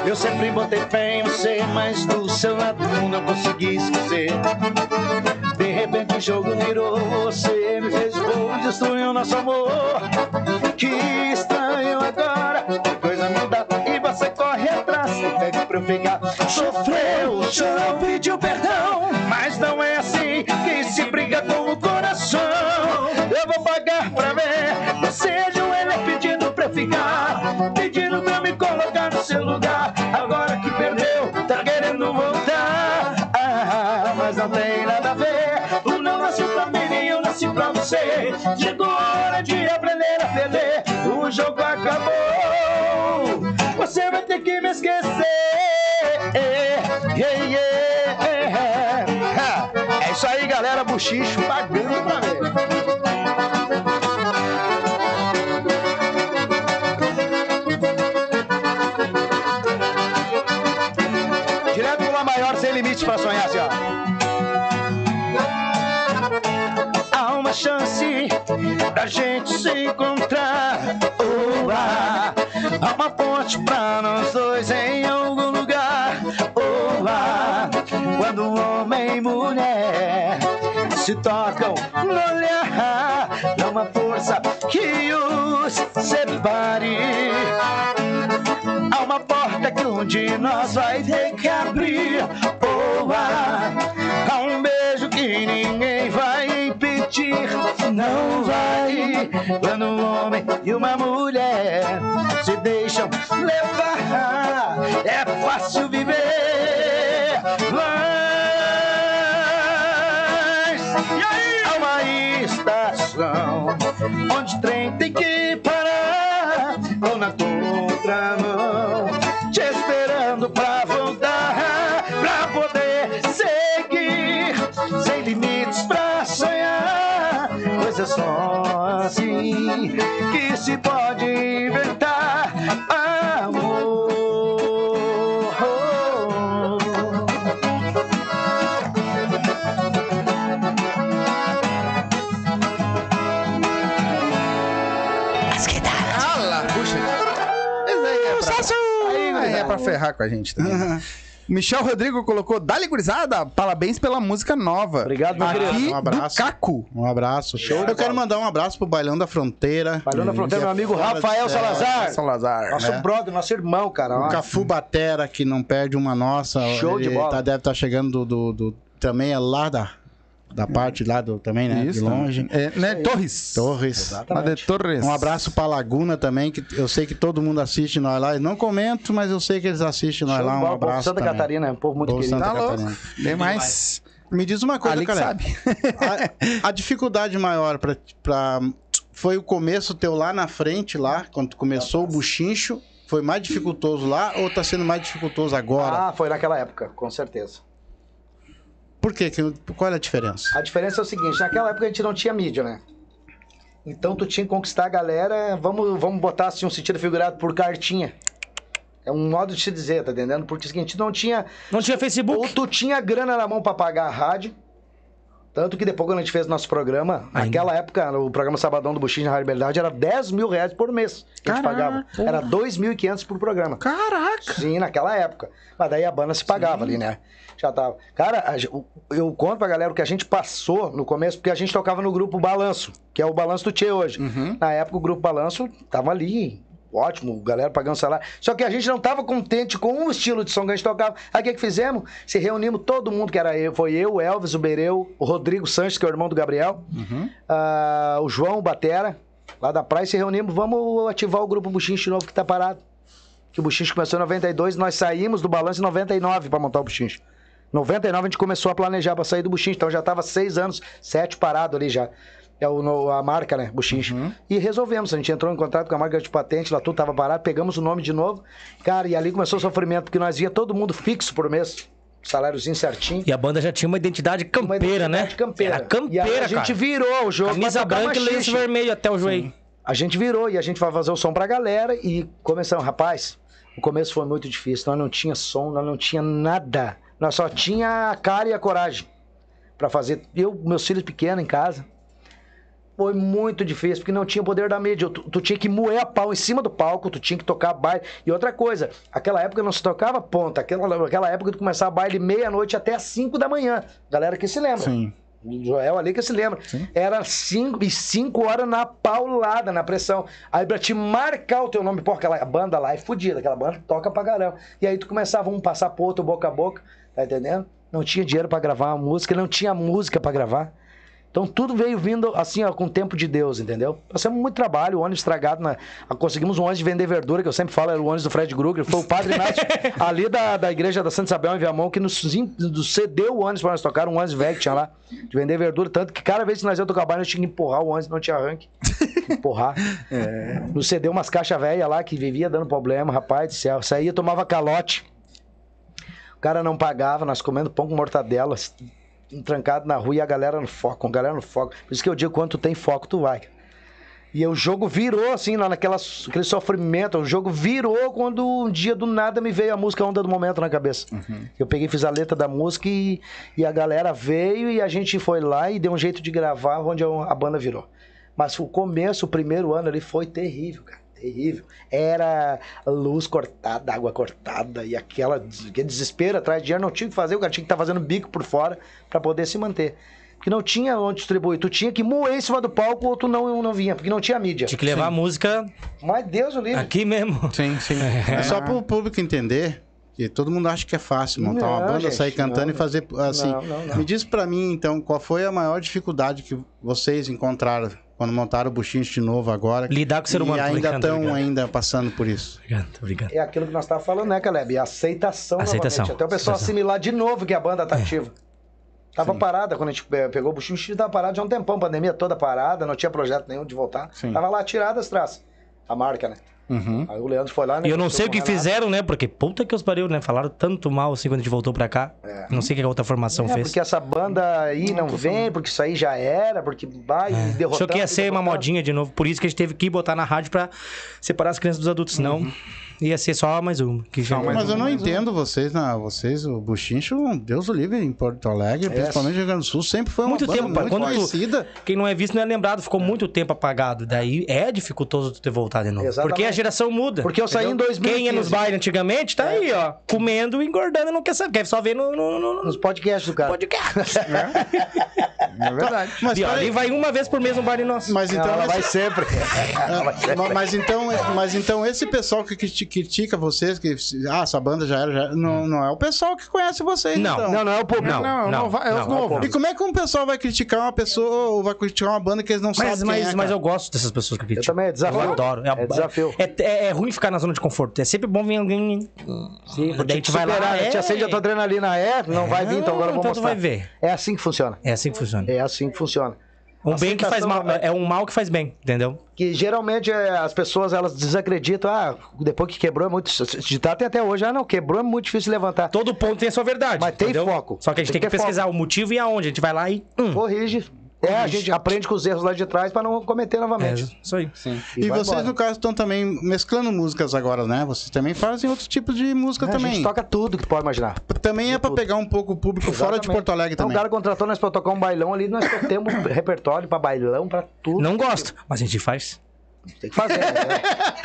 Eu sempre botei fé em você, mas do seu lado não consegui esquecer. Jogo virou, você me fez gol destruiu nosso amor. Que estranho agora, que coisa muda e você corre atrás e pede pra eu ficar. Sofreu, chorou, pediu perdão, mas não é assim que se briga com o coração. Eu vou pagar pra ver você ajoelha pedindo pra eu ficar, Chegou a hora de aprender jogo acabou. Você vai ter que me esquecer. Yeah, yeah. É isso aí, galera. Buchicho pagando pra ver. Limites pra sonhar, assim, ó. Há uma chance da gente se encontrar. Oh, ah, há uma ponte pra nós dois em algum lugar. Oh, ah, quando homem e mulher se tocam no olhar, dá uma força que os separe. Há uma porta que um de nós vai ter quando um homem e uma mulher se deixam levar. É fácil viver. Mas e aí? há uma estação onde o trem tem que parar. Ou na contramão, te esperando pra voltar, pra poder seguir, ferrar com a gente também. Michel Rodrigo colocou, Dali gurizada, parabéns pela música nova. Obrigado, meu querido. Aqui Um abraço. do Caco. Um abraço. Eu quero mandar um abraço pro Bailão da Fronteira. Bailão da Fronteira, meu amigo de Rafael. Salazar. Salazar. Nosso né? brother, nosso irmão, cara. O. Cafu Batera, que não perde uma nossa. Show de Ele bola. Tá, deve estar chegando do, do- do- Também é lá da, da parte lá do. Também, né? Isso. de longe. É, né? Torres. Torres. De Torres. Um abraço pra Laguna também, que eu sei que todo mundo assiste nós lá. Eu não comento, mas eu sei que eles assistem nós Show lá. Um bola, abraço. Santa também. Catarina, é um povo muito Povo querido. Santa Tá louco. Catarina. Bem mais. Me diz uma coisa, Ali cara. sabe. A, a dificuldade maior pra, pra- foi o começo teu lá na frente, lá, quando tu começou o buchincho. Foi mais dificultoso lá ou tá sendo mais dificultoso agora? Ah, foi naquela época, com certeza. Por quê? Que- Qual é a diferença? A diferença é o seguinte, naquela época a gente não tinha mídia, né? Então tu tinha que conquistar a galera, vamos, vamos botar assim um sentido figurado por cartinha. É um modo de se dizer, tá entendendo? Porque o seguinte, não tinha. Não tinha Ou Facebook? tu tinha grana na mão pra pagar a rádio. Tanto que depois, quando a gente fez nosso programa, naquela época, o programa Sabadão do Buchinho na Rádio Belidade era 10 mil reais por mês que a gente Caraca. pagava. Era 2.500 por programa. Caraca. Sim, naquela época. Mas daí a banda se pagava ali, né? Já tava. Cara, eu conto pra galera o que a gente passou no começo, porque a gente tocava no grupo Balanço, que é o Balanço do Tchê hoje. Na época o grupo Balanço tava ali. Ótimo, galera pagando salário. Só que a gente não tava contente com o estilo de som que a gente tocava. Aí o que, que fizemos? Se reunimos todo mundo, que era eu, foi eu, o Elvis, o Bereu, o Rodrigo Sanches, que é o irmão do Gabriel, ah, o João, o Batera, lá da praia, se reunimos, vamos ativar o grupo Buchincho de novo que tá parado que o Buchincho começou em 92, nós saímos do balanço em 99 para montar o Buchincho. 99 a gente começou a planejar para sair do Buchincho, então já tava seis anos, sete parado ali já. É o, a marca, né? Buchincho. E resolvemos, a gente entrou em contato com a marca de patente, lá tudo tava parado, pegamos o nome de novo. Cara, e ali começou o sofrimento, porque nós via todo mundo fixo por mês, saláriozinho certinho. E a banda já tinha uma identidade Uma campeira, né? identidade Campeira. Era campeira, e aí a gente virou o jogo. Camisa branca e lenço vermelho até o joelho. A gente virou e a gente vai fazer o som pra galera e começamos, rapaz. O começo foi muito difícil. Nós não tinha som, nós não tinha nada. Nós só tinha a cara e a coragem pra fazer. Eu, meus filhos pequenos em casa. Foi muito difícil, porque não tinha poder da mídia. Tu, tu tinha que moer a pau em cima do palco, tu tinha que tocar baile. E outra coisa, aquela época não se tocava ponta. Aquela, aquela época tu começava baile meia-noite até as 5 da manhã. Galera que se lembra. Sim. Joel ali que se lembra. Era cinco, e cinco horas na paulada, na pressão. Aí pra te marcar o teu nome, pô, aquela banda lá é fodida, aquela banda toca pra caramba. E aí tu começava um passar pro outro, boca a boca, tá entendendo? Não tinha dinheiro pra gravar uma música, não tinha música pra gravar. Então tudo veio vindo assim, ó, com o tempo de Deus, entendeu? Passamos muito trabalho, o ônibus estragado. Na... Conseguimos um ônibus de vender verdura, que eu sempre falo, era o ônibus do Fred Krueger. Foi o Padre Inácio, ali da, da igreja da Santa Isabel em Viamão, que nos, nos cedeu o ônibus para nós tocar, um ônibus velho que tinha lá, de vender verdura. Tanto que cada vez que nós íamos tocar baile, nós tínhamos que empurrar o ônibus, não tinha arranque. Empurrar. Nos cedeu umas caixas velhas lá que vivia dando problema, rapaz do céu. Saía, tomava calote. O cara não pagava, nós comendo pão com mortadela, trancado na rua e a galera no foco, a galera no foco. Por isso que eu digo, quando tu tem foco, tu vai. E o jogo virou, assim, lá naquela, aquele sofrimento. O jogo virou quando um dia do nada me veio a música Onda do Momento na cabeça. Eu peguei, fiz a letra da música e, e a galera veio e a gente foi lá e deu um jeito de gravar onde a a banda virou. Mas o começo, o primeiro ano ali foi terrível, cara. Terrível. Era luz cortada, água cortada e aquela, aquele desespero atrás de dinheiro. Não tinha o que fazer, o cara tinha que estar fazendo bico por fora para poder se manter. Porque não tinha onde distribuir. Tu tinha que moer em cima do palco ou tu não, não vinha, porque não tinha mídia. Tinha que levar a música Mas Deus o livre. aqui mesmo. Sim, sim. É só para o público entender que todo mundo acha que é fácil montar uma Não, banda, gente, sair cantando não, e fazer assim. não, não, não. Me diz para mim então, qual foi a maior dificuldade que vocês encontraram quando montaram o Buchinhos de novo agora? Lidar com o ser humano. E ainda estão ainda passando por isso. Obrigado, obrigado. É aquilo que nós estávamos falando, né, Caleb? É aceitação, Aceitação. novamente. Até o pessoal Aceitação. assimilar de novo que a banda tá ativa. Tava parada quando a gente pe- pegou o buchinho, o buchinho tava parado já há um tempão, pandemia toda parada, não tinha projeto nenhum de voltar. Sim. Tava lá tirada as traças. A marca, né? Uhum. Aí o Leandro foi lá, né? E eu não sei o que fizeram, né? Porque puta que os pariu, né? Falaram tanto mal assim quando a gente voltou pra cá. Não sei o que a outra formação É, fez. porque essa banda aí não vem, porque isso aí já era, porque vai e derrotando. Achou que ia ser uma derrotando. modinha de novo. Por isso que a gente teve que botar na rádio pra separar as crianças dos adultos. Senão Uhum. Ia ser só mais uma. Que já... Mas eu não entendo vocês, na, vocês, o Buchincho, Deus o livre, em Porto Alegre, principalmente no Rio Grande do Sul, sempre foi uma Muito tempo, muito Quando tu- conhecida. Quem não é visto não é lembrado. Ficou muito tempo apagado. Daí é dificultoso tu ter voltado de novo. Exatamente. Porque a geração muda. Porque eu saí em entendeu? 2015. Quem ia nos bailes antigamente, tá aí, ó. Comendo e engordando não quer saber. Quer só ver no, no, no- no Nos podcasts do cara. podcast. É verdade. Mas, E ó, ali vai uma vez por mês no baile nosso. mas Não, então, ela vai sempre. Ma- mas então, mas então esse pessoal que criti- critica vocês, que ah, essa banda já era, já era", não, não é o pessoal que conhece vocês, Não. então. Não, não é o público. Não, Não, não, não vai- é os não, novos. E como é que um pessoal vai criticar uma pessoa ou vai criticar uma banda que eles não Mas, sabem mas, quem é, mas eu gosto dessas pessoas que criticam. também, é desafio. Eu adoro. É desafio. É, é- é ruim ficar na zona de conforto. É sempre bom vir alguém. Sim, Daí a gente vai lá. superar, é... Te acende a tua adrenalina. É, não vai vir, então agora eu vou então mostrar. vai ver. É assim que funciona. É assim que funciona. É assim que funciona. Um bem que faz mal. também. É um mal que faz bem, entendeu? Que geralmente é, as pessoas elas desacreditam. Ah, depois que quebrou é muito. Ditado tem até hoje. Ah, não, quebrou é muito difícil levantar. Todo ponto tem a sua verdade. Mas tem entendeu? foco. Só que a gente tem, Tem que que pesquisar o motivo e aonde. A gente vai lá e. Hum, Corrige. É, a gente aprende com os erros lá de trás pra não cometer é, novamente. isso aí. E, vai vocês, embora. no caso, estão também mesclando músicas agora, né? Vocês também fazem outros tipos de música É, A também. gente toca tudo que pode imaginar. Também é pra pegar um pouco o público fora de Exatamente. Porto Alegre Então, também. o cara contratou nós pra tocar um bailão ali, nós temos repertório pra bailão, pra tudo. Não gosto, mas a gente faz. Tem que fazer. né?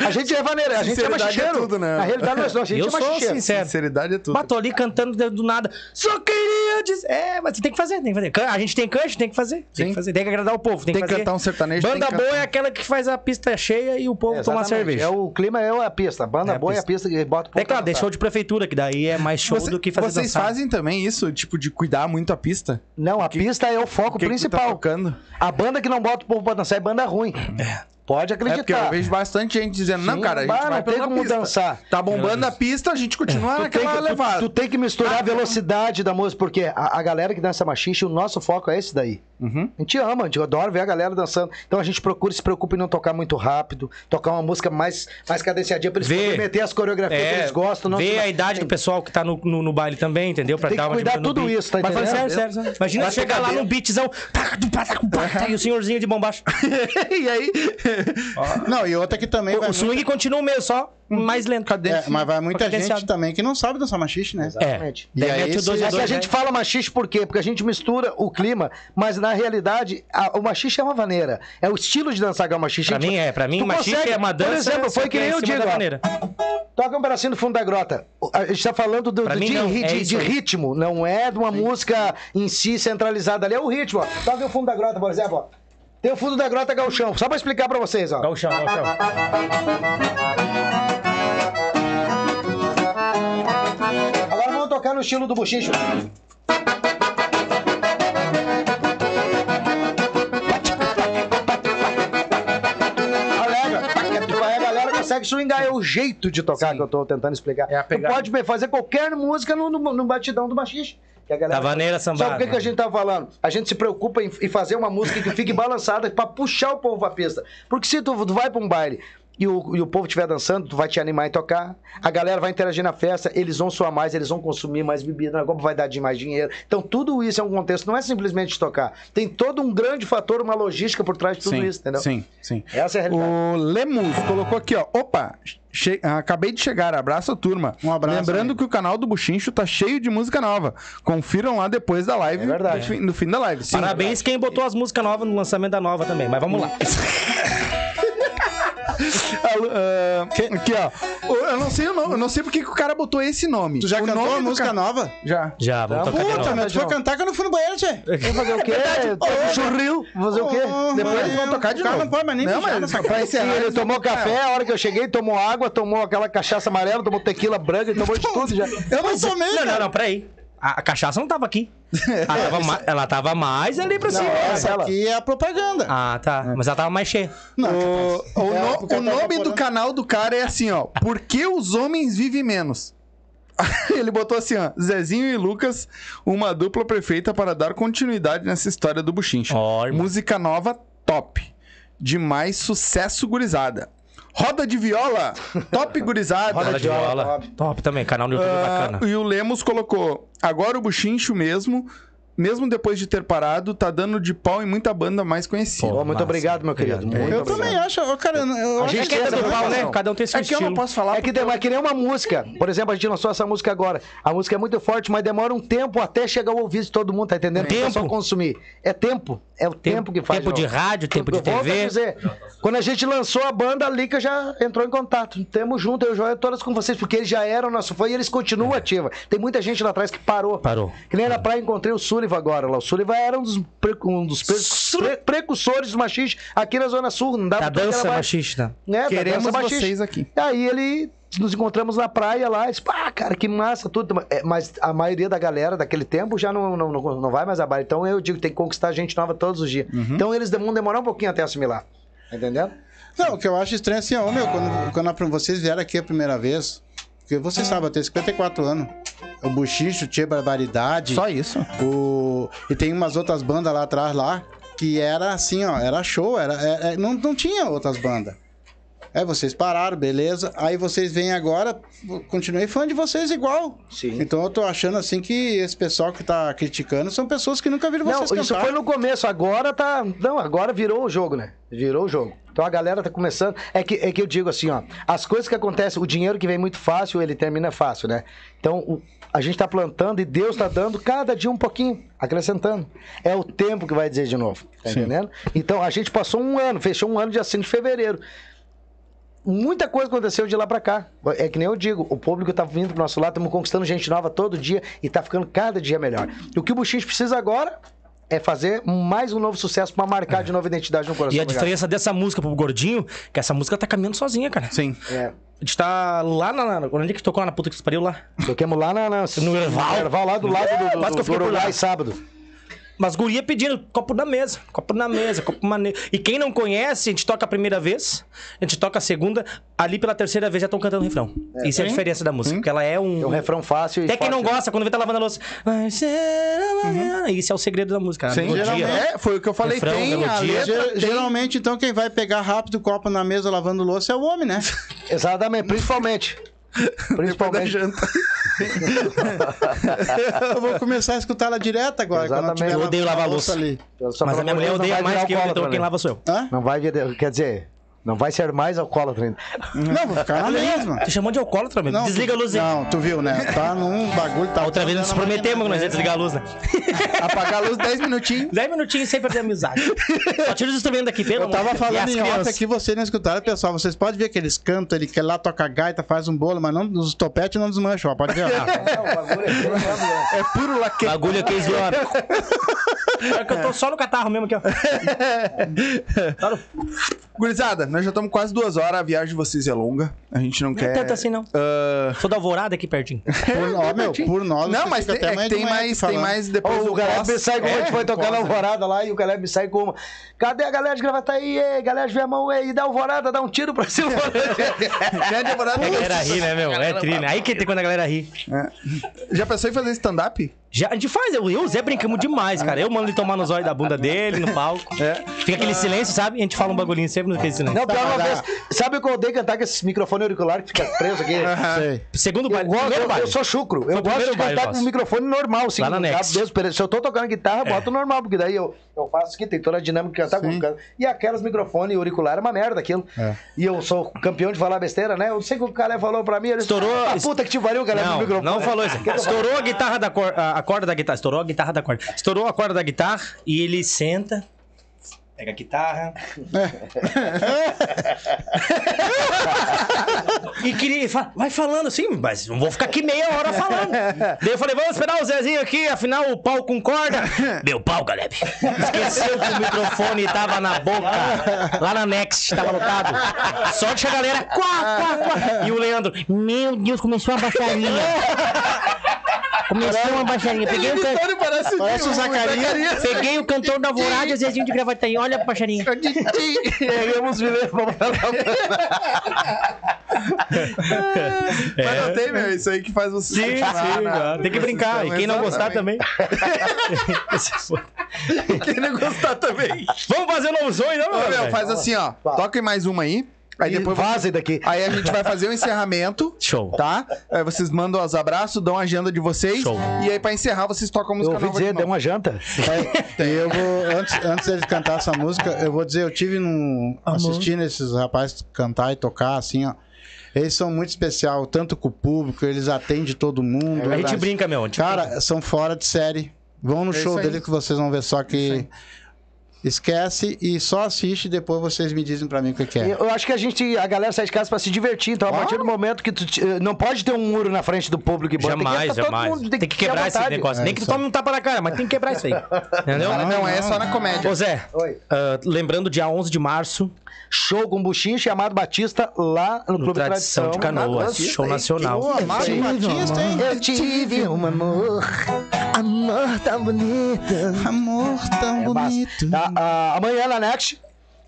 A gente é vaneira, a gente é machicheiro. é tudo, né? Na realidade, nós, a gente Eu é sou machicheiro. sincero. Sinceridade é tudo. Bato ali cantando do do nada. Só queria dizer. É, mas tem que fazer, tem que fazer. A gente tem canjo, tem que fazer. Tem que fazer. Tem que agradar o povo. Tem, Tem que que cantar um sertanejo. Banda tem que boa cantar- é aquela que faz a pista cheia e o povo toma Exatamente. cerveja. É o clima é a pista. Banda É a boa é a pista que bota o povo É claro, deixou de prefeitura, que daí é mais show Você- do que fazer vocês dançar. fazem também isso, tipo, de cuidar muito a pista? Não, a pista é o foco que que tu tá principal. a banda que não bota o povo pra dançar é banda ruim. Pode É porque acreditar. eu vejo bastante gente dizendo, não, Sim, cara, a gente vai não tem pela como pista. dançar. Tá bombando a pista, a gente continua Tu tem, naquela que, tu- levada. tu tem que misturar a velocidade da música, porque a, a galera que dança machixe, o nosso foco é esse daí. Uhum. A gente ama, a gente adora ver a galera dançando. Então a gente procura se preocupa em não tocar muito rápido, tocar uma música mais, mais cadenciadinha pra eles poderem meter as coreografias que eles gostam. Não ver a idade do pessoal que tá no, no, no baile também, entendeu? Pra Tem que dar uma cuidar tudo beat. isso, tá Mas entendendo? sério, sério, sério. Imagina chegar lá num beatzão tac, pá, tac, e o senhorzinho de bombacho. e aí? Não, e outra que também vai O swing continua o mesmo, só mais lento. muito- é, mas vai muita gente também que não sabe dançar machixe, né? Exatamente. E Daí aí mete o esse- dois e É que a gente né? fala machixe por quê? Porque a gente mistura o clima, mas na realidade a- o machixe é uma vaneira. É o estilo de dançar que é o machixe. Pra mim é, pra mim, consegue- é uma dança. Por exemplo, foi que nem é em eu digo. Toca um pedacinho do fundo da grota. A gente tá falando do, do- mim, de, não, ri- é de- de ritmo, não é de uma música em si centralizada ali. É o ritmo, ó. Toca o fundo da grota, por exemplo, ó. Tem o fundo da grota Galchão. Só pra explicar pra vocês, ó. Galchão, Galchão. Agora vamos tocar no estilo do bochicho. É consegue swingar. É o jeito de tocar Sim. que eu tô tentando explicar. É a. Tu pode fazer qualquer música no, no, no batidão do baixista que a galera- Da vaneira Sabe sambada. por que, que a gente tá falando? A gente se preocupa em, em fazer uma música que fique balançada pra puxar o povo pra pista. Porque se tu, tu vai pra um baile e o, e o povo estiver dançando, tu vai te animar em tocar, a galera vai interagir na festa, eles vão suar mais, eles vão consumir mais bebida, a Globo vai dar de mais dinheiro. Então tudo isso é um contexto, não é simplesmente tocar. Tem todo um grande fator, uma logística por trás de tudo sim, isso, entendeu? sim, sim. Essa é a realidade. O Lemus colocou aqui, ó. Opa, che- acabei de chegar. Abraço, turma. Um abraço, Lembrando amigo. que o canal do Buchincho tá cheio de música nova. Confiram lá depois da live. É verdade. No fim, no fim da live. Sim. Parabéns quem botou as músicas novas no lançamento da nova também. Mas vamos lá. Ah, aqui, ó. Eu não sei o nome. Eu não sei porque que o cara botou esse nome. Tu já o cantou a música ca- nova? Já. Já, vamos tocar de Puta, novo. meu, tu foi cantar quando eu fui no banheiro, tchê. Vou fazer o quê? Teve churril, vou fazer o quê? Oh, Depois mas eles vão tocar de o cara novo. não pode mais nem Não, mas pra encerrar, ele tomou café, a hora que eu cheguei, tomou água, tomou aquela cachaça amarela, tomou tequila branca, tomou de tudo já. Eu não tomei, Não, não, cara. não, peraí. A, a cachaça não tava aqui. Ela tava, ma- ela tava mais ali pra cima. Essa aquela. aqui é a propaganda. Ah, tá. Mas ela tava mais cheia. Não, O, o É, no- porque o nome do canal do cara é assim, ó. Por que os homens vivem menos? Ele botou assim, ó. Zezinho e Lucas, uma dupla perfeita para dar continuidade nessa história do Buchincho. Ó, irmão. Música nova, top. Demais sucesso, gurizada. Roda de viola, top gurizada. Roda de viola. Top também, canal no YouTube Ah, bacana. e o Lemos colocou: agora o Buchincho mesmo, mesmo depois de ter parado, tá dando de pau em muita banda mais conhecida. Pô, muito massa. obrigado, meu querido. Obrigado. Muito eu obrigado. também acho, cara, eu, A acho gente que tem essa é pau, né? Cada um tem seu É que eu não estilo. posso falar. É que, tem, é que nem uma música. Por exemplo, a gente lançou essa música agora. A música é muito forte, mas demora um tempo até chegar ao ouvido de todo mundo, tá entendendo? Tempo. É só consumir. É tempo. É o tempo, que faz. tempo de rádio, tempo de Eu volto a TV. dizer, quando a gente lançou a banda, a Lica já entrou em contato. Temos junto, eu o Joel, todas com vocês, porque eles já eram nosso fã e eles continuam ativa. Tem muita gente lá atrás que parou. Parou. Que nem na praia encontrei o Sullivan agora lá. O Sullivan era um dos, pre- um dos pre- pre- precursores do machiste aqui na Zona Sul. Não dava Da pra dança mais. machista. Né, da Queremos dança machista. vocês aqui. Aí ele nos encontramos na praia lá, e disse, pá, cara, que massa, tudo. É, Mas a maioria da galera daquele tempo já não, não, não, não vai mais a bar. Então eu digo, tem que conquistar gente nova todos os dias. Então eles vão demorar um pouquinho até assimilar. Entendendo? Não, o que eu acho estranho é assim, ó, meu, quando, quando vocês vieram aqui a primeira vez, porque vocês sabem, eu tenho 54 anos. O Buchicho, Tia Barbaridade. Só isso. O... E tem umas outras bandas lá atrás lá, que era assim, ó, era show, era, é- é- não, não tinha outras bandas. Aí vocês pararam, beleza. Aí vocês vêm agora, continuei fã de vocês igual. Sim. Então eu tô achando assim que esse pessoal que tá criticando são pessoas que nunca viram Não, vocês isso cantar. foi no começo, agora tá. Não, agora virou o jogo, né? Virou o jogo. Então a galera tá começando. É que, é que eu digo assim, ó. As coisas que acontecem, o dinheiro que vem muito fácil, ele termina fácil, né? Então o- a gente tá plantando e Deus tá dando cada dia um pouquinho, acrescentando. É o tempo que vai dizer de novo, tá entendendo? Então a gente passou um ano, fechou um ano dia 5 de fevereiro. Muita coisa aconteceu de lá pra cá. É que nem eu digo, o público tá vindo pro nosso lado, estamos conquistando gente nova todo dia e tá ficando cada dia melhor. E o que o Buchinho precisa agora é fazer mais um novo sucesso pra marcar de novo a identidade no coração. E a diferença dessa música pro Gordinho, que essa música tá caminhando sozinha, cara. Sim. É. A gente tá lá na. Onde é que tocou lá na puta que se pariu lá? Toquemos lá na, na, no Erval. Erval, lá do lado do, do, quase que eu do, do fiquei por Uruguai sábado. Mas guria pedindo copo na mesa, copo na mesa, copo maneiro. E quem não conhece, a gente toca a primeira vez, a gente toca a segunda, ali pela terceira vez já estão cantando o refrão. Isso é a diferença da música, porque ela é um. É um refrão fácil e Até quem não né? gosta, quando vê tá lavando a louça. Amanhã. Isso é o segredo da música. Sim, melodia. geralmente. É, foi o que eu falei. Refrão, tem a melodia. tem- Geralmente, então, quem vai pegar rápido o copo na mesa lavando louça é o homem, né? Exatamente, principalmente. Depois da Principalmente. janta. eu vou começar a escutar ela direto agora. quando Exatamente. tiver Eu odeio lavando lavar louça. ali. Só Mas a minha mulher odeia mais virar que eu, então quem lava sou eu. Hã? Não vai vir, quer dizer, não vai ser mais alcoólatra ainda. Não, vou ficar na mesma. Você chamou de alcoólatra, meu? Não, Desliga a tu- luz aí. Não, tu viu, né? Tá num bagulho. Tá Outra vez nós prometemos que nós ia desligar a luz, né? Apagar a luz 10 minutinhos. 10 minutinhos sem perder a amizade. Só tira os instrumentos daqui, pelo Eu tava amor de Deus. falando em off aqui, vocês não escutaram, pessoal. Vocês podem ver que eles cantam, ele quer lá tocar gaita, faz um bolo, mas não, os topetes não desmancham, ó. Pode ver. ó. É puro laque. Bagulho aqui, Isidoro. É que eu tô só no catarro mesmo aqui, ó. Tá no- Gurizada, nós já estamos quase duas horas, a viagem de vocês é longa. A gente não Não quer. é tanto assim, não. Ah, Sou da Alvorada aqui pertinho. Por, ó, meu, por nós. não, mas tem, até é que de tem mais, tem mais depois do o Caleb pós. sai com É, a gente foi tocar na é. alvorada lá e o Caleb sai com uma. Cadê a galera de Gravataí? Ei, galera de Viamão, ei, dá alvorada, dá um tiro pra cima. Grande Alvorada. A galera ri, né, meu? É tri, né? Aí que tem quando a galera ri. Já pensou em fazer stand-up? Já, a gente faz, eu, eu e o Zé brincamos demais, cara. Eu mando ele tomar nos olhos da bunda dele, no palco. É. Fica aquele silêncio, sabe? E a gente fala um bagulhinho sempre naquele silêncio. Não, pior uma Mas, vez. Sabe o que eu odeio cantar com esse microfone auricular que fica preso aqui? Sei. Segundo Eu, baile, gosto, primeiro eu, baile. eu sou chucro. Eu o gosto de baile cantar com nosso. um microfone normal, assim. Lá na sabe? Next. Se eu tô tocando guitarra, boto normal, porque daí eu, eu faço aqui, tem toda a dinâmica que cantar com Sim. canto. E aquelas microfone auricular é uma merda aquilo. É. E eu sou campeão de falar besteira, né? Eu não sei o que o cara falou pra mim. Ele disse, Estourou- "Ah, puta que te cara, no Não, microfone. não falou isso. Eu? Estourou a guitarra da cor, a, a corda da guitarra. Estourou a guitarra da corda. Estourou a corda da guitarra e ele senta. Pega a guitarra. e queria. Vai falando assim, mas não vou ficar aqui meia hora falando. Daí eu falei, vamos esperar o Zezinho aqui, afinal o pau concorda. Meu pau, Galeb. Esqueceu que o microfone tava na boca. Lá na Next, tava lotado. Que a galera. Quá, quá, quá. E o Leandro, meu Deus, começou a baixaria. Começou uma baixaria. Peguei o, can... parece, Parece o Zacarias. Peguei o cantor da e Zezinho de Gravataí. Olha a baixaria. Pegamos viver, vamos Mas não tem, meu, isso aí que faz você Sim, sim, cara. Tem que brincar. E quem não gostar também. Quem não gostar também. Vamos fazer um novo sonho, não, Ô, meu, faz assim, ó. Toca mais uma aí. Aí depois Vaza daqui. Aí a gente vai fazer o encerramento. Show. Tá? Aí vocês mandam os abraços, dão a agenda de vocês. Show. E aí, pra encerrar, vocês tocam a Eu música ouvi nova dizer, de deu uma janta. É, e eu vou, antes, antes deles cantar essa música, eu vou dizer, eu tive num, assistindo esses rapazes cantar e tocar, assim, ó. Eles são muito especial, tanto com o público, eles atendem todo mundo. A gente brinca, meu. Cara, são fora de série. Vão no É show deles que vocês vão ver só que. Esquece e só assiste e depois vocês me dizem pra mim o que, que é. Eu acho que a gente, a galera sai de casa pra se divertir. Então, a partir do momento que tu te- eh, não pode ter um muro na frente do público e bota, Jamais, tem que jamais. mundo- Tem que ter quebrar esse negócio. É, Nem que tu aí. tome um tapa na cara, mas tem que quebrar isso aí. Entendeu? Não, não, é só na comédia. Ô, Zé, Oi. ah, lembrando, dia 11 de março, Show com buchinho chamado Batista lá no, no Clube Tradição de Canoas, show nacional. Ô, Amado Batista, hein? Eu tive um amor, amor tão bonito. Amor tão É bonito. Tá, ah, amanhã na Next,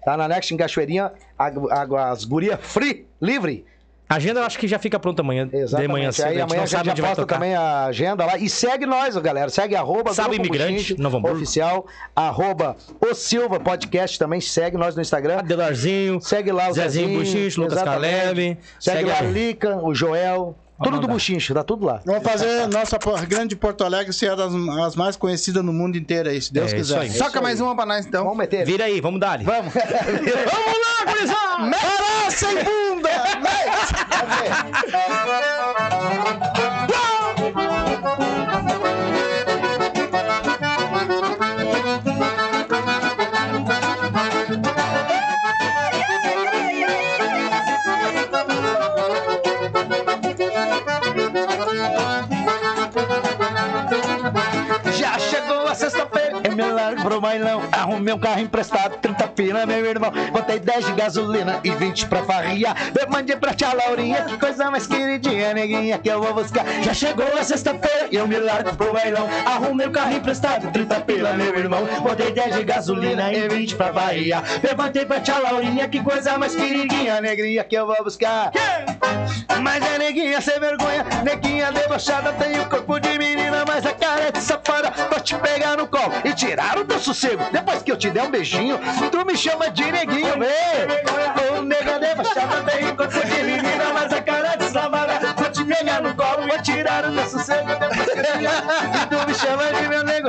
tá na Next em Cachoeirinha, as guria free, livre. A agenda eu acho que já fica pronta amanhã. De manhã cedo. Aí a gente amanhã a gente sabe já posta também a agenda lá. E segue nós, galera. Segue arroba Grupo Imigrante, Novo Hamburgo. Oficial, arroba o Silva Podcast também. Segue nós no Instagram. Adelarzinho, Segue lá o Zezinho Zezinho, Lucas exatamente. Caleb. Segue, Segue lá a Lica, o Joel. Tudo do mandar. Buchinche, tá tudo lá. Vamos fazer nossa grande Porto Alegre ser das as mais conhecidas no mundo inteiro aí, se Deus É, isso quiser. aí. Toca mais uma pra nós, então. Vamos meter. Vira aí, vamos dar Vamos. Vamos lá, gurizada! Pará, sem bunda! Já um carro emprestado, 30 pila, meu irmão. Botei 10 de gasolina e 20 pra farriar. Eu mandei pra tia Laurinha, que coisa mais queridinha, neguinha, que eu vou buscar. Já chegou a sexta-feira, eu me largo pro bailão. Arrumei um carro emprestado, 30 pila, meu irmão. Botei 10 de gasolina e 20 pra farriar. Levantei pra tia Laurinha, que coisa mais queridinha, neguinha, que eu vou buscar. Mas é neguinha sem vergonha, neguinha debochada, tem o corpo de menina, mas a cara é de safada. Pra te pegar no colo e tirar o teu sossego. Depois que eu te der um beijinho, tu me chama de neguinho, vê. Ô nega debochada, tem o corpo de menina, mas a cara é de safada. Pra te pegar no colo e tirar o teu sossego. Depois que eu te der, tu me chama de meu nego.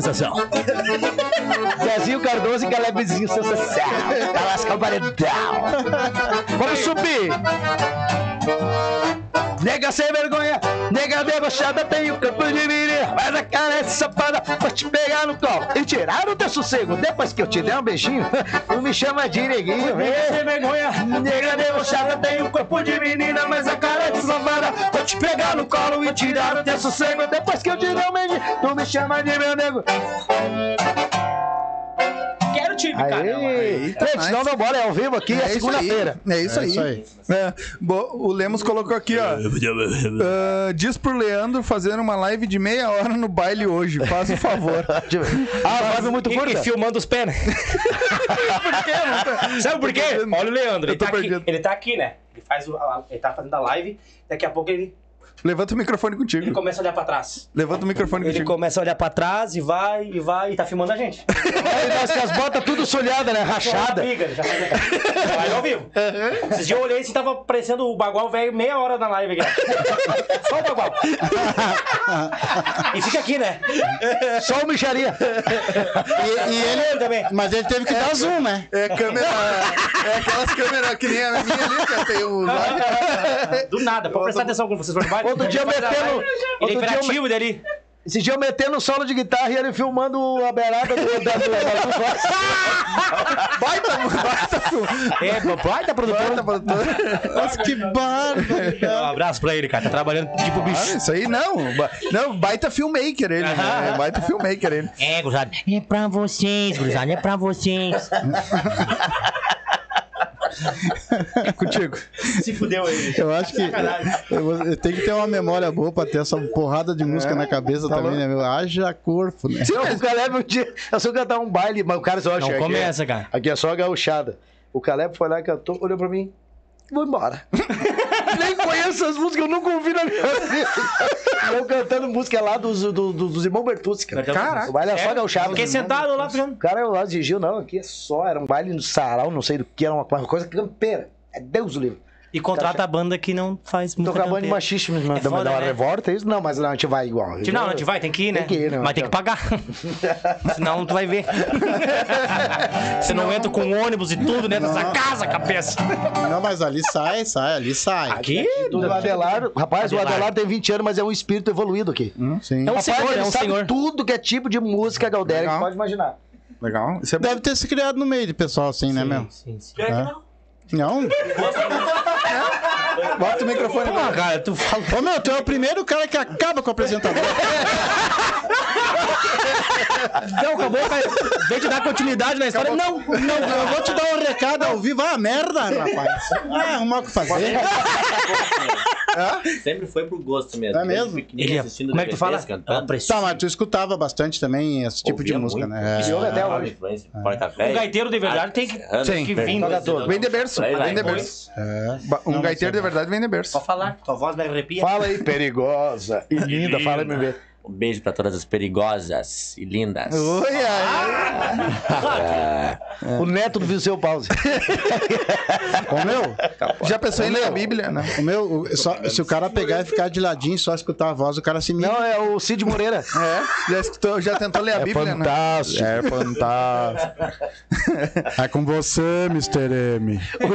Sensação. Zezinho Cardoso e Calebzinho sensação. Tá lascar o paredão. Vamos subir. Nega sem vergonha, nega debochada, tem o campo de menina, mas a cara é safada, vou te pegar no colo e tirar o teu sossego. Depois que eu te der um beijinho, tu me chama de neguinho. Nega sem vergonha, nega debochada, tem o corpo de menina, mas a cara é safada, vou te pegar no colo e tirar o teu sossego. Depois que eu te der um beijinho, tu me chama de meu nego. Time, cara. Aê! Eita, Gente, nós. senão não bora, é ao vivo aqui, é, aí. segunda-feira. É isso É aí. isso aí. É, bo- o Lemos colocou aqui, ó. ah, diz pro Leandro fazer uma live de meia hora no baile hoje. Faz o favor. Eu ver. Ah, live muito E, e curta. filmando os pés, né? Sabe por quê? Olha o Leandro, ele tá, aqui, ele tá aqui, né? Ele, faz o, ele tá fazendo a live, daqui a pouco ele, Levanta o microfone ele contigo. começa a olhar pra trás. Levanta o microfone Ele contigo. começa a olhar pra trás e vai, e vai, e tá filmando a gente. Aí nós com as botas tudo solhadas, né? Rachada. Briga, ele já faz Vai ao vivo. Esses dias eu olhei e tava parecendo o bagual velho meia hora na live aqui. Só o bagual. E fica aqui, né? Só o micharia. E, e ele, também. mas ele teve que dar zoom, né? É câmera. É aquelas câmeras que nem a minha ali, que tem o. Do nada, pode prestar atenção quando vocês forem. Outro dia metendo- Ele é imperativo dele. Esse dia eu metendo solo de guitarra e ele filmando a beirada do... da- Baita, baita, É, baita produtor. baita produtor. Nossa, que bárbaro. Um abraço pra ele, cara. Tá trabalhando tipo Ah, bicho. isso aí não. Não, baita filmmaker ele. né? Baita filmmaker ele. É, gurizada. É pra vocês, gurizada. É pra vocês. Contigo. Se fudeu aí. Eu acho que eu, tenho que ter uma memória boa pra ter essa porrada de música na cabeça também, né, meu? Haja corpo, né? Não, o Caleb um dia... Eu sou cantar um baile, mas o cara só... Não aqui é- começa, cara. Aqui é só a gauchada. O Caleb foi lá, cantou, olhou pra mim... Vou embora. Nem conheço essas músicas, eu nunca ouvi na minha vida. Eu cantando música lá dos, do- do- dos irmãos Bertucci, cara. Caraca. O baile é só É, gauchada. Fiquei sentado lá, O cara lá exigiu, não, aqui é só, era um baile no sarau, não sei do que, era uma, coisa campeira. É Deus o livre. E contrata a banda que não faz Tô música gravando de machismo, mas É da, foda, da né? revolta, é isso? Não, mas não, a gente vai igual. Não, não, a gente vai, tem que ir, né? Tem que ir, né? Mas tem que pagar. Senão tu vai ver. Você não entra com ônibus e tudo dentro dessa casa, cabeça. Não, mas ali sai, sai, ali sai. Aqui? Tudo o Adelar, rapaz, o Adelar. Adelar tem 20 anos, mas é um espírito evoluído aqui. Hum, sim. É um Rapaz, senhor, ele é um sabe senhor. tudo que é tipo de música Galdéria que você pode imaginar. Legal. Isso é Deve ter se criado no meio de pessoal assim, né, meu? Sim, sim. Não? Bota o microfone Pô, cara, tu fala. Ô, meu, tu é o primeiro cara que acaba com o apresentador. Não, acabou, cara. Vem te dar continuidade na história. Não, Não, eu vou te dar um recado ao vivo. Ah, merda, rapaz. Ah, arrumar o que fazer. Sempre foi pro gosto mesmo. É mesmo? Ele, assistindo como é que tu fala? Cantando. Tá, mas tu escutava bastante também esse tipo de música, muito. né? E ouve até Ah, hoje. Porta Um Velha, gaiteiro de verdade tem que, Sim. que vir. Vem de berço. Vem de berço. É. Um gaiteiro de é verdade vem de berço. Pode falar, tua voz me arrepia. Fala aí, perigosa e linda, fala aí, me ver. Um beijo pra todas as perigosas e lindas. Oi, aí. O neto do Viseu Pause. Ô, meu, Já pensou em ler a Bíblia, né? o meu, o- só- se o cara pegar e ficar de ladinho e só escutar a voz, o cara se mira. Não, é o Cid Moreira. É, já, escutou, já tentou ler a Bíblia, né? fantástico. É fantástico. É com você, Mr. M. O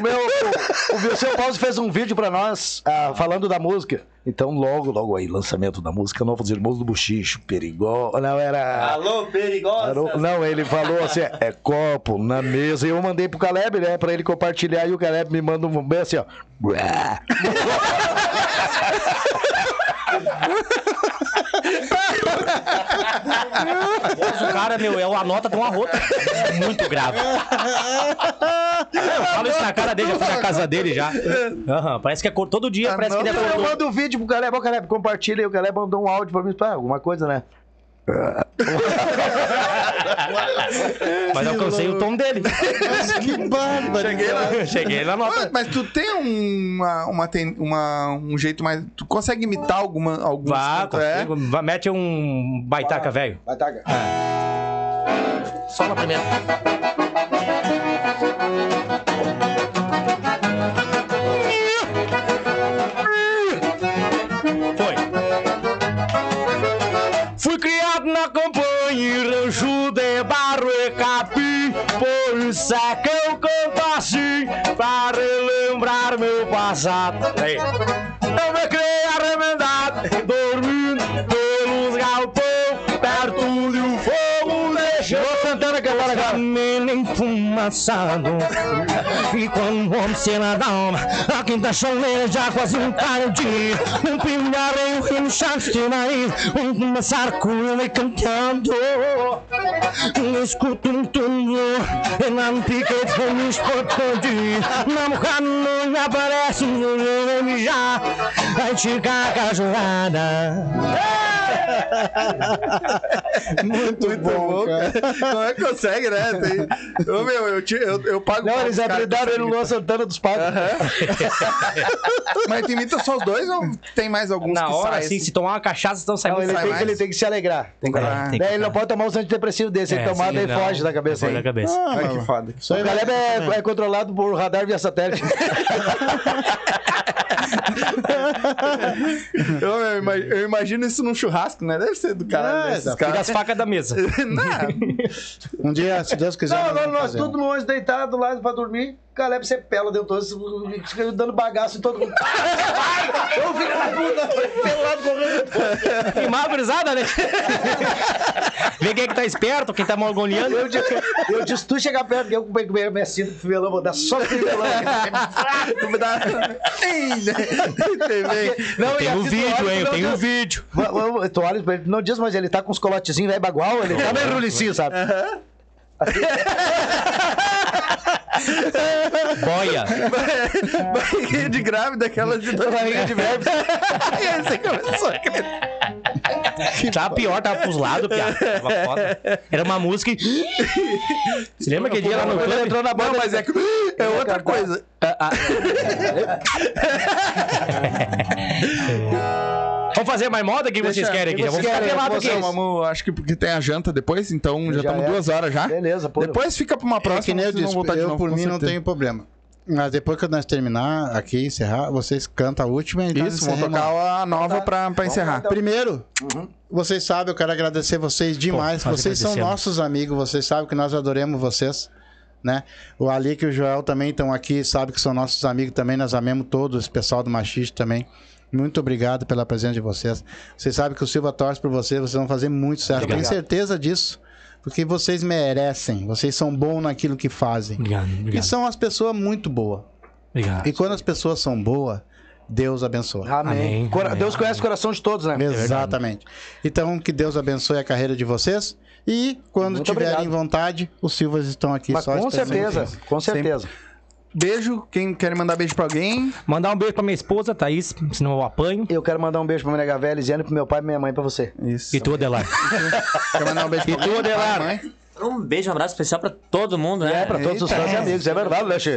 meu, o, o Pause fez um vídeo pra nós ah, falando da música. Então, logo, logo aí, lançamento da música Novos Irmãos do Buchicho, perigoso. Não, era. Alô, perigosa! O- Não, ele falou assim, é copo na mesa. E eu mandei pro Caleb, né, pra ele compartilhar. E o Caleb me manda um bem assim, ó. O cara, meu, é a nota de uma rota. Muito grave. Eu falo isso na cara dele, já fui na casa dele já. Aham, parece que é todo dia, parece que ele Então eu acordou. mando o vídeo pro Caleb, ó, Caleb, compartilha. E o Caleb mandou um áudio pra mim, alguma coisa, né? Mas alcancei o tom dele. Que bárbaro. Cheguei lá. Cheguei na nota. mas tu tem uma, uma, tem uma, um jeito mais. Tu consegue imitar alguma, alguns Vá, cantos, é? consigo. Vá, mete um baitaca, velho. Vai, tá. Só na primeira. Meu passado. Aí. Eu me criei enfumaçado. E quando o homem se na alma, a quinta choleira já quase um tarde. Um pingarei o rio chato de nariz, um começar com ele cantando. Escuto um túmulo, e não piquete com me escutando. Na boca não me aparece, não já, vai ficar cachorrada. Muito, bom, cara. Como é que consegue, né? Tem... Ô, meu, eu, te- eu, eu pago. Não, eles que ele no Luan Santana dos Pagos. Mas tu imita só os dois ou tem mais alguns Na que hora, saem assim, se tomar uma cachaça, estão saindo Não, ele sai tem, mais? ele tem que se alegrar. Tem que, Ah. tem que- Daí ele não pode tomar uns antidepressivos desse. Se ele tomar, daí foge da cabeça. Foge da cabeça. Ah, que foda. O Caleb é, é controlado por radar via satélite. Eu, eu ima- eu imagino isso num churrasco, né? Deve ser do cara. É, tá. Fica caras. as facas da mesa. Não, Um dia, se Deus quiser. Não, nós agora vamos nós fazer. tudo no anjo deitado lá pra dormir. Caleb você pela dentro todo, fica dando bagaço em todo mundo. Ô filho da puta, pelado correndo. Mal gurizada, né? Vê quem é que tá esperto, quem tá morgoneando. Eu disse, eu disse, tu chegar perto, eu com o minha cinta pro violão, vou dar só aquele violão. tu me dá. Né? Não, Tem o tu vídeo, hein? Eu o diz- vídeo. Tu olha, não diz, mas ele tá com os colotezinhos velho bagual, ele tá meio rulicinho, sabe? Boia. Barriguinha de grávida, aquela de dois Barriga de velho. E aí você começou a crer. Tava pior, tava pros lados, piada. Tava foda. Era uma música e... Você lembra aquele dia lá no clube? entrou na banda, mas é que é outra coisa. Vamos fazer mais moda? O que vocês querem aqui? Já vamos ficar pelado aqui. Vamos, acho que porque tem a janta depois, então já estamos é. duas horas já. Beleza, pô. Depois fica pra uma É que próxima. nem eu disse, eu novo, por mim não tenho problema. Mas depois que nós terminar aqui, encerrar, vocês cantam a última e Isso, vamos tocar a nova pra, pra encerrar. Primeiro, vocês sabem, eu quero agradecer vocês demais. Pô, vocês são nossos amigos, vocês sabem que nós adoramos vocês. Né? O Ali e o Joel também estão aqui, sabe que são nossos amigos também, nós amemos todos, esse pessoal do Machiste também. Muito obrigado pela presença de vocês. Vocês sabem que o Silva torce por vocês, vocês vão fazer muito certo. Eu tenho Obrigado. certeza disso. Porque vocês merecem, vocês são bons naquilo que fazem. Obrigado, E obrigado. são as pessoas muito boas. Obrigado. E quando as pessoas são boas, Deus abençoa. Amém. Amém, Deus conhece amém. o coração de todos, né? Exatamente. Então, que Deus abençoe a carreira de vocês. E quando Muito tiverem obrigado. vontade, os Silvas estão aqui Mas só com certeza, com certeza. Beijo. Quem quer mandar beijo pra alguém? Mandar um beijo pra minha esposa, Thaís, senão eu apanho. Eu quero mandar um beijo pra minha nega velha, Lisiane, pro meu pai e minha mãe, pra você. Isso. E tu, Adelar. Quer mandar um beijo pra alguém? Adelar? Mãe? Um beijo, um abraço especial pra todo mundo, né? É, pra todos os fãs e amigos, é verdade, né, Che?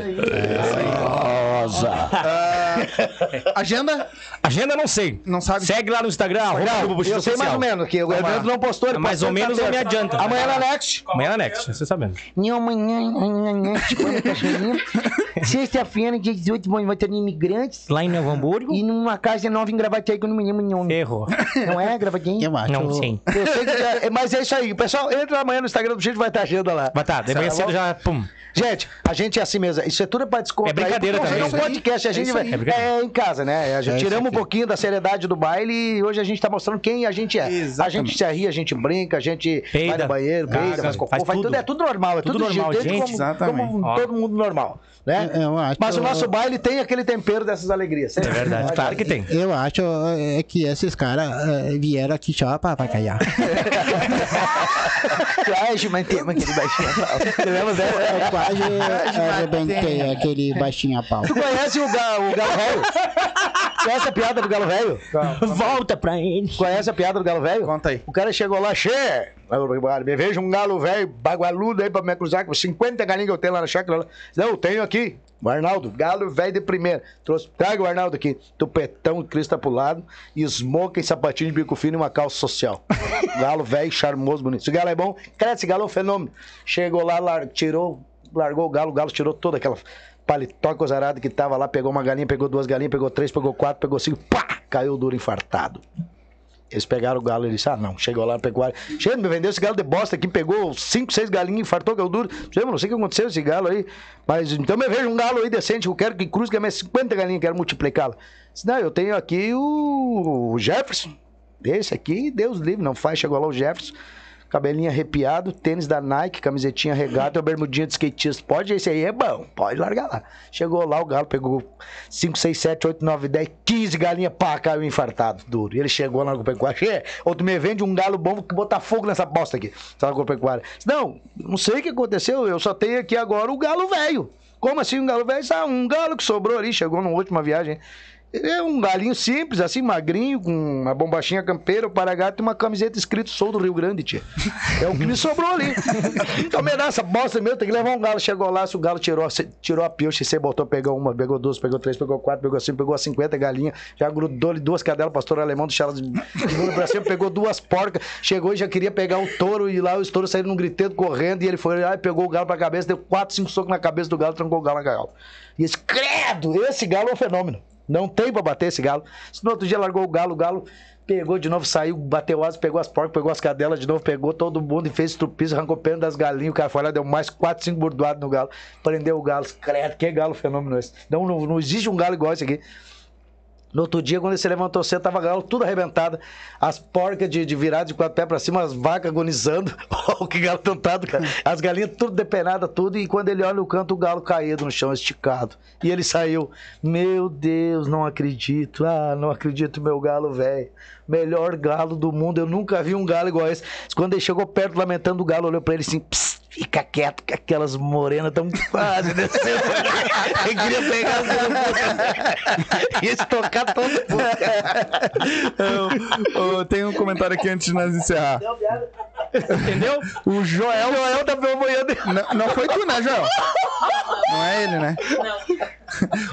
Agenda? Agenda não sei. Não sabe? Segue lá no Instagram, arroba Não, eu sei mais ou menos, que o Evandro não postou, ele Mais ou menos eu me adianta. Amanhã na Next. Amanhã é Next, você sabendo. Não, amanhã, tipo, cachorrinho. Sexta-feira, dia 18, vou ter imigrantes. Lá em Novo Hamburgo, E numa casa nova em Gravataí, que eu não me lembro nome. errou. Não é, Gravataí? Eu acho. Não, sim. Eu sei que é, mas é isso aí. Pessoal, entra amanhã no Instagram do Chico, vai estar agenda lá. Mas tá, de manhã Tá cedo já, pum. Gente, a gente é assim mesmo. Isso é tudo pra descontrair. É brincadeira também, É um isso aí. podcast, a gente isso vai. É. É em casa, né? A gente É tiramos um pouquinho da seriedade do baile e hoje a gente tá mostrando quem a gente é. A Exatamente. gente se ri, a gente brinca, a gente vai Peida, no banheiro, peida, caga, faz cocô, faz tudo. tudo. É tudo normal, é tudo, Tudo normal, gente, como, exatamente. como todo mundo normal, né? Eu acho. Mas o nosso baile tem aquele tempero dessas alegrias. É verdade, claro que tem. Eu acho é, que esses caras é, vieram aqui só pra, pra calhar. Quase mantemos aquele baixinho. Lembra dessa? Quase arrebentei aquele baixinho a pau. Tu conhece o, ga, o Galo Velho? Conhece a piada do Galo Velho? Volta pra ele. Conhece a piada do Galo Velho? Conta aí. O cara chegou lá, che, me veja um galo velho, bagualudo aí pra me cruzar com 50 galinhas que eu tenho lá na chácara. Não, eu tenho aqui. O Arnaldo, galo velho de primeira. Trouxe, traga o Arnaldo aqui. Tupetão, crista pro lado, smoke e sapatinho de bico fino e uma calça social. galo velho, charmoso, bonito. Esse galo é bom. Cara, esse galo é um fenômeno. Chegou lá, lar- tirou, largou o galo, o galo tirou toda aquela paletó cozarada que tava lá, pegou uma galinha, pegou duas galinhas, pegou três, pegou quatro, pegou cinco, pá! Caiu duro infartado. Eles pegaram o galo e disse: Ah, não, chegou lá na pecuária. Chega, me vendeu esse galo de bosta aqui, pegou cinco, seis galinhas, infartou eu duro. Não sei o que aconteceu esse galo aí. Mas então me veja um galo aí decente, eu quero que cruze, que mais 50 galinhas, quero multiplicá-la. Não, eu tenho aqui o Jefferson. Esse aqui, Deus livre, não faz. Chegou lá o Jefferson. Cabelinho arrepiado, tênis da Nike, camisetinha regata bermudinha de skatista. Pode, esse aí é bom, pode largar lá. Chegou lá, o galo pegou 5, 6, 7, 8, 9, 10, 15 galinhas, pá, caiu infartado, duro. E ele chegou lá no agropecuário, "Che, outro me vende um galo bom que botar fogo nessa bosta aqui. Sabe agropecuário? Disse, Não, não sei o que aconteceu, eu só tenho aqui agora o galo velho. Como assim um galo velho? Ah, um galo que sobrou ali, chegou numa última viagem. É um galinho simples, assim, magrinho, com uma bombachinha campeira, o paragato e uma camiseta escrito Sou do Rio Grande, tia. É o que me sobrou ali. Então me dá essa bosta meu, tem que levar um galo. Chegou lá, se o galo tirou, tirou a pilcha, você botou, pegou uma, pegou duas, pegou três, pegou quatro, pegou cinco, pegou 50 galinhas, já grudou ali duas cadelas, pastor alemão, deixou elas de mundo pra cima, pegou duas porcas, chegou e já queria pegar o touro, e lá os touros saíram num griteiro correndo, e ele foi lá e pegou o galo pra cabeça, deu quatro, cinco socos na cabeça do galo, trancou o galo na gaiola. E esse, credo, esse galo é um fenômeno. Não tem pra bater esse galo. Se no outro dia largou o galo, o galo pegou de novo, saiu, bateu asas, pegou as porcas, pegou as cadelas de novo, pegou todo mundo e fez estrupiço, arrancou pena das galinhas. O cara foi lá, deu mais 4, 5 bordoados no galo, prendeu o galo. Credo, que galo fenômeno esse. Não, não, não existe um galo igual esse aqui. No outro dia, quando ele se levantou cedo, tava galo tudo arrebentado. As porcas de, de virada de quatro pés pra cima, as vacas agonizando. Olha que galo tentado, cara. As galinhas tudo depenadas, tudo. E quando ele olha o canto, o galo caído no chão, esticado. E ele saiu. Meu Deus, não acredito. Ah, não acredito, meu galo velho. Melhor galo do mundo. Eu nunca vi um galo igual esse. Quando ele chegou perto, lamentando, o galo olhou pra ele assim. "Psst, Fica quieto, que aquelas morenas tão quase descendo. Ele queria pegar as Ia estocar todo mundo. Eu- eu tenho um comentário aqui antes de nós encerrar. Entendeu? O Joel. Joel tá promovendo. Não, não foi tu, né, Joel? Não é ele, né?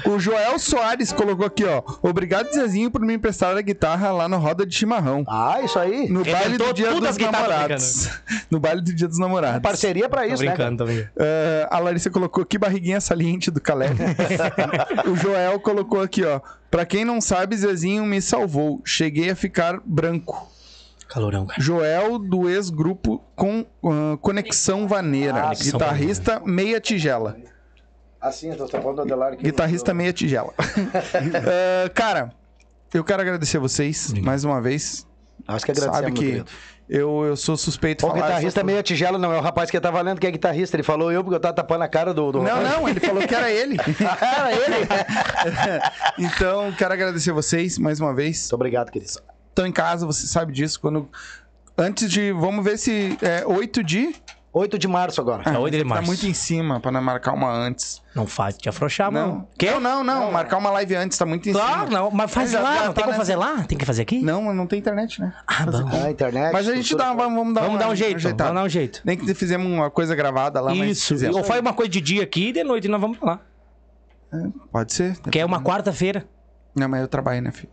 O Joel Soares colocou aqui, ó. Obrigado, Zezinho, por me emprestar a guitarra lá no Roda de Chimarrão. Ah, isso aí. No baile do Dia dos guitarras, Namorados. No baile do Dia dos Namorados. Parceria pra Tô isso, né? brincando, tô brincando. Eh, a Larissa colocou que barriguinha saliente do Caleb. o Joel colocou aqui, ó. Pra quem não sabe, Zezinho me salvou. Cheguei a ficar branco. Calorão, cara. Joel do ex-grupo com ah, Conexão Vaneira. Ah, guitarrista meia tigela. Assim, eu tô falando do Adelar que Guitarrista meia tigela. Ah, cara, eu quero agradecer vocês mais uma vez. Acho que agradecemos, Sabe que eu, eu sou suspeito O falar. guitarrista meia tigela não é o rapaz que tá valendo que é guitarrista. Ele falou eu porque eu tava tapando a cara do. do Não, rapaz. não, ele falou que era ele. Era ele. então, quero agradecer vocês mais uma vez. Muito obrigado, querido. Estão em casa, você sabe disso. Quando. Antes de. Vamos ver se. É 8 de. 8 de março agora. É 8 de Tá março. muito em cima pra não marcar uma antes. Não faz te afrouxar, Não. mano. Quê? Não, não, não. Marcar uma live antes tá muito em Claro, cima. não. Mas faz Já- lá. já não tá tem como nessa- fazer lá? Tem que fazer aqui? Não, não tem internet, né? Ah, bom. A internet. Mas a gente dá, vamos, vamos dar Vamos uma dar um jeito. ajeitada. Vamos dar um jeito. Nem que fizemos uma coisa gravada lá, mas Isso. fizemos. Ou faz uma coisa de dia aqui e de noite nós vamos pra lá. Pode ser. Que é uma quarta-feira. Não, mas eu trabalho, né, filho?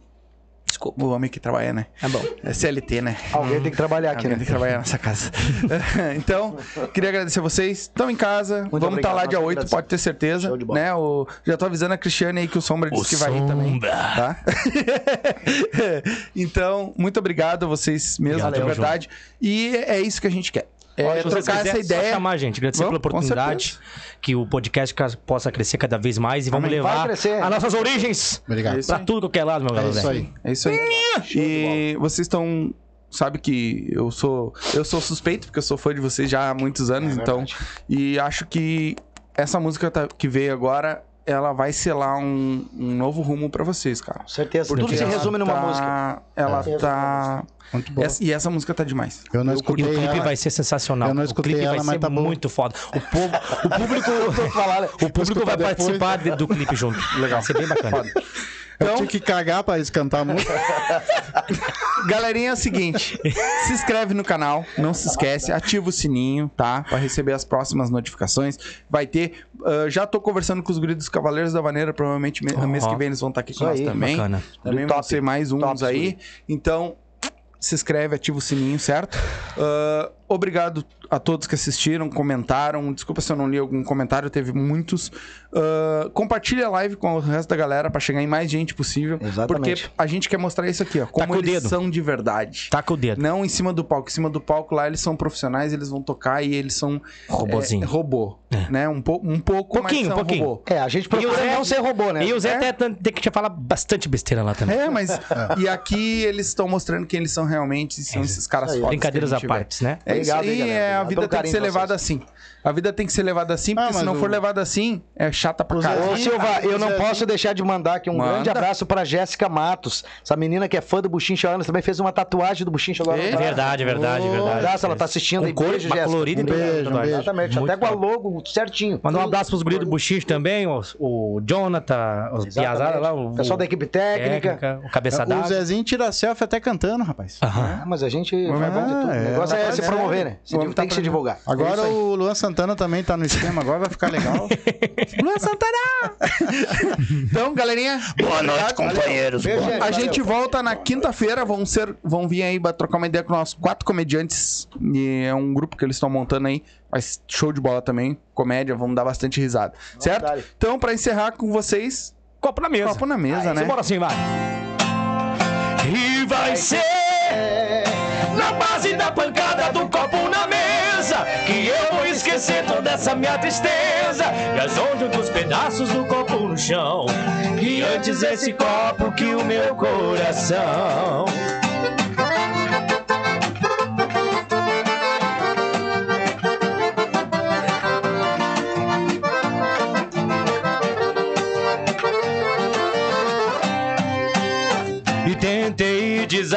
Desculpa. O homem que trabalha, né? É bom. É CLT, né? Alguém tem que trabalhar aqui, Alguém né? tem que trabalhar nessa casa. então, queria agradecer vocês. Estão em casa. Vamos estar obrigado, lá dia nós 8, agradecemos. pode ter certeza. Show de bola. Né? O... Já tô avisando a Cristiane aí que o Sombra disse que vai ir também. Tá? então, muito obrigado a vocês mesmo, de verdade. E é isso que a gente quer. É trocar essa quiserem, só ideia. chamar a gente. Agradecer Vamos, pela oportunidade. Que o podcast ca- possa crescer cada vez mais e vamos Amém. Levar as nossas origens Obrigado. pra tudo qualquer lado, meu É galera. isso aí. É isso aí. E vocês estão. Sabe que eu sou. Eu sou suspeito, porque eu sou fã de vocês já há muitos anos, então. E acho que essa música tá- que veio agora, ela vai selar um, um novo rumo pra vocês, cara. Com certeza. Porque Tudo se resume numa tá- música. Ela É. tá. Muito bom. Essa- e essa música tá demais. Eu não E escutei o clipe ela. vai ser sensacional. Eu não o escutei clipe ela, vai ser tá bom. muito foda. O, povo, o público, o público vai depois. participar de- do clipe junto. Legal. Vai ser bem bacana. Eu tinha que cagar pra eles cantar muito. Galerinha, é o seguinte: se inscreve no canal, não se esquece, ativa o sininho, tá? Pra receber as próximas notificações. Vai ter. ah, já tô conversando com os guris dos Cavaleiros da Vaneira, provavelmente me- Ó. mês que vem eles vão estar aqui com nós também. bacana. Também vão ser mais uns top, aí. Então, se inscreve, ativa o sininho, certo? Ah, obrigado a todos que assistiram, comentaram. Desculpa se eu não li algum comentário, teve muitos. Ah, compartilha a live com o resto da galera pra chegar em mais gente possível. Exatamente. Porque a gente quer mostrar isso aqui, ó. Como com o eles dedo. são de verdade. Taca o dedo. Não em cima do palco. Em cima do palco lá eles são profissionais, eles vão tocar e eles são Robozinho. é, robô, né? Um, po um pouco, Pouquinho, mas pouquinho. robô. É, a gente procura E Zé- não ser robô, né? E o Zé É. até tem que te falar bastante besteira lá também. É, mas e aqui eles estão mostrando quem eles são realmente, e são esses caras fodas. Brincadeiras à parte, né? É Obrigado, hein, aí, galera. é, a vida tem que ser levada assim. A vida tem que ser levada assim, porque Ah, se não o- for levada assim, é chata pra Ô, caralho. Silva, eu não posso deixar de mandar aqui um Manda. grande abraço pra Jéssica Matos. Essa menina que é fã do Buchincha Anos também fez uma tatuagem do Buchincha agora. É É braço. verdade, verdade, Um verdade. abraço, ela tá assistindo Um aí. cor- Beijo, Jéssica. colorida Um beijo, tudo. Exatamente, Muito até com a logo certinho. Mandar um abraço pros guris do Buchincho também, o, o Jonathan, os. Piazada lá, o Pessoal da equipe técnica. o cabeça O. Zezinho tira selfie até cantando, rapaz. Ah, mas a gente Ah, faz bom de tudo. é. O negócio Tá é se fazendo. Promover, né? Se- tá tem que se fazendo. divulgar. Agora É isso aí. o Luan Santana também tá no esquema, agora vai ficar legal. Luan Santana! então, galerinha. Boa noite, companheiros. Beijo, Boa gente. A Valeu. gente volta na quinta-feira, vão ser, vão vir aí pra trocar uma ideia com nossos quatro comediantes. E é um grupo que eles estão montando aí. Mas show de bola também, comédia, vamos dar bastante risada. certo? dar. Então, pra encerrar com vocês, Copo na mesa. copo na mesa, né? Bora assim, vai. E vai ser na base da pancada essa minha tristeza as ondas dos pedaços do copo no chão. E antes esse copo que o meu coração.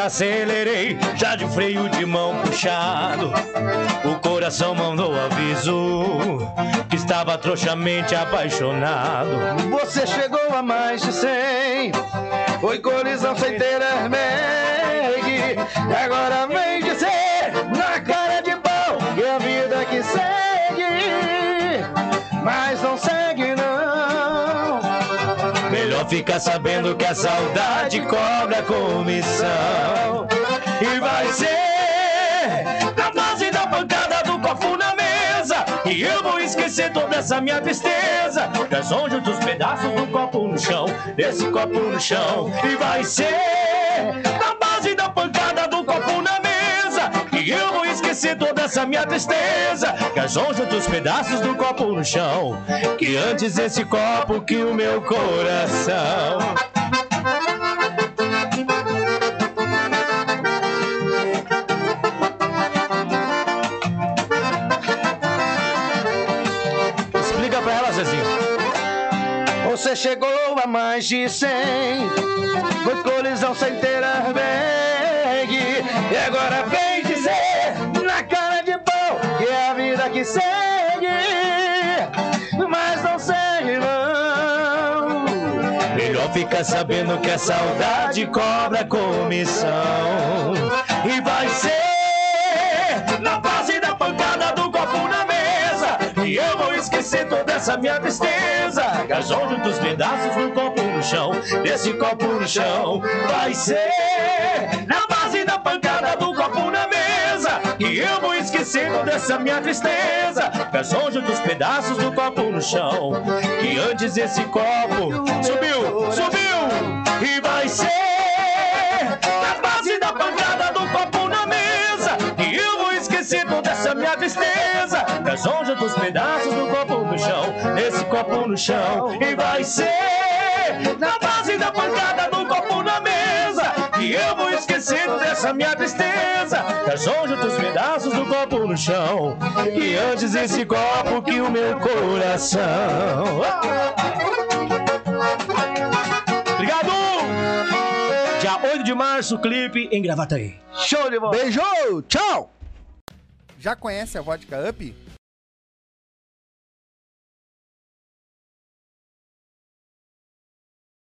Desacelerei, já de freio de mão puxado. O coração mandou aviso que estava trouxamente apaixonado. Você chegou a mais de 100 Foi colisão sem ter E agora vem dizer Ficar sabendo que a saudade cobra comissão. E vai ser na base da pancada do copo na mesa. E eu vou esquecer toda essa minha tristeza. Das onde dos pedaços do copo no chão. Desse copo no chão. E vai ser na base da pancada do copo na mesa. E eu vou esquecer toda essa minha tristeza. As ondas dos pedaços do copo no chão. Que antes esse copo que o meu coração. Explica pra ela, Zezinho. Você chegou a mais de 100 Foi colisão sem ter airbag E agora vem que segue Mas não segue não Melhor ficar sabendo que a saudade cobra comissão. E vai ser na base da pancada do copo na mesa. E eu vou esquecer toda essa minha tristeza. Gasojo dos pedaços do copo no chão. Desse copo no chão. Vai ser na base da pancada do copo na mesa. E eu vou esquecer toda essa minha tristeza. Gasojo dos pedaços do copo no chão. E antes esse copo subiu, subiu. E vai ser na base da pancada do copo na mesa. E eu vou esquecer toda essa minha tristeza. Das ondas dos pedaços do copo no chão. Esse copo no chão. E vai ser na base da pancada do copo na E eu vou esquecendo dessa minha tristeza. Das ondas dos pedaços do copo no chão. E antes esse copo que o meu coração. Obrigado! Dia 8 de março, clipe em Gravataí. Show de bola Beijo, tchau! Já conhece a Vodka Up?